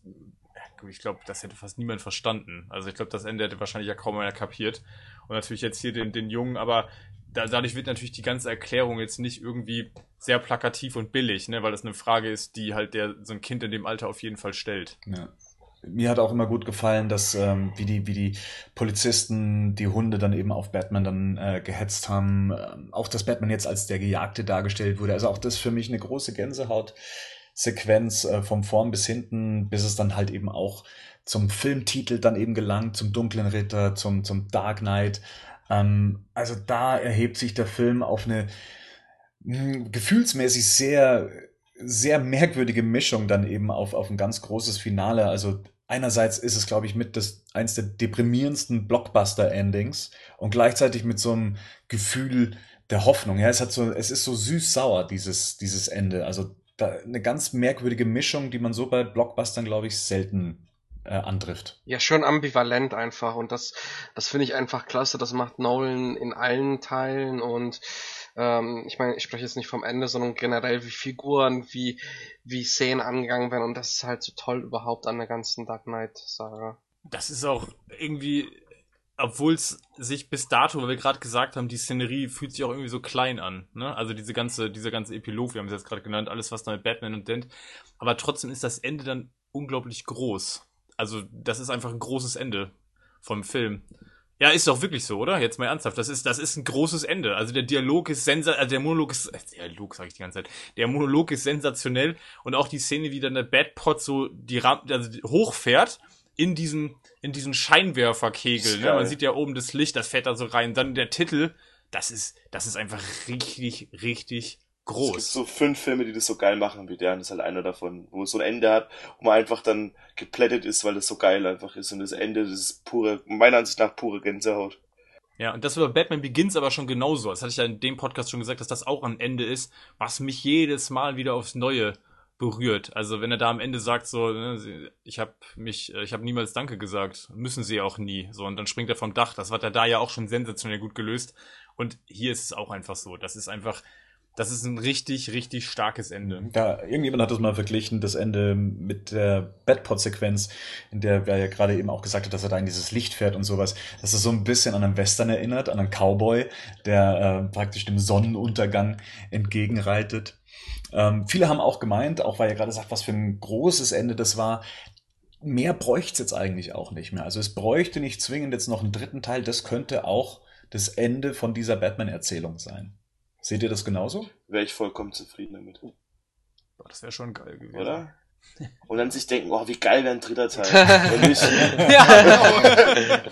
ich glaube, das hätte fast niemand verstanden. Also ich glaube, das Ende hätte wahrscheinlich ja kaum einer kapiert. Und natürlich jetzt hier den, den Jungen, aber da, dadurch wird natürlich die ganze Erklärung jetzt nicht irgendwie sehr plakativ und billig, ne, weil das eine Frage ist, die halt der so ein Kind in dem Alter auf jeden Fall stellt. Ja. Mir hat auch immer gut gefallen, dass ähm, wie die wie die Polizisten die Hunde dann eben auf Batman dann äh, gehetzt haben. Ähm, auch dass Batman jetzt als der Gejagte dargestellt wurde. Also auch das für mich eine große Gänsehaut-Sequenz äh, vom Vorn bis hinten, bis es dann halt eben auch zum Filmtitel dann eben gelangt, zum Dunklen Ritter, zum zum Dark Knight. Ähm, also da erhebt sich der Film auf eine mh, gefühlsmäßig sehr sehr merkwürdige Mischung dann eben auf, auf ein ganz großes Finale. Also einerseits ist es, glaube ich, mit das eins der deprimierendsten Blockbuster-Endings und gleichzeitig mit so einem Gefühl der Hoffnung. Ja, es hat so, es ist so süß-sauer, dieses, dieses Ende. Also da, eine ganz merkwürdige Mischung, die man so bei Blockbustern, glaube ich, selten äh, antrifft. Ja, schon ambivalent einfach und das, das finde ich einfach klasse. Das macht Nolan in allen Teilen und ähm, ich meine, ich spreche jetzt nicht vom Ende, sondern generell wie Figuren, wie, wie Szenen angegangen werden und das ist halt so toll überhaupt an der ganzen Dark Knight Saga. Das ist auch irgendwie obwohl es sich bis dato, weil wir gerade gesagt haben, die Szenerie fühlt sich auch irgendwie so klein an. Ne? Also diese ganze, dieser ganze Epilog, wir haben es jetzt gerade genannt, alles was da mit Batman und Dent. Aber trotzdem ist das Ende dann unglaublich groß. Also das ist einfach ein großes Ende vom Film. Ja, ist doch wirklich so, oder? Jetzt mal ernsthaft. Das ist, das ist ein großes Ende. Also der Dialog ist sensationell, also der Monolog ist, äh, Dialog sage ich die ganze Zeit. Der Monolog ist sensationell und auch die Szene, wie dann der Batpot so die Rampe, also hochfährt in diesen, in diesen Scheinwerferkegel. Ne? Man sieht ja oben das Licht, das fährt da so rein. Dann der Titel, das ist, das ist einfach richtig, richtig groß. Es gibt so fünf Filme, die das so geil machen wie der, und das ist halt einer davon, wo es so ein Ende hat, wo man einfach dann geplättet ist, weil das so geil einfach ist. Und das Ende, das ist pure, meiner Ansicht nach pure Gänsehaut. Ja, und das über Batman Begins aber schon genauso. Das hatte ich ja in dem Podcast schon gesagt, dass das auch ein Ende ist, was mich jedes Mal wieder aufs Neue berührt. Also wenn er da am Ende sagt so, ne, ich habe mich, ich habe niemals Danke gesagt, müssen sie auch nie. So und dann springt er vom Dach. Das er da ja auch schon sensationell gut gelöst. Und hier ist es auch einfach so. Das ist einfach, das ist ein richtig, richtig starkes Ende. Ja, irgendjemand hat das mal verglichen, das Ende mit der Bedpot-Sequenz, in der wer ja gerade eben auch gesagt hat, dass er da in dieses Licht fährt und sowas, dass es so ein bisschen an einen Western erinnert, an einen Cowboy, der äh, praktisch dem Sonnenuntergang entgegenreitet. Ähm, viele haben auch gemeint, auch weil er gerade sagt, was für ein großes Ende das war, mehr bräuchte es jetzt eigentlich auch nicht mehr. Also es bräuchte nicht zwingend jetzt noch einen dritten Teil, das könnte auch das Ende von dieser Batman-Erzählung sein. Seht ihr das genauso? Wäre ich vollkommen zufrieden damit. Boah, das wäre schon geil gewesen. Oder? Und dann sich denken, oh, wie geil wäre ein dritter Teil. ja, genau.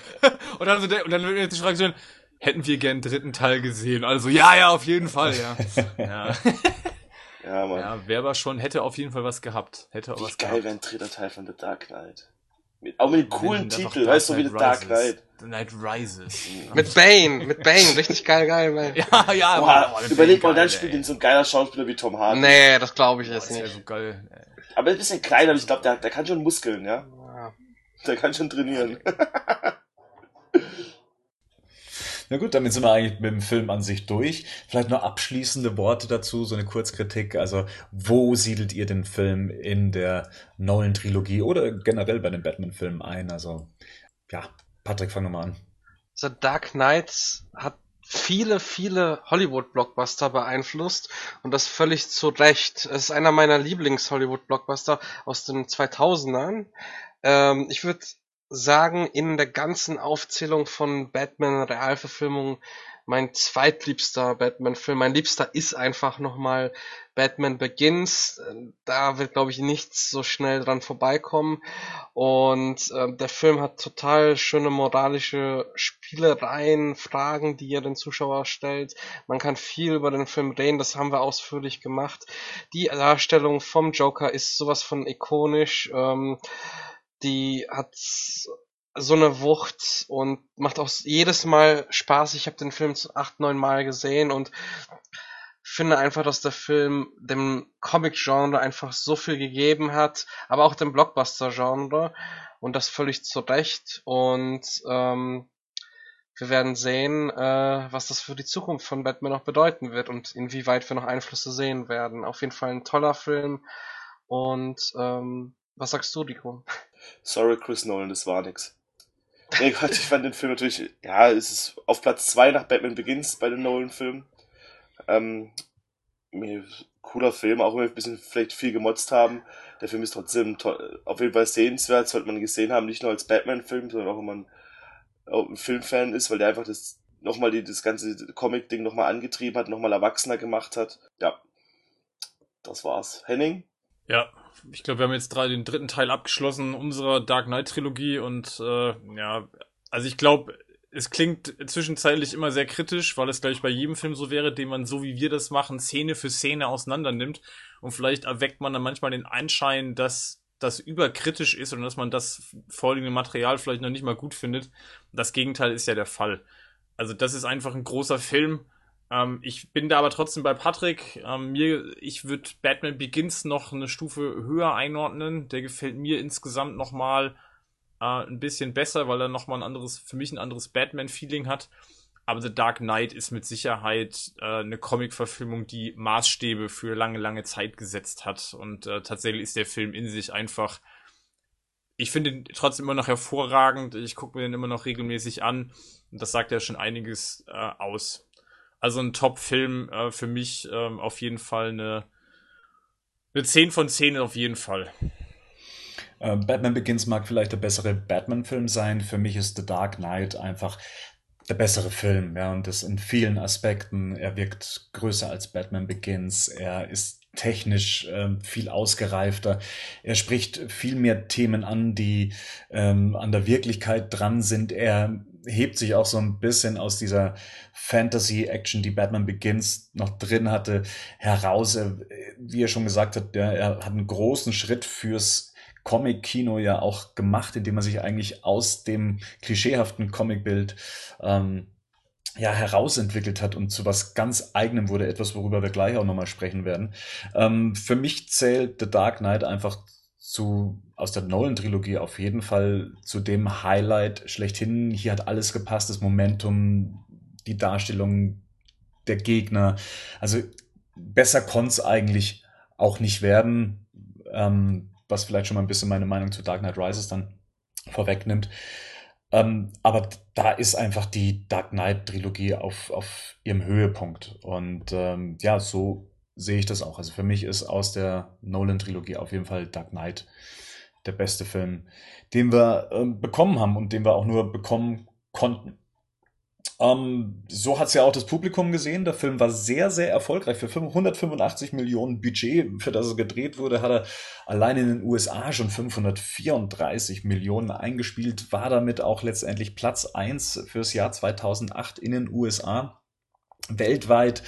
und dann, so der, und dann wird die Frage stellen, hätten wir gern einen dritten Teil gesehen? Also, ja, ja, auf jeden Fall, ja. ja. Ja, Mann. Ja, wäre aber schon, hätte auf jeden Fall was gehabt. Hätte auch wie was geil gehabt. wäre ein dritter Teil von The Dark Knight. Mit, auch mit dem coolen Titel, weißt du, wie The Dark Knight. The Night Rises. mit Bane, mit Bane, richtig geil, geil, Bane. Ja, ja, Boah, aber, überleg mal, dann spielt ihn so ein geiler Schauspieler wie Tom Hardy. Nee, das glaube ich jetzt nicht. so geil. Aber ein bisschen kleiner, aber ich glaube, der, der kann schon Muskeln, ja? ja. Der kann schon trainieren. Na gut, damit sind wir eigentlich mit dem Film an sich durch. Vielleicht noch abschließende Worte dazu, so eine Kurzkritik. Also, wo siedelt ihr den Film in der neuen Trilogie oder generell bei den Batman-Filmen ein? Also, ja, Patrick, fang mal an. The Dark Knight hat viele, viele Hollywood-Blockbuster beeinflusst und das völlig zu Recht. Es ist einer meiner Lieblings-Hollywood-Blockbuster aus den 2000ern. Ähm, ich würde sagen, in der ganzen Aufzählung von Batman-Realverfilmungen mein zweitliebster Batman-Film. Mein liebster ist einfach nochmal Batman Begins. Da wird, glaube ich, nichts so schnell dran vorbeikommen. Und äh, der Film hat total schöne moralische Spielereien, Fragen, die er den Zuschauer stellt. Man kann viel über den Film reden, das haben wir ausführlich gemacht. Die Darstellung vom Joker ist sowas von ikonisch. Ähm, die hat so eine Wucht und macht auch jedes Mal Spaß. Ich habe den Film acht, neun Mal gesehen und finde einfach, dass der Film dem Comic-Genre einfach so viel gegeben hat, aber auch dem Blockbuster-Genre und das völlig zu Recht. Und ähm, wir werden sehen, äh, was das für die Zukunft von Batman noch bedeuten wird und inwieweit wir noch Einflüsse sehen werden. Auf jeden Fall ein toller Film und ähm, was sagst du, Rico? Sorry, Chris Nolan, das war nix. Nee, Gott, ich fand den Film natürlich, ja, es ist auf Platz 2 nach Batman Begins bei den Nolan-Filmen. Ähm, cooler Film, auch wenn wir ein bisschen vielleicht viel gemotzt haben. Der Film ist trotzdem toll, auf jeden Fall sehenswert, sollte man gesehen haben, nicht nur als Batman-Film, sondern auch wenn man auch ein Filmfan ist, weil der einfach das nochmal die, das ganze Comic-Ding nochmal angetrieben hat, nochmal erwachsener gemacht hat. Ja, das war's. Henning? Ja, ich glaube, wir haben jetzt drei, den dritten Teil abgeschlossen unserer Dark Knight Trilogie und äh, ja, also ich glaube, es klingt zwischenzeitlich immer sehr kritisch, weil es, glaube ich, bei jedem Film so wäre, den man so wie wir das machen, Szene für Szene auseinander nimmt. Und vielleicht erweckt man dann manchmal den Einschein, dass das überkritisch ist und dass man das vorliegende Material vielleicht noch nicht mal gut findet. Das Gegenteil ist ja der Fall. Also das ist einfach ein großer Film ähm, ich bin da aber trotzdem bei Patrick. Ähm, mir, ich würde Batman Begins noch eine Stufe höher einordnen. Der gefällt mir insgesamt nochmal äh, ein bisschen besser, weil er nochmal ein anderes, für mich ein anderes Batman-Feeling hat. Aber The Dark Knight ist mit Sicherheit äh, eine Comic-Verfilmung, die Maßstäbe für lange, lange Zeit gesetzt hat. Und äh, tatsächlich ist der Film in sich einfach ich finde ihn trotzdem immer noch hervorragend. Ich gucke mir den immer noch regelmäßig an. Und das sagt ja schon einiges äh, aus. Also ein Top-Film äh, für mich ähm, auf jeden Fall eine, eine 10 von 10 auf jeden Fall. Äh, Batman Begins mag vielleicht der bessere Batman-Film sein. Für mich ist The Dark Knight einfach der bessere Film, ja, und das in vielen Aspekten. Er wirkt größer als Batman Begins. Er ist technisch ähm, viel ausgereifter. Er spricht viel mehr Themen an, die ähm, an der Wirklichkeit dran sind. Er hebt sich auch so ein bisschen aus dieser Fantasy-Action, die Batman Begins noch drin hatte, heraus. Er, wie er schon gesagt hat, er hat einen großen Schritt fürs Comic-Kino ja auch gemacht, indem er sich eigentlich aus dem klischeehaften Comicbild ähm, ja, herausentwickelt hat und zu was ganz eigenem wurde, etwas, worüber wir gleich auch nochmal sprechen werden. Ähm, für mich zählt The Dark Knight einfach zu, aus der Nolan-Trilogie auf jeden Fall zu dem Highlight schlechthin. Hier hat alles gepasst, das Momentum, die Darstellung der Gegner. Also besser konnte es eigentlich auch nicht werden. Ähm, was vielleicht schon mal ein bisschen meine Meinung zu Dark Knight Rises dann vorwegnimmt. Ähm, aber da ist einfach die Dark Knight Trilogie auf, auf ihrem Höhepunkt. Und ähm, ja, so sehe ich das auch. Also für mich ist aus der Nolan Trilogie auf jeden Fall Dark Knight der beste Film, den wir ähm, bekommen haben und den wir auch nur bekommen konnten. Ähm, so hat es ja auch das Publikum gesehen. Der Film war sehr, sehr erfolgreich. Für 185 Millionen Budget, für das er gedreht wurde, hat er allein in den USA schon 534 Millionen eingespielt, war damit auch letztendlich Platz 1 fürs Jahr 2008 in den USA. Weltweit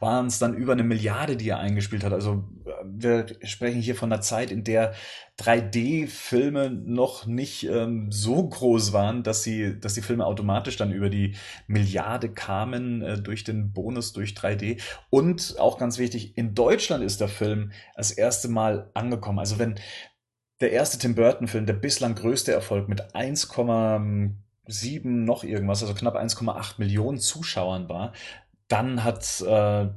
waren es dann über eine Milliarde, die er eingespielt hat. Also wir sprechen hier von einer Zeit, in der 3D-Filme noch nicht ähm, so groß waren, dass sie, dass die Filme automatisch dann über die Milliarde kamen äh, durch den Bonus durch 3D. Und auch ganz wichtig, in Deutschland ist der Film das erste Mal angekommen. Also wenn der erste Tim Burton-Film, der bislang größte Erfolg mit 1,7 noch irgendwas, also knapp 1,8 Millionen Zuschauern war, dann hat äh,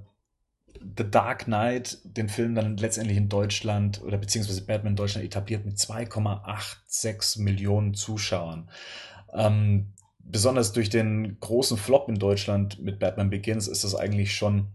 The Dark Knight den Film dann letztendlich in Deutschland oder beziehungsweise Batman in Deutschland etabliert mit 2,86 Millionen Zuschauern. Ähm, besonders durch den großen Flop in Deutschland mit Batman Begins ist das eigentlich schon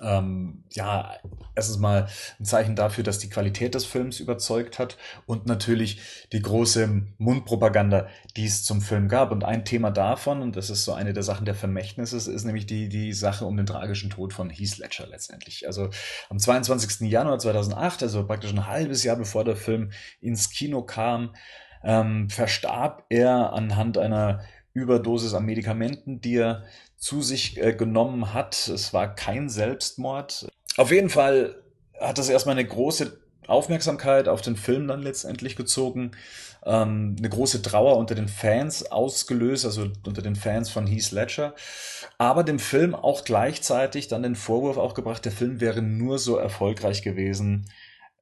ähm, ja, erstens mal ein Zeichen dafür, dass die Qualität des Films überzeugt hat und natürlich die große Mundpropaganda, die es zum Film gab. Und ein Thema davon, und das ist so eine der Sachen der Vermächtnisses, ist nämlich die, die Sache um den tragischen Tod von Heath Ledger letztendlich. Also am 22. Januar 2008, also praktisch ein halbes Jahr bevor der Film ins Kino kam, ähm, verstarb er anhand einer Überdosis an Medikamenten, die er zu sich äh, genommen hat. Es war kein Selbstmord. Auf jeden Fall hat das erstmal eine große Aufmerksamkeit auf den Film dann letztendlich gezogen, ähm, eine große Trauer unter den Fans ausgelöst, also unter den Fans von Heath Ledger, aber dem Film auch gleichzeitig dann den Vorwurf auch gebracht, der Film wäre nur so erfolgreich gewesen,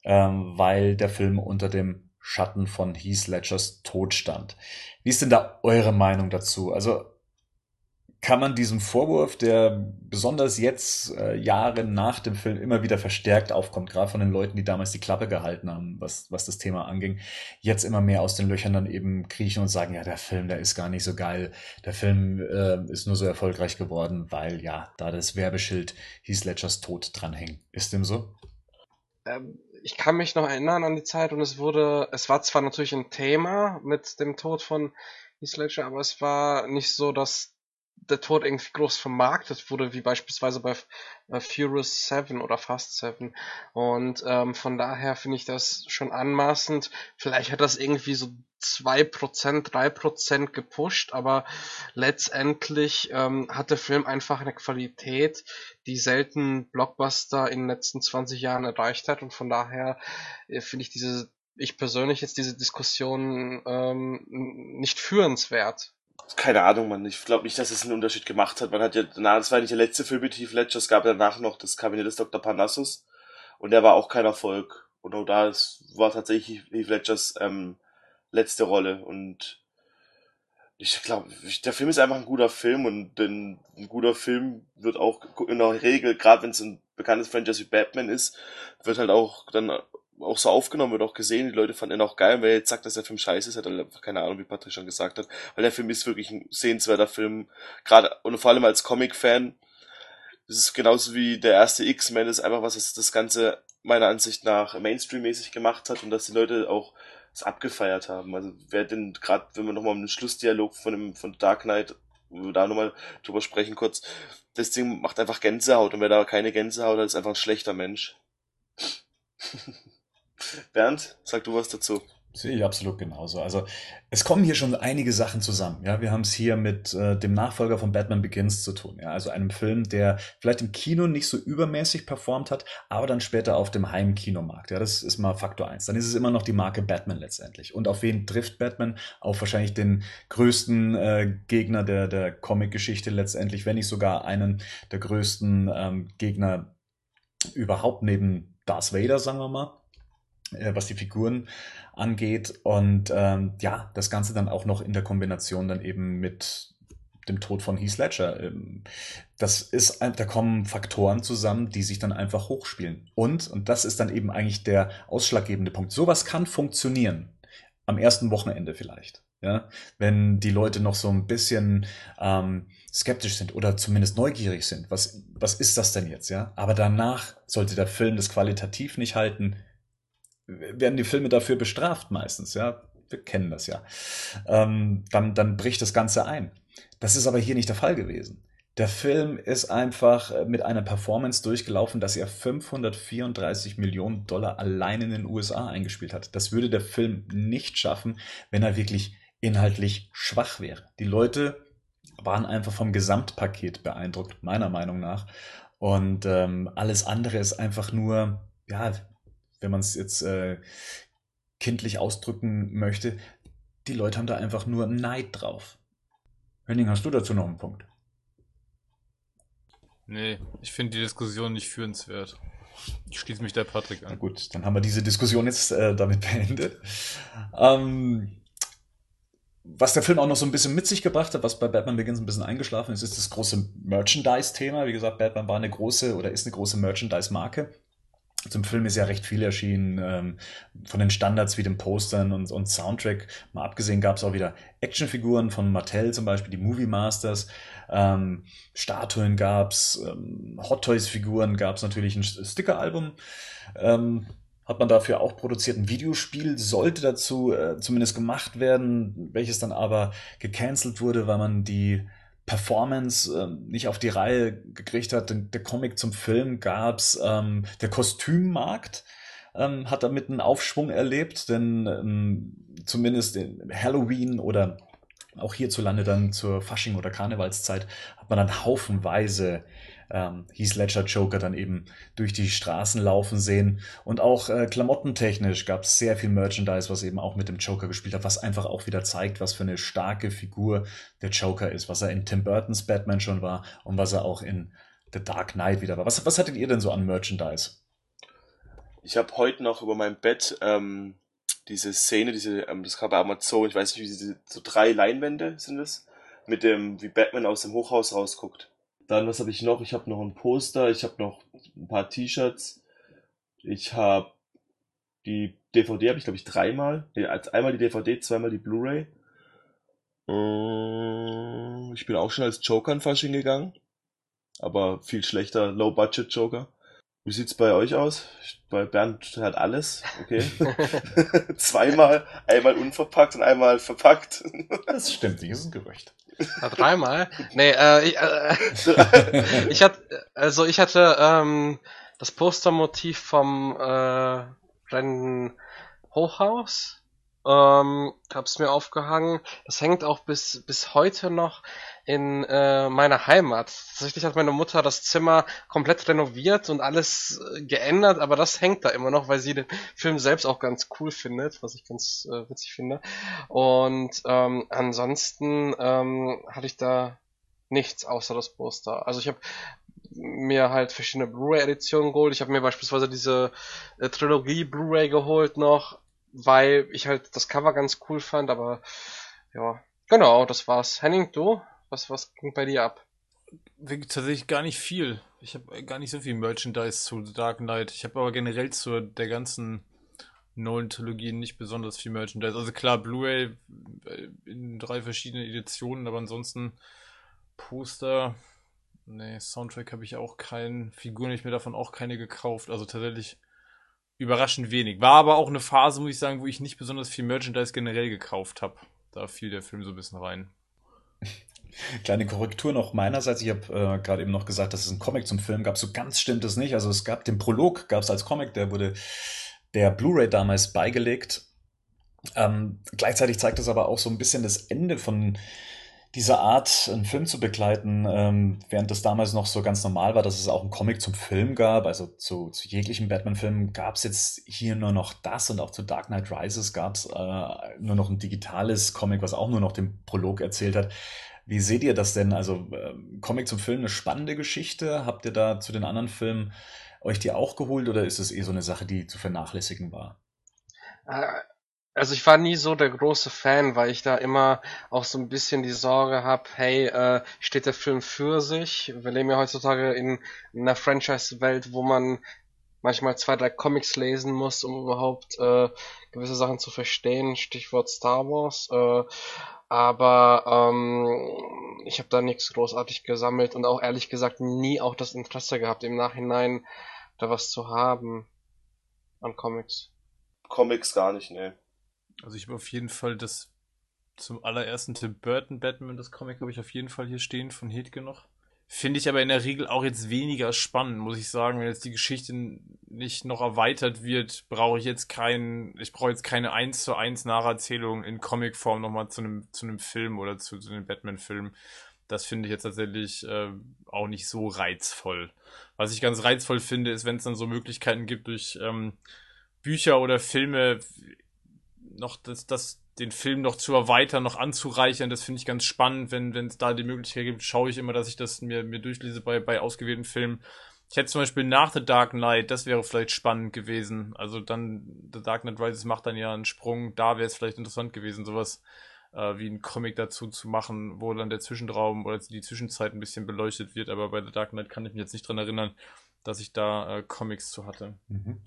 ähm, weil der Film unter dem Schatten von Heath Ledgers Tod stand. Wie ist denn da eure Meinung dazu? Also kann man diesem Vorwurf, der besonders jetzt äh, Jahre nach dem Film immer wieder verstärkt aufkommt, gerade von den Leuten, die damals die Klappe gehalten haben, was, was das Thema anging, jetzt immer mehr aus den Löchern dann eben kriechen und sagen, ja, der Film, der ist gar nicht so geil, der Film äh, ist nur so erfolgreich geworden, weil ja, da das Werbeschild Heath Ledgers Tod dranhängt. Ist dem so? Ähm, ich kann mich noch erinnern an die Zeit und es wurde, es war zwar natürlich ein Thema mit dem Tod von Heath Ledger, aber es war nicht so, dass der Tod irgendwie groß vermarktet wurde, wie beispielsweise bei äh, Furious 7 oder Fast 7. Und ähm, von daher finde ich das schon anmaßend. Vielleicht hat das irgendwie so 2%, 3% gepusht, aber letztendlich ähm, hat der Film einfach eine Qualität, die selten Blockbuster in den letzten 20 Jahren erreicht hat. Und von daher äh, finde ich diese ich persönlich jetzt diese Diskussion ähm, nicht führenswert keine Ahnung, man. Ich glaube nicht, dass es einen Unterschied gemacht hat. Man hat ja danach, das war nicht der letzte Film mit Heath Ledger, es gab danach noch das Kabinett des Dr. Parnassus und der war auch kein Erfolg. Und auch da war tatsächlich Heath Ledgers ähm, letzte Rolle und ich glaube, der Film ist einfach ein guter Film und ein, ein guter Film wird auch in der Regel, gerade wenn es ein bekanntes Franchise wie Batman ist, wird halt auch dann auch so aufgenommen wird, auch gesehen. Die Leute fanden ihn auch geil. Und wer jetzt sagt, dass der Film scheiße ist, hat er einfach keine Ahnung, wie Patrick schon gesagt hat. Weil der Film ist wirklich ein sehenswerter Film. Gerade und vor allem als Comic-Fan. Das ist genauso wie der erste X-Men. Das ist einfach was, das das Ganze meiner Ansicht nach Mainstream-mäßig gemacht hat und dass die Leute auch es abgefeiert haben. Also wer denn gerade, wenn wir nochmal um den Schlussdialog von dem von Dark Knight, wo wir da nochmal drüber sprechen kurz, das Ding macht einfach Gänsehaut und wer da keine Gänsehaut hat, ist einfach ein schlechter Mensch. Bernd, sag du was dazu. Sehe ich absolut genauso. Also es kommen hier schon einige Sachen zusammen. Ja, wir haben es hier mit äh, dem Nachfolger von Batman Begins zu tun. Ja, also einem Film, der vielleicht im Kino nicht so übermäßig performt hat, aber dann später auf dem Heimkinomarkt. Ja, das ist mal Faktor eins. Dann ist es immer noch die Marke Batman letztendlich. Und auf wen trifft Batman? Auf wahrscheinlich den größten äh, Gegner der der Comic-Geschichte letztendlich, wenn nicht sogar einen der größten ähm, Gegner überhaupt neben Darth Vader, sagen wir mal was die Figuren angeht. Und ähm, ja, das Ganze dann auch noch in der Kombination dann eben mit dem Tod von Heath Ledger. Ähm, das ist, da kommen Faktoren zusammen, die sich dann einfach hochspielen. Und, und das ist dann eben eigentlich der ausschlaggebende Punkt. Sowas kann funktionieren. Am ersten Wochenende vielleicht. Ja, wenn die Leute noch so ein bisschen ähm, skeptisch sind oder zumindest neugierig sind, was, was ist das denn jetzt, ja? Aber danach sollte der Film das qualitativ nicht halten, werden die Filme dafür bestraft meistens, ja. Wir kennen das ja. Ähm, dann, dann bricht das Ganze ein. Das ist aber hier nicht der Fall gewesen. Der Film ist einfach äh, mit einer Performance durchgelaufen, dass er 534 Millionen Dollar allein in den USA eingespielt hat. Das würde der Film nicht schaffen, wenn er wirklich inhaltlich schwach wäre. Die Leute waren einfach vom Gesamtpaket beeindruckt, meiner Meinung nach. Und ähm, alles andere ist einfach nur, ja, wenn man es jetzt äh, kindlich ausdrücken möchte, die Leute haben da einfach nur Neid drauf. Henning, hast du dazu noch einen Punkt? Nee, ich finde die Diskussion nicht führenswert. Ich schließe mich der Patrick an. Na gut, dann haben wir diese Diskussion jetzt äh, damit beendet. Ähm, was der Film auch noch so ein bisschen mit sich gebracht hat, was bei Batman Begins ein bisschen eingeschlafen ist, ist das große Merchandise-Thema. Wie gesagt, Batman war eine große oder ist eine große Merchandise-Marke. Zum Film ist ja recht viel erschienen, ähm, von den Standards wie dem Postern und, und Soundtrack. Mal abgesehen gab es auch wieder Actionfiguren von Mattel, zum Beispiel die Movie Masters. Ähm, Statuen gab's, ähm, Hot Toys Figuren gab's natürlich ein Sticker-Album. Ähm, hat man dafür auch produziert. Ein Videospiel sollte dazu äh, zumindest gemacht werden, welches dann aber gecancelt wurde, weil man die Performance äh, nicht auf die Reihe gekriegt hat. Der Comic zum Film gab's. Ähm, der Kostümmarkt ähm, hat damit einen Aufschwung erlebt, denn ähm, zumindest in Halloween oder auch hierzulande dann zur Fasching- oder Karnevalszeit hat man dann haufenweise ähm, Heath Ledger Joker dann eben durch die Straßen laufen sehen. Und auch äh, klamottentechnisch gab es sehr viel Merchandise, was eben auch mit dem Joker gespielt hat, was einfach auch wieder zeigt, was für eine starke Figur der Joker ist, was er in Tim Burtons Batman schon war und was er auch in The Dark Knight wieder war. Was, was hattet ihr denn so an Merchandise? Ich habe heute noch über mein Bett ähm, diese Szene, diese, ähm, das gab Amazon, ich weiß nicht, wie diese, so drei Leinwände sind es, mit dem, wie Batman aus dem Hochhaus rausguckt. Dann, was habe ich noch? Ich habe noch ein Poster, ich habe noch ein paar T-Shirts, ich habe die DVD, habe ich glaube ich dreimal. Nee, einmal die DVD, zweimal die Blu-ray. Äh, ich bin auch schon als Joker in Fasching gegangen. Aber viel schlechter, Low-Budget Joker. Wie sieht's bei euch aus? Bei Bernd hat alles, okay. Zweimal, einmal unverpackt und einmal verpackt. das stimmt nicht, das ist ein Gerücht. Dreimal? Nee, äh, ich, äh, ich hatte, also ich hatte ähm, das Postermotiv vom äh, Brandon Hochhaus. Ähm, hab's mir aufgehangen. Das hängt auch bis bis heute noch in äh, meiner Heimat. Tatsächlich hat meine Mutter das Zimmer komplett renoviert und alles äh, geändert, aber das hängt da immer noch, weil sie den Film selbst auch ganz cool findet, was ich ganz äh, witzig finde. Und ähm, ansonsten ähm, hatte ich da nichts außer das Poster. Also ich habe mir halt verschiedene Blu-ray-Editionen geholt. Ich habe mir beispielsweise diese äh, Trilogie Blu-ray geholt noch, weil ich halt das Cover ganz cool fand, aber ja, genau, das war's. Henning, du? Was, was ging bei dir ab? Tatsächlich gar nicht viel. Ich habe gar nicht so viel Merchandise zu The Dark Knight. Ich habe aber generell zu der ganzen Nolan-Trilogien nicht besonders viel Merchandise. Also klar, Blu-ray äh, in drei verschiedenen Editionen, aber ansonsten Poster. Nee, Soundtrack habe ich auch keinen. Figuren habe ich mir davon auch keine gekauft. Also tatsächlich überraschend wenig. War aber auch eine Phase, muss ich sagen, wo ich nicht besonders viel Merchandise generell gekauft habe. Da fiel der Film so ein bisschen rein. Kleine Korrektur noch meinerseits. Ich habe äh, gerade eben noch gesagt, dass es einen Comic zum Film gab. So ganz stimmt es nicht. Also es gab den Prolog, gab es als Comic, der wurde der Blu-ray damals beigelegt. Ähm, gleichzeitig zeigt es aber auch so ein bisschen das Ende von dieser Art, einen Film zu begleiten, ähm, während das damals noch so ganz normal war, dass es auch einen Comic zum Film gab, also zu, zu jeglichen Batman-Filmen gab es jetzt hier nur noch das und auch zu Dark Knight Rises gab es äh, nur noch ein digitales Comic, was auch nur noch den Prolog erzählt hat. Wie seht ihr das denn? Also äh, Comic zum Film, eine spannende Geschichte. Habt ihr da zu den anderen Filmen euch die auch geholt oder ist es eh so eine Sache, die zu vernachlässigen war? Äh, also ich war nie so der große Fan, weil ich da immer auch so ein bisschen die Sorge habe, hey, äh, steht der Film für sich? Wir leben ja heutzutage in, in einer Franchise-Welt, wo man manchmal zwei, drei Comics lesen muss, um überhaupt äh, gewisse Sachen zu verstehen. Stichwort Star Wars. Äh, aber ähm, ich habe da nichts großartig gesammelt und auch ehrlich gesagt nie auch das Interesse gehabt, im Nachhinein da was zu haben an Comics. Comics gar nicht, ne. Also ich habe auf jeden Fall das zum allerersten Tim Burton Batman, das Comic habe ich auf jeden Fall hier stehen von Hedge noch. Finde ich aber in der Regel auch jetzt weniger spannend, muss ich sagen. Wenn jetzt die Geschichte nicht noch erweitert wird, brauche ich jetzt keinen, ich brauche jetzt keine 1 zu 1 Nacherzählung in Comicform nochmal zu einem, zu einem Film oder zu, zu einem Batman-Film. Das finde ich jetzt tatsächlich äh, auch nicht so reizvoll. Was ich ganz reizvoll finde, ist, wenn es dann so Möglichkeiten gibt, durch ähm, Bücher oder Filme noch das, das, den Film noch zu erweitern, noch anzureichern. Das finde ich ganz spannend, wenn es da die Möglichkeit gibt, schaue ich immer, dass ich das mir, mir durchlese bei, bei ausgewählten Filmen. Ich hätte zum Beispiel nach The Dark Knight, das wäre vielleicht spannend gewesen. Also dann, The Dark Knight Rises macht dann ja einen Sprung, da wäre es vielleicht interessant gewesen, sowas äh, wie ein Comic dazu zu machen, wo dann der Zwischenraum oder die Zwischenzeit ein bisschen beleuchtet wird. Aber bei The Dark Knight kann ich mich jetzt nicht dran erinnern, dass ich da äh, Comics zu hatte. Mhm.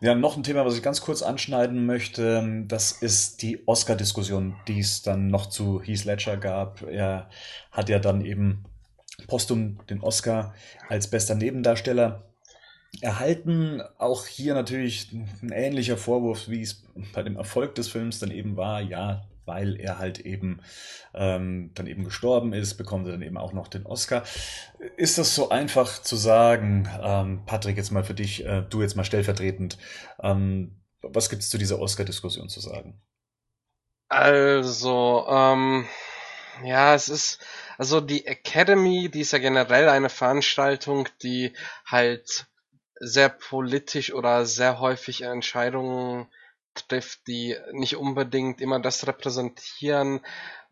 Ja, noch ein Thema, was ich ganz kurz anschneiden möchte, das ist die Oscar-Diskussion, die es dann noch zu Heath Ledger gab. Er hat ja dann eben postum den Oscar als bester Nebendarsteller erhalten. Auch hier natürlich ein ähnlicher Vorwurf, wie es bei dem Erfolg des Films dann eben war. Ja, weil er halt eben ähm, dann eben gestorben ist, bekommt er dann eben auch noch den Oscar. Ist das so einfach zu sagen, ähm, Patrick, jetzt mal für dich, äh, du jetzt mal stellvertretend, ähm, was gibt es zu dieser Oscar-Diskussion zu sagen? Also, ähm, ja, es ist, also die Academy, die ist ja generell eine Veranstaltung, die halt sehr politisch oder sehr häufig Entscheidungen trifft, die nicht unbedingt immer das repräsentieren,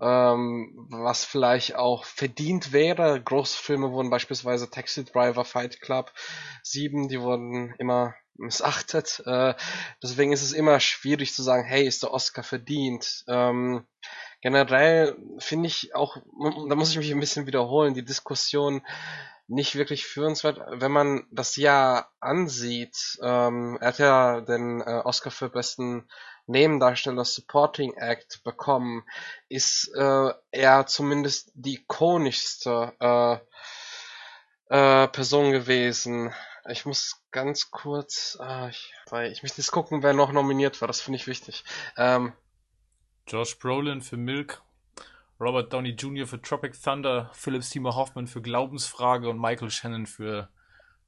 ähm, was vielleicht auch verdient wäre. Großfilme wurden beispielsweise Taxi Driver, Fight Club 7, die wurden immer missachtet. Äh, deswegen ist es immer schwierig zu sagen, hey, ist der Oscar verdient? Ähm, generell finde ich auch, da muss ich mich ein bisschen wiederholen, die Diskussion nicht wirklich führenswert, wenn man das Jahr ansieht. Ähm, er hat ja den äh, Oscar für besten Nebendarsteller Supporting Act bekommen, ist äh, er zumindest die ikonischste äh, äh, Person gewesen. Ich muss ganz kurz, äh, ich, weil ich möchte jetzt gucken, wer noch nominiert war. Das finde ich wichtig. Ähm, Josh Brolin für Milk Robert Downey Jr. für Tropic Thunder, Philip Seymour Hoffman für Glaubensfrage und Michael Shannon für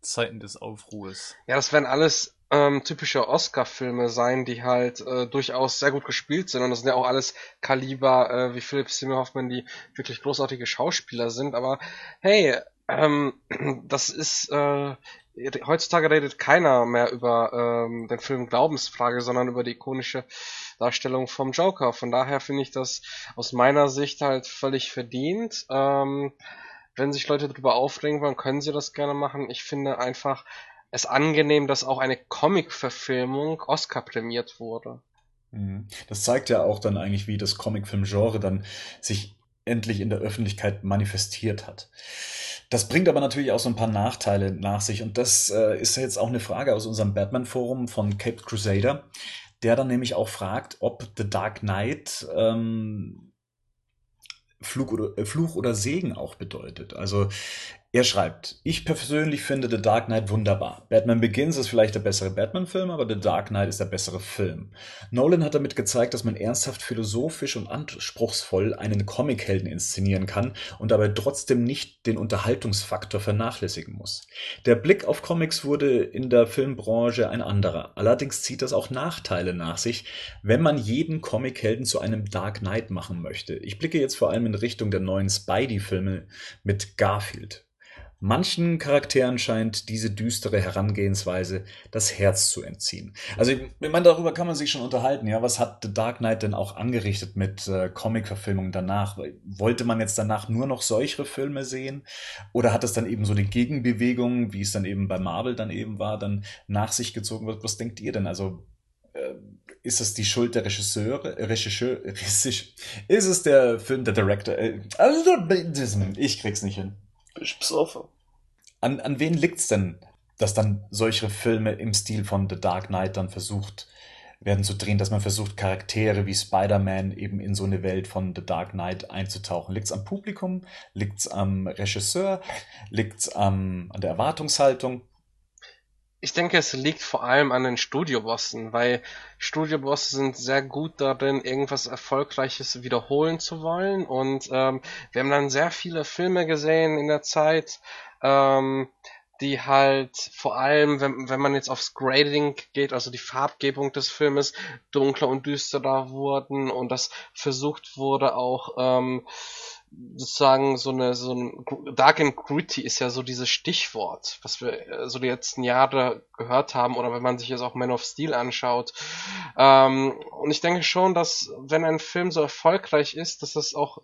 Zeiten des Aufruhrs. Ja, das werden alles ähm, typische Oscar-Filme sein, die halt äh, durchaus sehr gut gespielt sind. Und das sind ja auch alles Kaliber äh, wie Philip Seymour Hoffman, die wirklich großartige Schauspieler sind. Aber hey, ähm, das ist äh, heutzutage redet keiner mehr über ähm, den Film Glaubensfrage, sondern über die ikonische Darstellung vom Joker. Von daher finde ich das aus meiner Sicht halt völlig verdient. Ähm, wenn sich Leute darüber aufregen wollen, können sie das gerne machen. Ich finde einfach es angenehm, dass auch eine Comic-Verfilmung Oscar prämiert wurde. Mhm. Das zeigt ja auch dann eigentlich, wie das Comic-Film-Genre dann sich endlich in der Öffentlichkeit manifestiert hat. Das bringt aber natürlich auch so ein paar Nachteile nach sich. Und das äh, ist jetzt auch eine Frage aus unserem Batman-Forum von Cape Crusader, der dann nämlich auch fragt, ob The Dark Knight ähm, Flug oder, äh, Fluch oder Segen auch bedeutet. Also er schreibt, ich persönlich finde The Dark Knight wunderbar. Batman Begins ist vielleicht der bessere Batman-Film, aber The Dark Knight ist der bessere Film. Nolan hat damit gezeigt, dass man ernsthaft philosophisch und anspruchsvoll einen Comichelden inszenieren kann und dabei trotzdem nicht den Unterhaltungsfaktor vernachlässigen muss. Der Blick auf Comics wurde in der Filmbranche ein anderer. Allerdings zieht das auch Nachteile nach sich, wenn man jeden Comichelden zu einem Dark Knight machen möchte. Ich blicke jetzt vor allem in Richtung der neuen Spidey-Filme mit Garfield. Manchen Charakteren scheint diese düstere Herangehensweise das Herz zu entziehen. Also ich meine, darüber kann man sich schon unterhalten. Ja, was hat The Dark Knight denn auch angerichtet mit äh, Comic-Verfilmungen danach? Wollte man jetzt danach nur noch solche Filme sehen? Oder hat es dann eben so die Gegenbewegung, wie es dann eben bei Marvel dann eben war, dann nach sich gezogen wird? Was denkt ihr denn? Also äh, ist es die Schuld der Regisseure, Regisseur, ist es der Film, der Director? Äh, also, ich krieg's nicht hin. Bist besoffen. An, an wen liegt's denn, dass dann solche Filme im Stil von The Dark Knight dann versucht werden zu drehen, dass man versucht, Charaktere wie Spider-Man eben in so eine Welt von The Dark Knight einzutauchen? Liegt's am Publikum? Liegt's am Regisseur? Liegt's am, an der Erwartungshaltung? Ich denke, es liegt vor allem an den Studiobossen, weil Studiobosse sind sehr gut darin, irgendwas Erfolgreiches wiederholen zu wollen. Und ähm, wir haben dann sehr viele Filme gesehen in der Zeit, ähm, die halt vor allem, wenn, wenn man jetzt aufs Grading geht, also die Farbgebung des Filmes, dunkler und düsterer wurden und das versucht wurde auch ähm, sozusagen so eine so ein Dark and Gritty ist ja so dieses Stichwort, was wir äh, so die letzten Jahre gehört haben oder wenn man sich jetzt auch Man of Steel anschaut. Ähm, und ich denke schon, dass wenn ein Film so erfolgreich ist, dass das auch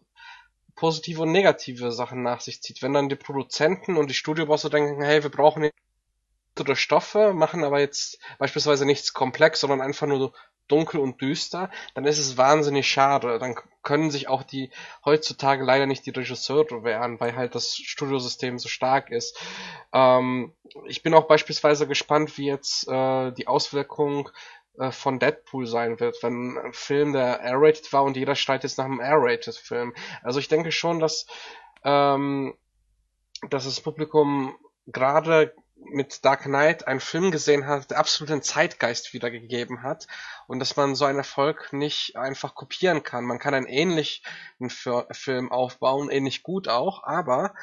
positive und negative Sachen nach sich zieht. Wenn dann die Produzenten und die Studiobosse denken, hey, wir brauchen oder Stoffe, machen aber jetzt beispielsweise nichts komplex, sondern einfach nur dunkel und düster, dann ist es wahnsinnig schade. Dann können sich auch die heutzutage leider nicht die Regisseure wehren, weil halt das Studiosystem so stark ist. Ähm, ich bin auch beispielsweise gespannt, wie jetzt äh, die Auswirkung von Deadpool sein wird, wenn ein Film, der R-rated war und jeder schreit jetzt nach einem R-rated Film. Also ich denke schon, dass, ähm, dass das Publikum gerade mit Dark Knight einen Film gesehen hat, der absoluten Zeitgeist wiedergegeben hat und dass man so einen Erfolg nicht einfach kopieren kann. Man kann einen ähnlichen Film aufbauen, ähnlich gut auch, aber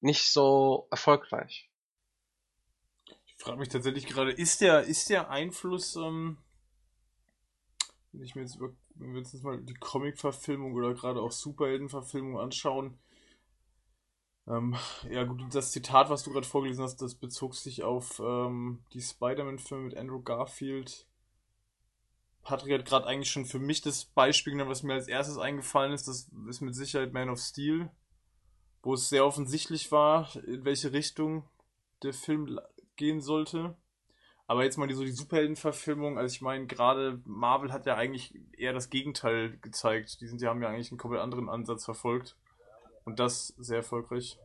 nicht so erfolgreich. Ich frage mich tatsächlich gerade, ist der, ist der Einfluss ähm, wenn ich mir jetzt, wenn wir uns jetzt mal die Comic-Verfilmung oder gerade auch Superhelden-Verfilmung anschauen, ähm, ja gut, das Zitat, was du gerade vorgelesen hast, das bezog sich auf ähm, die Spider-Man-Filme mit Andrew Garfield. Patrick hat gerade eigentlich schon für mich das Beispiel genommen, was mir als erstes eingefallen ist. Das ist mit Sicherheit Man of Steel, wo es sehr offensichtlich war, in welche Richtung der Film gehen sollte. Aber jetzt mal die, so die Superheldenverfilmung, also ich meine, gerade Marvel hat ja eigentlich eher das Gegenteil gezeigt. Die sind, die haben ja eigentlich einen komplett anderen Ansatz verfolgt. Und das sehr erfolgreich.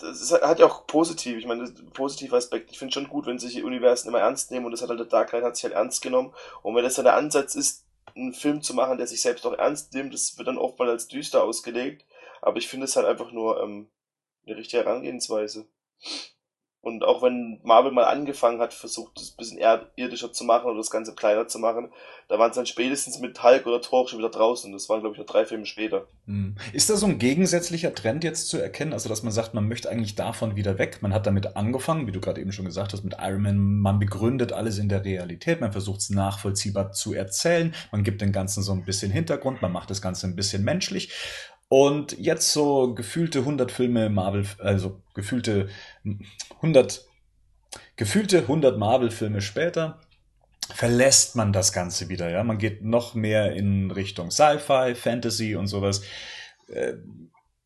Das hat ja auch positiv, ich meine, positiver Aspekt. Ich finde schon gut, wenn sich Universen immer ernst nehmen und das hat halt der Dark Knight hat sich halt ernst genommen. Und wenn das dann der Ansatz ist, einen Film zu machen, der sich selbst auch ernst nimmt, das wird dann oftmals als düster ausgelegt. Aber ich finde es halt einfach nur ähm, eine richtige Herangehensweise. Und auch wenn Marvel mal angefangen hat, versucht es ein bisschen irdischer zu machen oder das Ganze kleiner zu machen, da waren es dann spätestens mit Hulk oder Thor schon wieder draußen. Das waren, glaube ich, noch drei Filme später. Hm. Ist da so ein gegensätzlicher Trend jetzt zu erkennen? Also, dass man sagt, man möchte eigentlich davon wieder weg. Man hat damit angefangen, wie du gerade eben schon gesagt hast, mit Iron Man. Man begründet alles in der Realität. Man versucht es nachvollziehbar zu erzählen. Man gibt dem Ganzen so ein bisschen Hintergrund. Man macht das Ganze ein bisschen menschlich. Und jetzt so gefühlte 100 Filme Marvel, also gefühlte 100, gefühlte 100 Marvel-Filme später verlässt man das Ganze wieder, ja. Man geht noch mehr in Richtung Sci-Fi, Fantasy und sowas. Äh,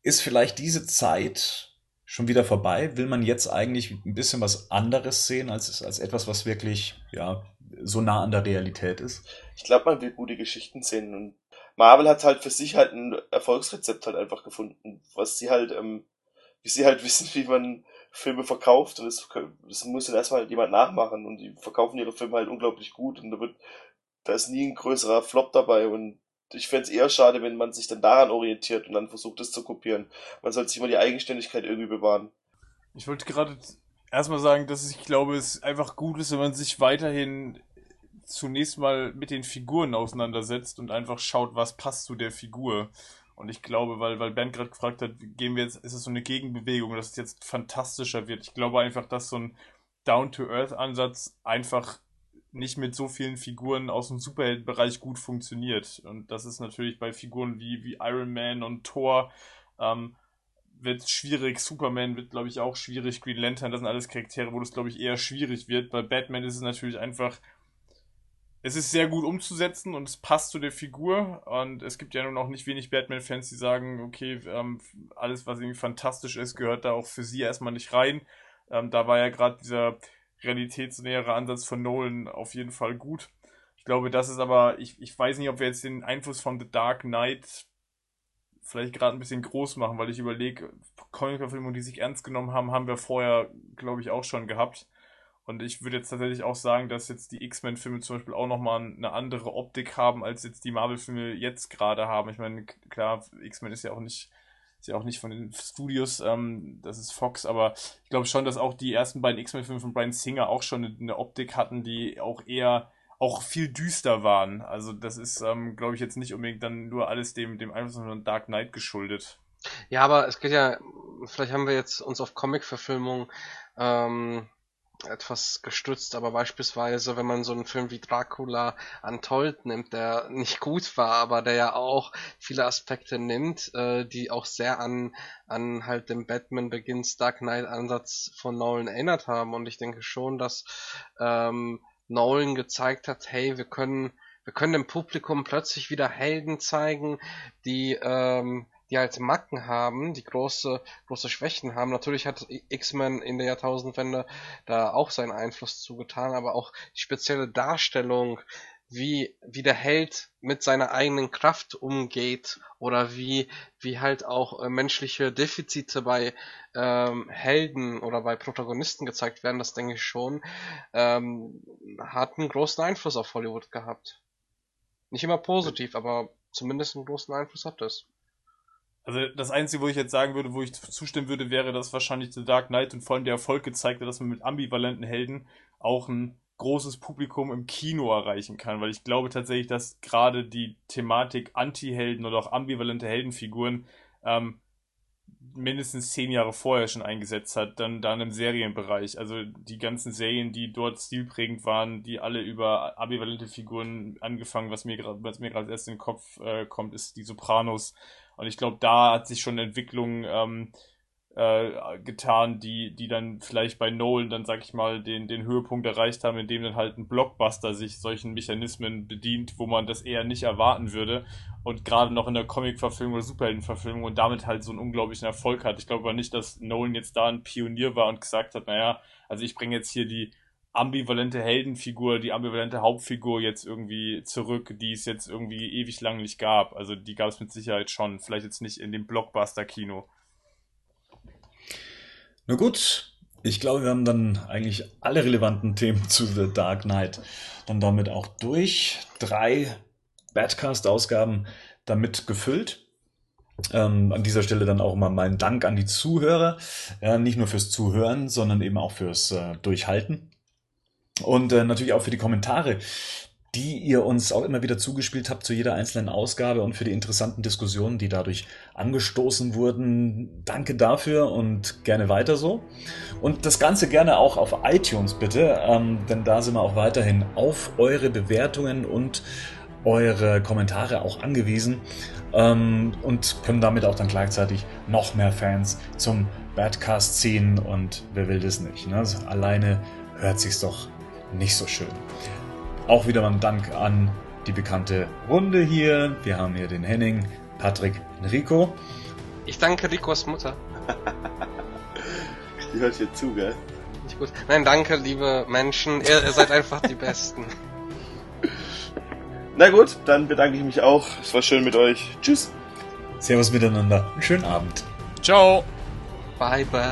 ist vielleicht diese Zeit schon wieder vorbei? Will man jetzt eigentlich ein bisschen was anderes sehen als, als etwas, was wirklich, ja, so nah an der Realität ist? Ich glaube, man will gute Geschichten sehen und Marvel hat halt für sich halt ein Erfolgsrezept halt einfach gefunden, was sie halt ähm, wie sie halt wissen, wie man Filme verkauft und das, das muss dann erstmal jemand nachmachen und die verkaufen ihre Filme halt unglaublich gut und da wird, da ist nie ein größerer Flop dabei und ich fände es eher schade, wenn man sich dann daran orientiert und dann versucht, das zu kopieren. Man sollte sich immer die Eigenständigkeit irgendwie bewahren. Ich wollte gerade erstmal sagen, dass ich glaube, es einfach gut ist, wenn man sich weiterhin zunächst mal mit den Figuren auseinandersetzt und einfach schaut, was passt zu der Figur. Und ich glaube, weil, weil Ben gerade gefragt hat, gehen wir jetzt, ist es so eine Gegenbewegung, dass es jetzt fantastischer wird. Ich glaube einfach, dass so ein Down-to-Earth-Ansatz einfach nicht mit so vielen Figuren aus dem Superheldenbereich gut funktioniert. Und das ist natürlich bei Figuren wie, wie Iron Man und Thor ähm, wird schwierig. Superman wird, glaube ich, auch schwierig. Green Lantern, das sind alles Charaktere, wo das, glaube ich, eher schwierig wird. Bei Batman ist es natürlich einfach es ist sehr gut umzusetzen und es passt zu der Figur. Und es gibt ja nun auch nicht wenig Batman-Fans, die sagen, okay, ähm, alles, was irgendwie fantastisch ist, gehört da auch für sie erstmal nicht rein. Ähm, da war ja gerade dieser realitätsnähere Ansatz von Nolan auf jeden Fall gut. Ich glaube, das ist aber, ich, ich weiß nicht, ob wir jetzt den Einfluss von The Dark Knight vielleicht gerade ein bisschen groß machen, weil ich überlege, Comic-Verfilmungen, die sich ernst genommen haben, haben wir vorher, glaube ich, auch schon gehabt. Und ich würde jetzt tatsächlich auch sagen, dass jetzt die X-Men-Filme zum Beispiel auch nochmal eine andere Optik haben, als jetzt die Marvel-Filme jetzt gerade haben. Ich meine, klar, X-Men ist ja auch nicht, ist ja auch nicht von den Studios, ähm, das ist Fox, aber ich glaube schon, dass auch die ersten beiden X-Men-Filme von Brian Singer auch schon eine, eine, Optik hatten, die auch eher auch viel düster waren. Also das ist, ähm, glaube ich, jetzt nicht unbedingt dann nur alles dem, dem Einfluss von Dark Knight geschuldet. Ja, aber es geht ja, vielleicht haben wir jetzt uns auf Comic-Verfilmung ähm, etwas gestützt, aber beispielsweise, wenn man so einen Film wie Dracula Untold nimmt, der nicht gut war, aber der ja auch viele Aspekte nimmt, äh, die auch sehr an, an halt dem Batman Begins Dark Knight Ansatz von Nolan erinnert haben. Und ich denke schon, dass ähm, Nolan gezeigt hat, hey, wir können, wir können dem Publikum plötzlich wieder Helden zeigen, die ähm, die halt Macken haben, die große, große Schwächen haben. Natürlich hat X-Men in der Jahrtausendwende da auch seinen Einfluss zugetan, aber auch die spezielle Darstellung, wie, wie der Held mit seiner eigenen Kraft umgeht oder wie, wie halt auch äh, menschliche Defizite bei ähm, Helden oder bei Protagonisten gezeigt werden, das denke ich schon, ähm, hat einen großen Einfluss auf Hollywood gehabt. Nicht immer positiv, aber zumindest einen großen Einfluss hat es. Also das Einzige, wo ich jetzt sagen würde, wo ich zustimmen würde, wäre, dass wahrscheinlich The Dark Knight und vor allem der Erfolg gezeigt hat, dass man mit ambivalenten Helden auch ein großes Publikum im Kino erreichen kann, weil ich glaube tatsächlich, dass gerade die Thematik Anti-Helden oder auch ambivalente Heldenfiguren ähm, mindestens zehn Jahre vorher schon eingesetzt hat, dann, dann im Serienbereich. Also die ganzen Serien, die dort stilprägend waren, die alle über ambivalente Figuren angefangen, was mir gerade, was mir gerade erst in den Kopf äh, kommt, ist die Sopranos und ich glaube, da hat sich schon Entwicklung ähm, äh, getan, die, die dann vielleicht bei Nolan dann, sag ich mal, den, den Höhepunkt erreicht haben, indem dann halt ein Blockbuster sich solchen Mechanismen bedient, wo man das eher nicht erwarten würde. Und gerade noch in der Comic-Verfilmung oder Superhelden-Verfilmung und damit halt so einen unglaublichen Erfolg hat. Ich glaube aber nicht, dass Nolan jetzt da ein Pionier war und gesagt hat, naja, also ich bringe jetzt hier die ambivalente Heldenfigur, die ambivalente Hauptfigur jetzt irgendwie zurück, die es jetzt irgendwie ewig lang nicht gab. Also die gab es mit Sicherheit schon. Vielleicht jetzt nicht in dem Blockbuster-Kino. Na gut, ich glaube, wir haben dann eigentlich alle relevanten Themen zu The Dark Knight dann damit auch durch. Drei Badcast-Ausgaben damit gefüllt. Ähm, an dieser Stelle dann auch mal meinen Dank an die Zuhörer. Ja, nicht nur fürs Zuhören, sondern eben auch fürs äh, Durchhalten. Und äh, natürlich auch für die Kommentare, die ihr uns auch immer wieder zugespielt habt zu jeder einzelnen Ausgabe und für die interessanten Diskussionen, die dadurch angestoßen wurden. Danke dafür und gerne weiter so. Und das Ganze gerne auch auf iTunes bitte, ähm, denn da sind wir auch weiterhin auf eure Bewertungen und eure Kommentare auch angewiesen ähm, und können damit auch dann gleichzeitig noch mehr Fans zum Badcast ziehen und wer will das nicht. Ne? Also alleine hört sich's doch nicht so schön. Auch wieder mal ein Dank an die bekannte Runde hier. Wir haben hier den Henning, Patrick Rico. Ich danke Ricos Mutter. die hört hier zu, gell? Nicht gut. Nein, danke, liebe Menschen. Ihr, ihr seid einfach die Besten. Na gut, dann bedanke ich mich auch. Es war schön mit euch. Tschüss. Servus miteinander. Einen schönen Abend. Ciao. Bye, bye.